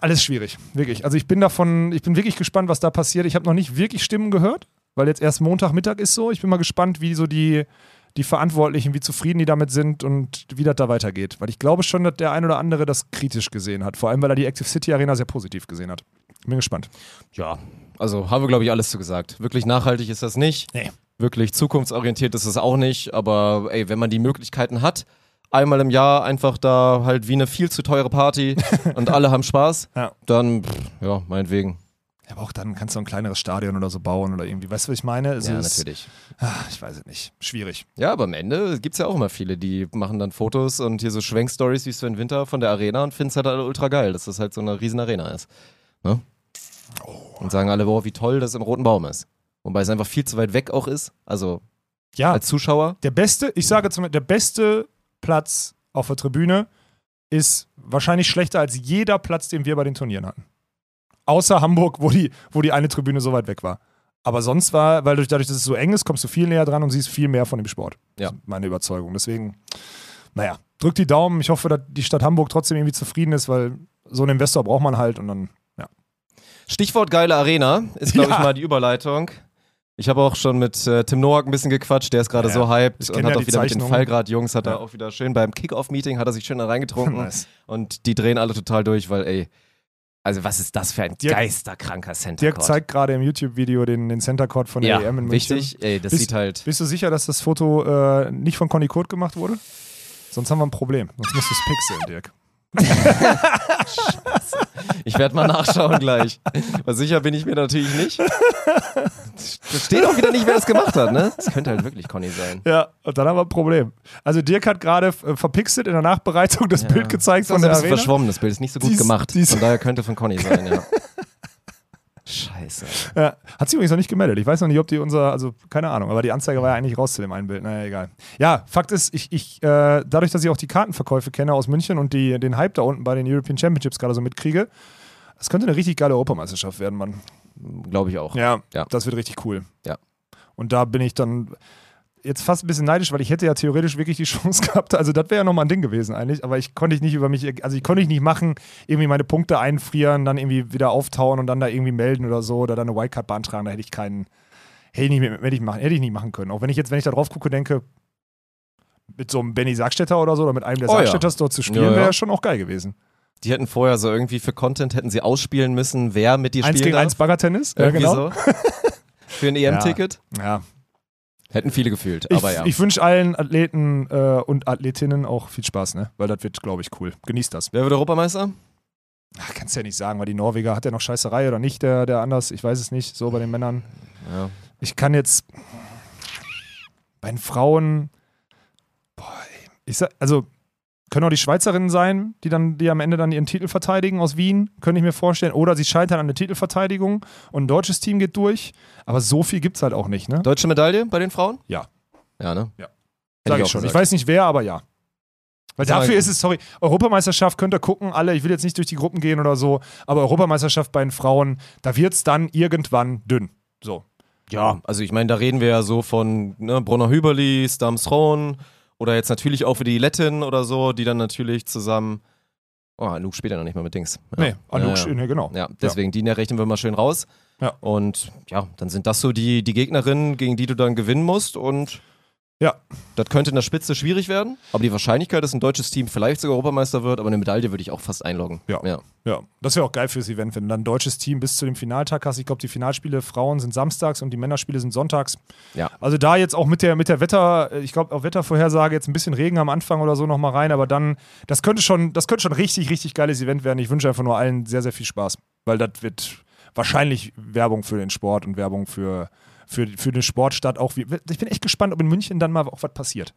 alles schwierig, wirklich. Also ich bin davon, ich bin wirklich gespannt, was da passiert. Ich habe noch nicht wirklich Stimmen gehört, weil jetzt erst Montagmittag ist so. Ich bin mal gespannt, wie so die, die Verantwortlichen, wie zufrieden die damit sind und wie das da weitergeht. Weil ich glaube schon, dass der ein oder andere das kritisch gesehen hat. Vor allem, weil er die Active City Arena sehr positiv gesehen hat. Bin gespannt. Ja, also haben wir, glaube ich, alles zu gesagt. Wirklich nachhaltig ist das nicht. Nee. Wirklich zukunftsorientiert ist es auch nicht. Aber ey, wenn man die Möglichkeiten hat, einmal im Jahr einfach da halt wie eine viel zu teure Party und alle haben Spaß, Ja. dann, pff, ja, meinetwegen. Ja, aber auch dann kannst du ein kleineres Stadion oder so bauen oder irgendwie. Weißt du, was ich meine? Also ja, es- natürlich. Ah, ich weiß es nicht. Schwierig. Ja, aber am Ende gibt es ja auch immer viele, die machen dann Fotos und hier so Schwenkstories wie Sven Winter von der Arena und finden es halt alle ultra geil, dass das halt so eine riesen Arena ist. Ne? Und sagen alle, boah, wie toll das im Roten Baum ist. Wobei es einfach viel zu weit weg auch ist. Also Ja, als Zuschauer. der beste, ich sage zum der beste Platz auf der Tribüne ist wahrscheinlich schlechter als jeder Platz, den wir bei den Turnieren hatten. Außer Hamburg, wo die, wo die eine Tribüne so weit weg war. Aber sonst war, weil durch, dadurch, dass es so eng ist, kommst du viel näher dran und siehst viel mehr von dem Sport. Ja. Meine Überzeugung. Deswegen, naja, drück die Daumen. Ich hoffe, dass die Stadt Hamburg trotzdem irgendwie zufrieden ist, weil so einen Investor braucht man halt und dann, ja. Stichwort geile Arena ist, glaube Ja. ich, mal die Überleitung. Ich habe auch schon mit äh, Tim Noack ein bisschen gequatscht, der ist gerade Ja, so hyped und hat ja auch wieder mit den Zeichnung. Fallgrad-Jungs, hat Ja. er auch wieder schön beim Kick-Off-Meeting, hat er sich schön da reingetrunken Nice. und die drehen alle total durch, weil ey, also was ist das für ein Dirk- geisterkranker Center Dirk zeigt gerade im YouTube-Video den, den Center Court von der ja, EM in München. wichtig, ey, das Bist- sieht halt, Bist du sicher, dass das Foto äh, nicht von Conny Kurt gemacht wurde? Sonst haben wir ein Problem. Sonst musst du es pixeln, Dirk. Ich werde mal nachschauen gleich. Aber sicher bin ich mir natürlich nicht. Da steht auch wieder nicht, wer das gemacht hat, ne? Das könnte halt wirklich Conny sein. Ja, und dann haben wir ein Problem. Also Dirk hat gerade äh, verpixelt in der Nachbereitung das Ja. Bild gezeigt Ist auch von ein der bisschen Arena. verschwommen, das Bild ist nicht so gut Dies- gemacht. dies- Von daher könnte von Conny sein, ja. Scheiße. Ja, hat sie übrigens noch nicht gemeldet. Ich weiß noch nicht, ob die unser, also keine Ahnung, aber die Anzeige war ja eigentlich raus zu dem einen Bild. Naja, egal. Ja, Fakt ist, ich, ich äh, dadurch, dass ich auch die Kartenverkäufe kenne aus München und die, den Hype da unten bei den European Championships gerade so mitkriege, das könnte eine richtig geile Europameisterschaft werden, Mann. Glaube ich auch. Ja, Ja. das wird richtig cool. Ja. Und da bin ich dann jetzt fast ein bisschen neidisch, weil ich hätte ja theoretisch wirklich die Chance gehabt. Also das wäre ja nochmal ein Ding gewesen eigentlich, aber ich konnte ich nicht über mich, also ich konnte ich nicht machen, irgendwie meine Punkte einfrieren, dann irgendwie wieder auftauen und dann da irgendwie melden oder so oder dann eine Wildcard beantragen, da hätte ich keinen, hätte ich nicht, hätte ich machen, hätte ich nicht machen können. Auch wenn ich jetzt, wenn ich da drauf gucke, denke, mit so einem Benny Sargstetter oder so oder mit einem der Oh ja. Sargstetters dort zu spielen, Ja, ja. wäre schon auch geil gewesen. Die hätten vorher so irgendwie für Content hätten sie ausspielen müssen, wer mit dir Eins spielen gegen darf. eins Baggertennis, ja Irgendwie genau. so. Für ein EM-Ticket. Ja, Hätten viele gefühlt, Ich, aber ja. ich wünsche allen Athleten äh, und Athletinnen auch viel Spaß, ne? Weil das wird, glaube ich, cool. Genießt das. Wer wird Europameister? Ach, kannst ja nicht sagen, weil die Norweger hat ja noch Scheißerei oder nicht, der, der anders, ich weiß es nicht, so bei den Männern. Ja. Ich kann jetzt bei den Frauen, boah, ey, ich sag, also können auch die Schweizerinnen sein, die dann, die am Ende dann ihren Titel verteidigen aus Wien, könnte ich mir vorstellen. Oder sie scheitern an der Titelverteidigung und ein deutsches Team geht durch. Aber so viel gibt es halt auch nicht, ne? Deutsche Medaille bei den Frauen? Ja. Ja, ne? Ja. Sag ich auch schon. Ich gesagt. weiß nicht wer, aber ja. Weil Sag dafür ist es, sorry, Europameisterschaft könnt ihr gucken, alle, ich will jetzt nicht durch die Gruppen gehen oder so, aber Europameisterschaft bei den Frauen, da wird es dann irgendwann dünn. So. Ja, also ich meine, da reden wir ja so von ne, Brunner Hüberli, Stams Rohn oder jetzt natürlich auch für die Lettin oder so, die dann natürlich zusammen. Oh, Anouk spielt ja noch nicht mal mit Dings. Ja. Nee, Anouk, ja, ja. nee, genau. Ja, deswegen, die rechnen wir mal schön raus. Ja. Und ja, dann sind das so die, die Gegnerinnen, gegen die du dann gewinnen musst. Und Ja. das könnte in der Spitze schwierig werden. Aber die Wahrscheinlichkeit, dass ein deutsches Team vielleicht sogar Europameister wird, aber eine Medaille würde ich auch fast einloggen. Ja. ja. Ja, das wäre auch geil fürs Event, wenn du dann ein deutsches Team bis zu dem Finaltag hast. Ich glaube, die Finalspiele Frauen sind samstags und die Männerspiele sind sonntags. Ja. Also da jetzt auch mit der, mit der Wetter, äh, ich glaube, auf Wettervorhersage jetzt ein bisschen Regen am Anfang oder so nochmal rein, aber dann, das könnte schon, das könnte schon richtig, richtig geiles Event werden. Ich wünsche einfach nur allen sehr, sehr viel Spaß, weil das wird wahrscheinlich Werbung für den Sport und Werbung für, für, für eine Sportstadt auch. Wie, ich bin echt gespannt, ob in München dann mal auch was passiert.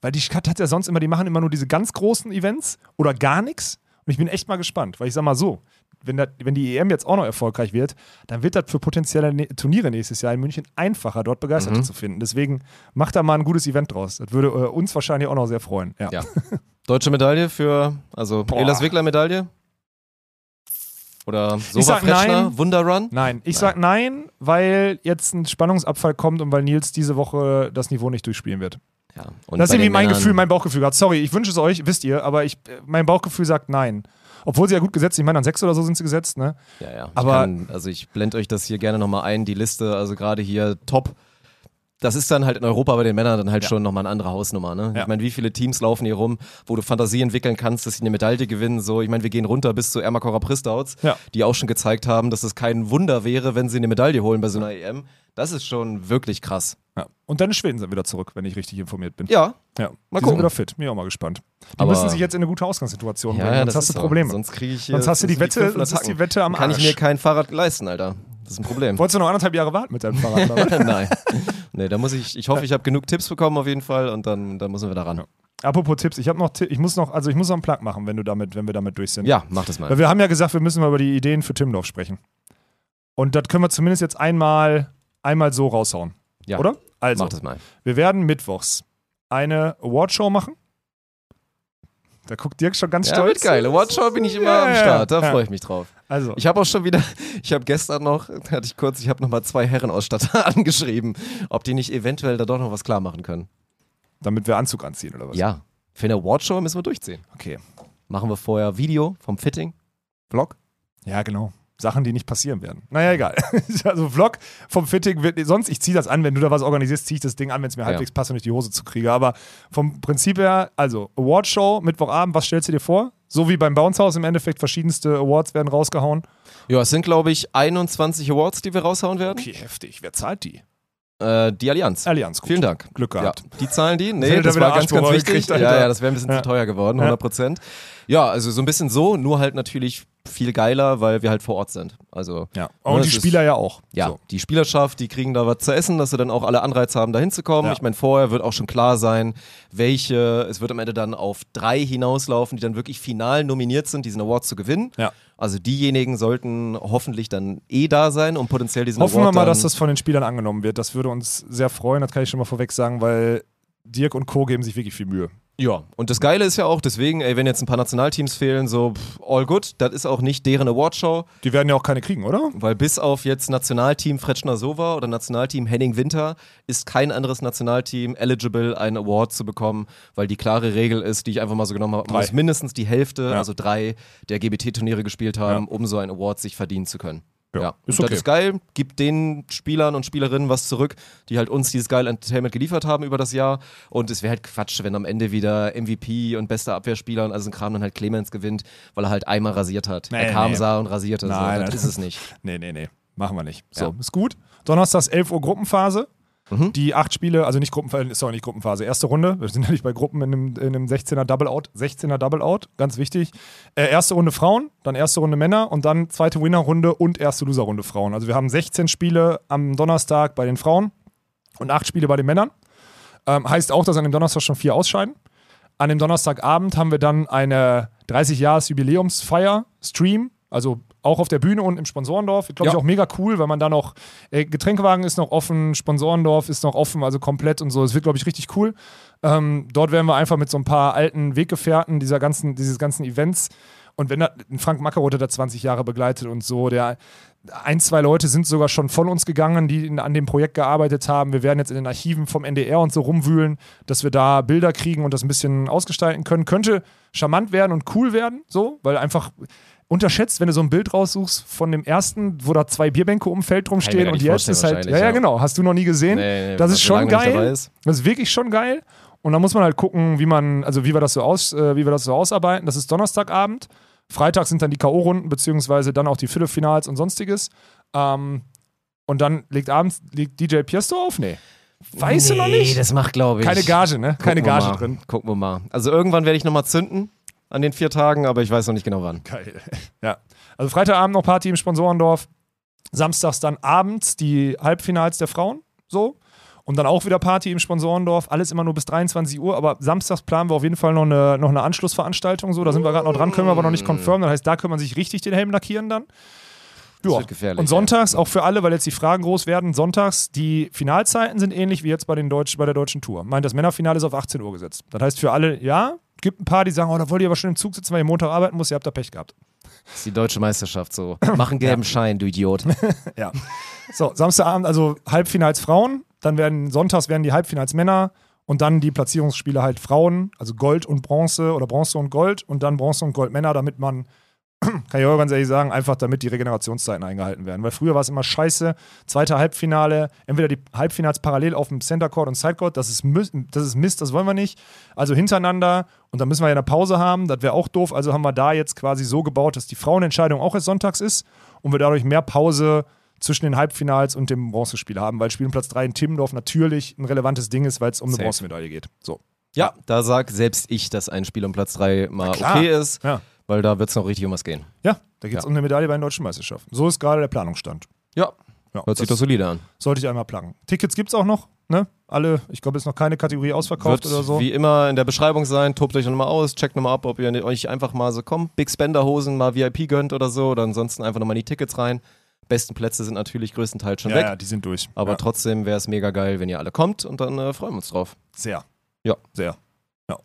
Weil die Stadt hat ja sonst immer, die machen immer nur diese ganz großen Events oder gar nichts. Und ich bin echt mal gespannt, weil ich sag mal so, wenn, das, wenn die EM jetzt auch noch erfolgreich wird, dann wird das für potenzielle ne Turniere nächstes Jahr in München einfacher, dort Begeisterte Mhm. zu finden. Deswegen macht da mal ein gutes Event draus. Das würde äh, uns wahrscheinlich auch noch sehr freuen. Ja. Ja. Deutsche Medaille für, also. Elas Wickler Medaille? Oder Fretschner, nein. Wunderrun? Nein, ich sag nein, weil jetzt ein Spannungsabfall kommt und weil Nils diese Woche das Niveau nicht durchspielen wird. Ja. Und das ist irgendwie mein Männern- Gefühl, mein Bauchgefühl gerade. Sorry, ich wünsche es euch, wisst ihr, aber ich, mein Bauchgefühl sagt nein. Obwohl sie ja gut gesetzt sind. Ich meine, an sechs oder so sind sie gesetzt, ne? Ja, ja. Ich Aber- kann, also ich blende euch das hier gerne nochmal ein, die Liste, also gerade hier top. Das ist dann halt in Europa bei den Männern dann halt Ja. schon nochmal eine andere Hausnummer. Ne? Ja. Ich meine, wie viele Teams laufen hier rum, wo du Fantasie entwickeln kannst, dass sie eine Medaille gewinnen. So, ich meine, wir gehen runter bis zu Ermakora Pristouts, Ja. die auch schon gezeigt haben, dass es kein Wunder wäre, wenn sie eine Medaille holen bei so einer EM. Das ist schon wirklich krass. Ja. Und dann Schweden sind wieder zurück, wenn ich richtig informiert bin. Ja, Ja. Mal die sind gucken. wieder fit. Bin ich auch mal gespannt. Die Aber- müssen sich jetzt in eine gute Ausgangssituation bringen, ja, sonst das hast du so. Probleme. Sonst kriege ich Sonst hast du die sind Wette, sonst ist die. Wette am Dann Kann ich Arsch. mir kein Fahrrad leisten, Alter. Das ist ein Problem. Wolltest du noch anderthalb Jahre warten mit deinem Fahrrad? Nein. Nee, da muss ich, ich hoffe, ich habe genug Tipps bekommen auf jeden Fall und dann, dann müssen wir da ran. Ja, Apropos Tipps, ich habe noch, ich muss noch, also ich muss noch einen Plug machen, wenn du damit, wenn wir damit durch sind. mach das mal. Weil wir haben ja gesagt, wir müssen mal über die Ideen für Timdorf sprechen. Und das können wir zumindest jetzt einmal, einmal so raushauen. Ja. Oder? Also, Mach das mal. wir werden mittwochs eine Awardshow machen. Da guckt Dirk schon ganz Ja, stolz. wird geil. Watchshow bin ich immer Ja, am ja, Start. Da ja. freue ich mich drauf. Also, Ich habe auch schon wieder, ich habe gestern noch, hatte ich kurz, ich habe nochmal zwei Herrenausstatter angeschrieben, ob die nicht eventuell da doch noch was klar machen können. damit wir Anzug anziehen oder was? Ja. Für eine Awardshow müssen wir durchziehen. Okay. Machen wir vorher Video vom Fitting, Vlog. Ja, genau. Sachen, die nicht passieren werden. Naja, egal. also Vlog vom Fitting wird, sonst, ich ziehe das an, wenn du da was organisierst, ziehe ich das Ding an, wenn es mir Ja. halbwegs passt und ich die Hose zukriege. Aber vom Prinzip her, also Awardshow, Mittwochabend, was stellst du dir vor? So wie beim Bounce House im Endeffekt, verschiedenste Awards werden rausgehauen. Ja, es sind, glaube ich, 21 Awards, die wir raushauen werden. Okay, heftig. Wer zahlt die? Äh, die Allianz. Allianz, gut. Vielen Dank. Glück Ja, gehabt. die zahlen die? Nee, das wieder war ganz, ganz wichtig. ja, ja, das wäre ein bisschen Ja. zu teuer geworden, Ja. 100 Prozent. Ja, also so ein bisschen so, nur halt natürlich viel geiler, weil wir halt vor Ort sind. Also Ja. Ne, Und die es ist- Spieler ja auch. ja, So. die Spielerschaft, die kriegen da was zu essen, dass sie dann auch alle Anreiz haben, da hinzukommen. Ja. Ich meine, vorher wird auch schon klar sein, welche, es wird am Ende dann auf drei hinauslaufen, die dann wirklich final nominiert sind, diesen Award zu gewinnen. Ja. Also diejenigen sollten hoffentlich dann eh da sein, um potenziell diesen Hoffen wir Award mal, dann dass das von den Spielern angenommen wird. Das würde uns sehr freuen, das kann ich schon mal vorweg sagen, weil Dirk und Co. geben sich wirklich viel Mühe. Ja, und das Geile ist ja auch, deswegen, ey, wenn jetzt ein paar Nationalteams fehlen, so pff, all good, das ist auch nicht deren Awardshow, Die werden ja auch keine kriegen, oder? weil bis auf jetzt Nationalteam Fretschner Sova oder Nationalteam Henning Winter ist kein anderes Nationalteam eligible, einen Award zu bekommen, weil die klare Regel ist, die ich einfach mal so genommen habe, Drei. muss mindestens die Hälfte, Ja. also drei der GBT-Turniere gespielt haben, Ja. um so einen Award sich verdienen zu können. Ja, Ja, ist okay. das ist geil, gibt den Spielern und Spielerinnen was zurück, die halt uns dieses geile Entertainment geliefert haben über das Jahr. Und es wäre halt Quatsch, wenn am Ende wieder MVP und bester Abwehrspieler und also ein Kram dann halt Clemens gewinnt, weil er halt einmal rasiert hat. Nee, er kam, nee. sah und rasierte. Nein, so, nein. das ist es nicht. Nee, nee, nee. Machen wir nicht. So, Ja. ist gut. Donnerstags 11 Uhr Gruppenphase. Mhm. Die acht Spiele, also nicht Gruppenphase, ist auch nicht Gruppenphase. Erste Runde, wir sind ja bei Gruppen in einem, in einem 16er Double-Out. 16er Double-Out, ganz wichtig. Äh, erste Runde Frauen, dann erste Runde Männer und dann zweite Winner-Runde und erste Loser-Runde Frauen. Also wir haben 16 Spiele am Donnerstag bei den Frauen und acht Spiele bei den Männern. Ähm, heißt auch, dass an dem Donnerstag schon vier ausscheiden. An dem Donnerstagabend haben wir dann eine 30-Jahres-Jubiläumsfeier, Stream, also auch auf der Bühne und im Sponsorendorf. Glaube ich Ja. auch mega cool, weil man da noch, äh, Getränkewagen ist noch offen, Sponsorendorf ist noch offen, also komplett und so. Es wird, glaube ich, richtig cool. Ähm, dort werden wir einfach mit so ein paar alten Weggefährten dieser ganzen, dieses ganzen Events und wenn da Frank Mackeroth, der 20 Jahre begleitet und so, der ein, zwei Leute sind sogar schon von uns gegangen, die in, an dem Projekt gearbeitet haben. Wir werden jetzt in den Archiven vom NDR und so rumwühlen, dass wir da Bilder kriegen und das ein bisschen ausgestalten können. Könnte charmant werden und cool werden, so, weil einfach unterschätzt, wenn du so ein Bild raussuchst von dem ersten, wo da zwei Bierbänke um Feld rumstehen und jetzt ist halt, ja, ja, genau, hast du noch nie gesehen. Nee, nee, das ist schon geil. ist. Das ist wirklich schon geil. Und da muss man halt gucken, wie man, also wie wir das so aus, äh, wie wir das so ausarbeiten. Das ist Donnerstagabend. Freitag sind dann die K.O.-Runden, beziehungsweise dann auch die Viertelfinals und sonstiges. Ähm, und dann legt abends legt DJ Piersto auf? Nee. Weißt du noch Nee, nicht? das macht, glaube ich. Keine Gage, ne? Keine Gucken Gage drin. Gucken wir mal. Also irgendwann werde ich nochmal zünden an den vier Tagen, aber ich weiß noch nicht genau wann. Geil. Ja. Also Freitagabend noch Party im Sponsorendorf. Samstags dann abends die Halbfinals der Frauen. So. Und dann auch wieder Party im Sponsorendorf. Alles immer nur bis 23 Uhr. Aber samstags planen wir auf jeden Fall noch eine, noch eine Anschlussveranstaltung. So. Da sind wir gerade noch dran, können wir aber noch nicht confirmen. Das heißt, da kann man sich richtig den Helm lackieren dann. Ja. Und sonntags, auch für alle, weil jetzt die Fragen groß werden, sonntags, die Finalzeiten sind ähnlich wie jetzt bei, den Deutsch, bei der deutschen Tour. Meint, das Männerfinale ist auf 18 Uhr gesetzt. Das heißt für alle, ja, gibt ein paar, die sagen, oh, da wollt ihr aber schon im Zug sitzen, weil ihr Montag arbeiten muss, ihr habt da Pech gehabt. Das ist die deutsche Meisterschaft so. Mach einen gelben Schein, du Idiot. Ja. So, Samstagabend, also Halbfinals Frauen, dann werden sonntags werden die Halbfinals Männer und dann die Platzierungsspiele halt Frauen, also Gold und Bronze oder Bronze und Gold und dann Bronze und Gold Männer, damit man, kann ich auch ganz ehrlich sagen, einfach damit die Regenerationszeiten eingehalten werden. Weil früher war es immer scheiße, zweite Halbfinale, entweder die Halbfinals parallel auf dem Center Court und Side Court, das ist, Mist, das ist Mist, das wollen wir nicht. Also hintereinander und dann müssen wir ja eine Pause haben, das wäre auch doof. Also haben wir da jetzt quasi so gebaut, dass die Frauenentscheidung auch erst sonntags ist und wir dadurch mehr Pause zwischen den Halbfinals und dem Bronzespiel haben, weil Spiel um Platz 3 in Timmendorf natürlich ein relevantes Ding ist, weil es um eine Safe. Bronzemedaille geht. So. Ja, da sag selbst ich, dass ein Spiel um Platz 3 mal okay ist, Ja. Weil da wird es noch richtig um was gehen. Ja, da geht es Ja. um eine Medaille bei den deutschen Meisterschaften. So ist gerade der Planungsstand. Ja, Ja, hört sich das doch solide an. sollte ich einmal plagen. Tickets gibt es auch noch, ne? Alle, ich glaube, es ist noch keine Kategorie ausverkauft Wird oder so. wie immer in der Beschreibung sein. Tobt euch nochmal aus, checkt nochmal ab, ob ihr euch einfach mal so, komm, Big Spender Hosen mal VIP gönnt oder so. Oder ansonsten einfach nochmal in die Tickets rein. Besten Plätze sind natürlich größtenteils schon ja, weg. ja, die sind durch. Aber ja. trotzdem wäre es mega geil, wenn ihr alle kommt und dann äh, freuen wir uns drauf. Sehr. Ja. Sehr. Ja.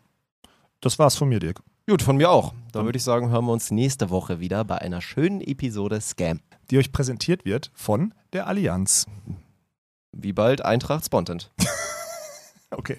Das war's von mir, Dirk. Gut, von mir auch. Da würde ich sagen, hören wir uns nächste Woche wieder bei einer schönen Episode Scam. Die euch präsentiert wird von der Allianz. Wie bald Eintracht Spontent. Okay.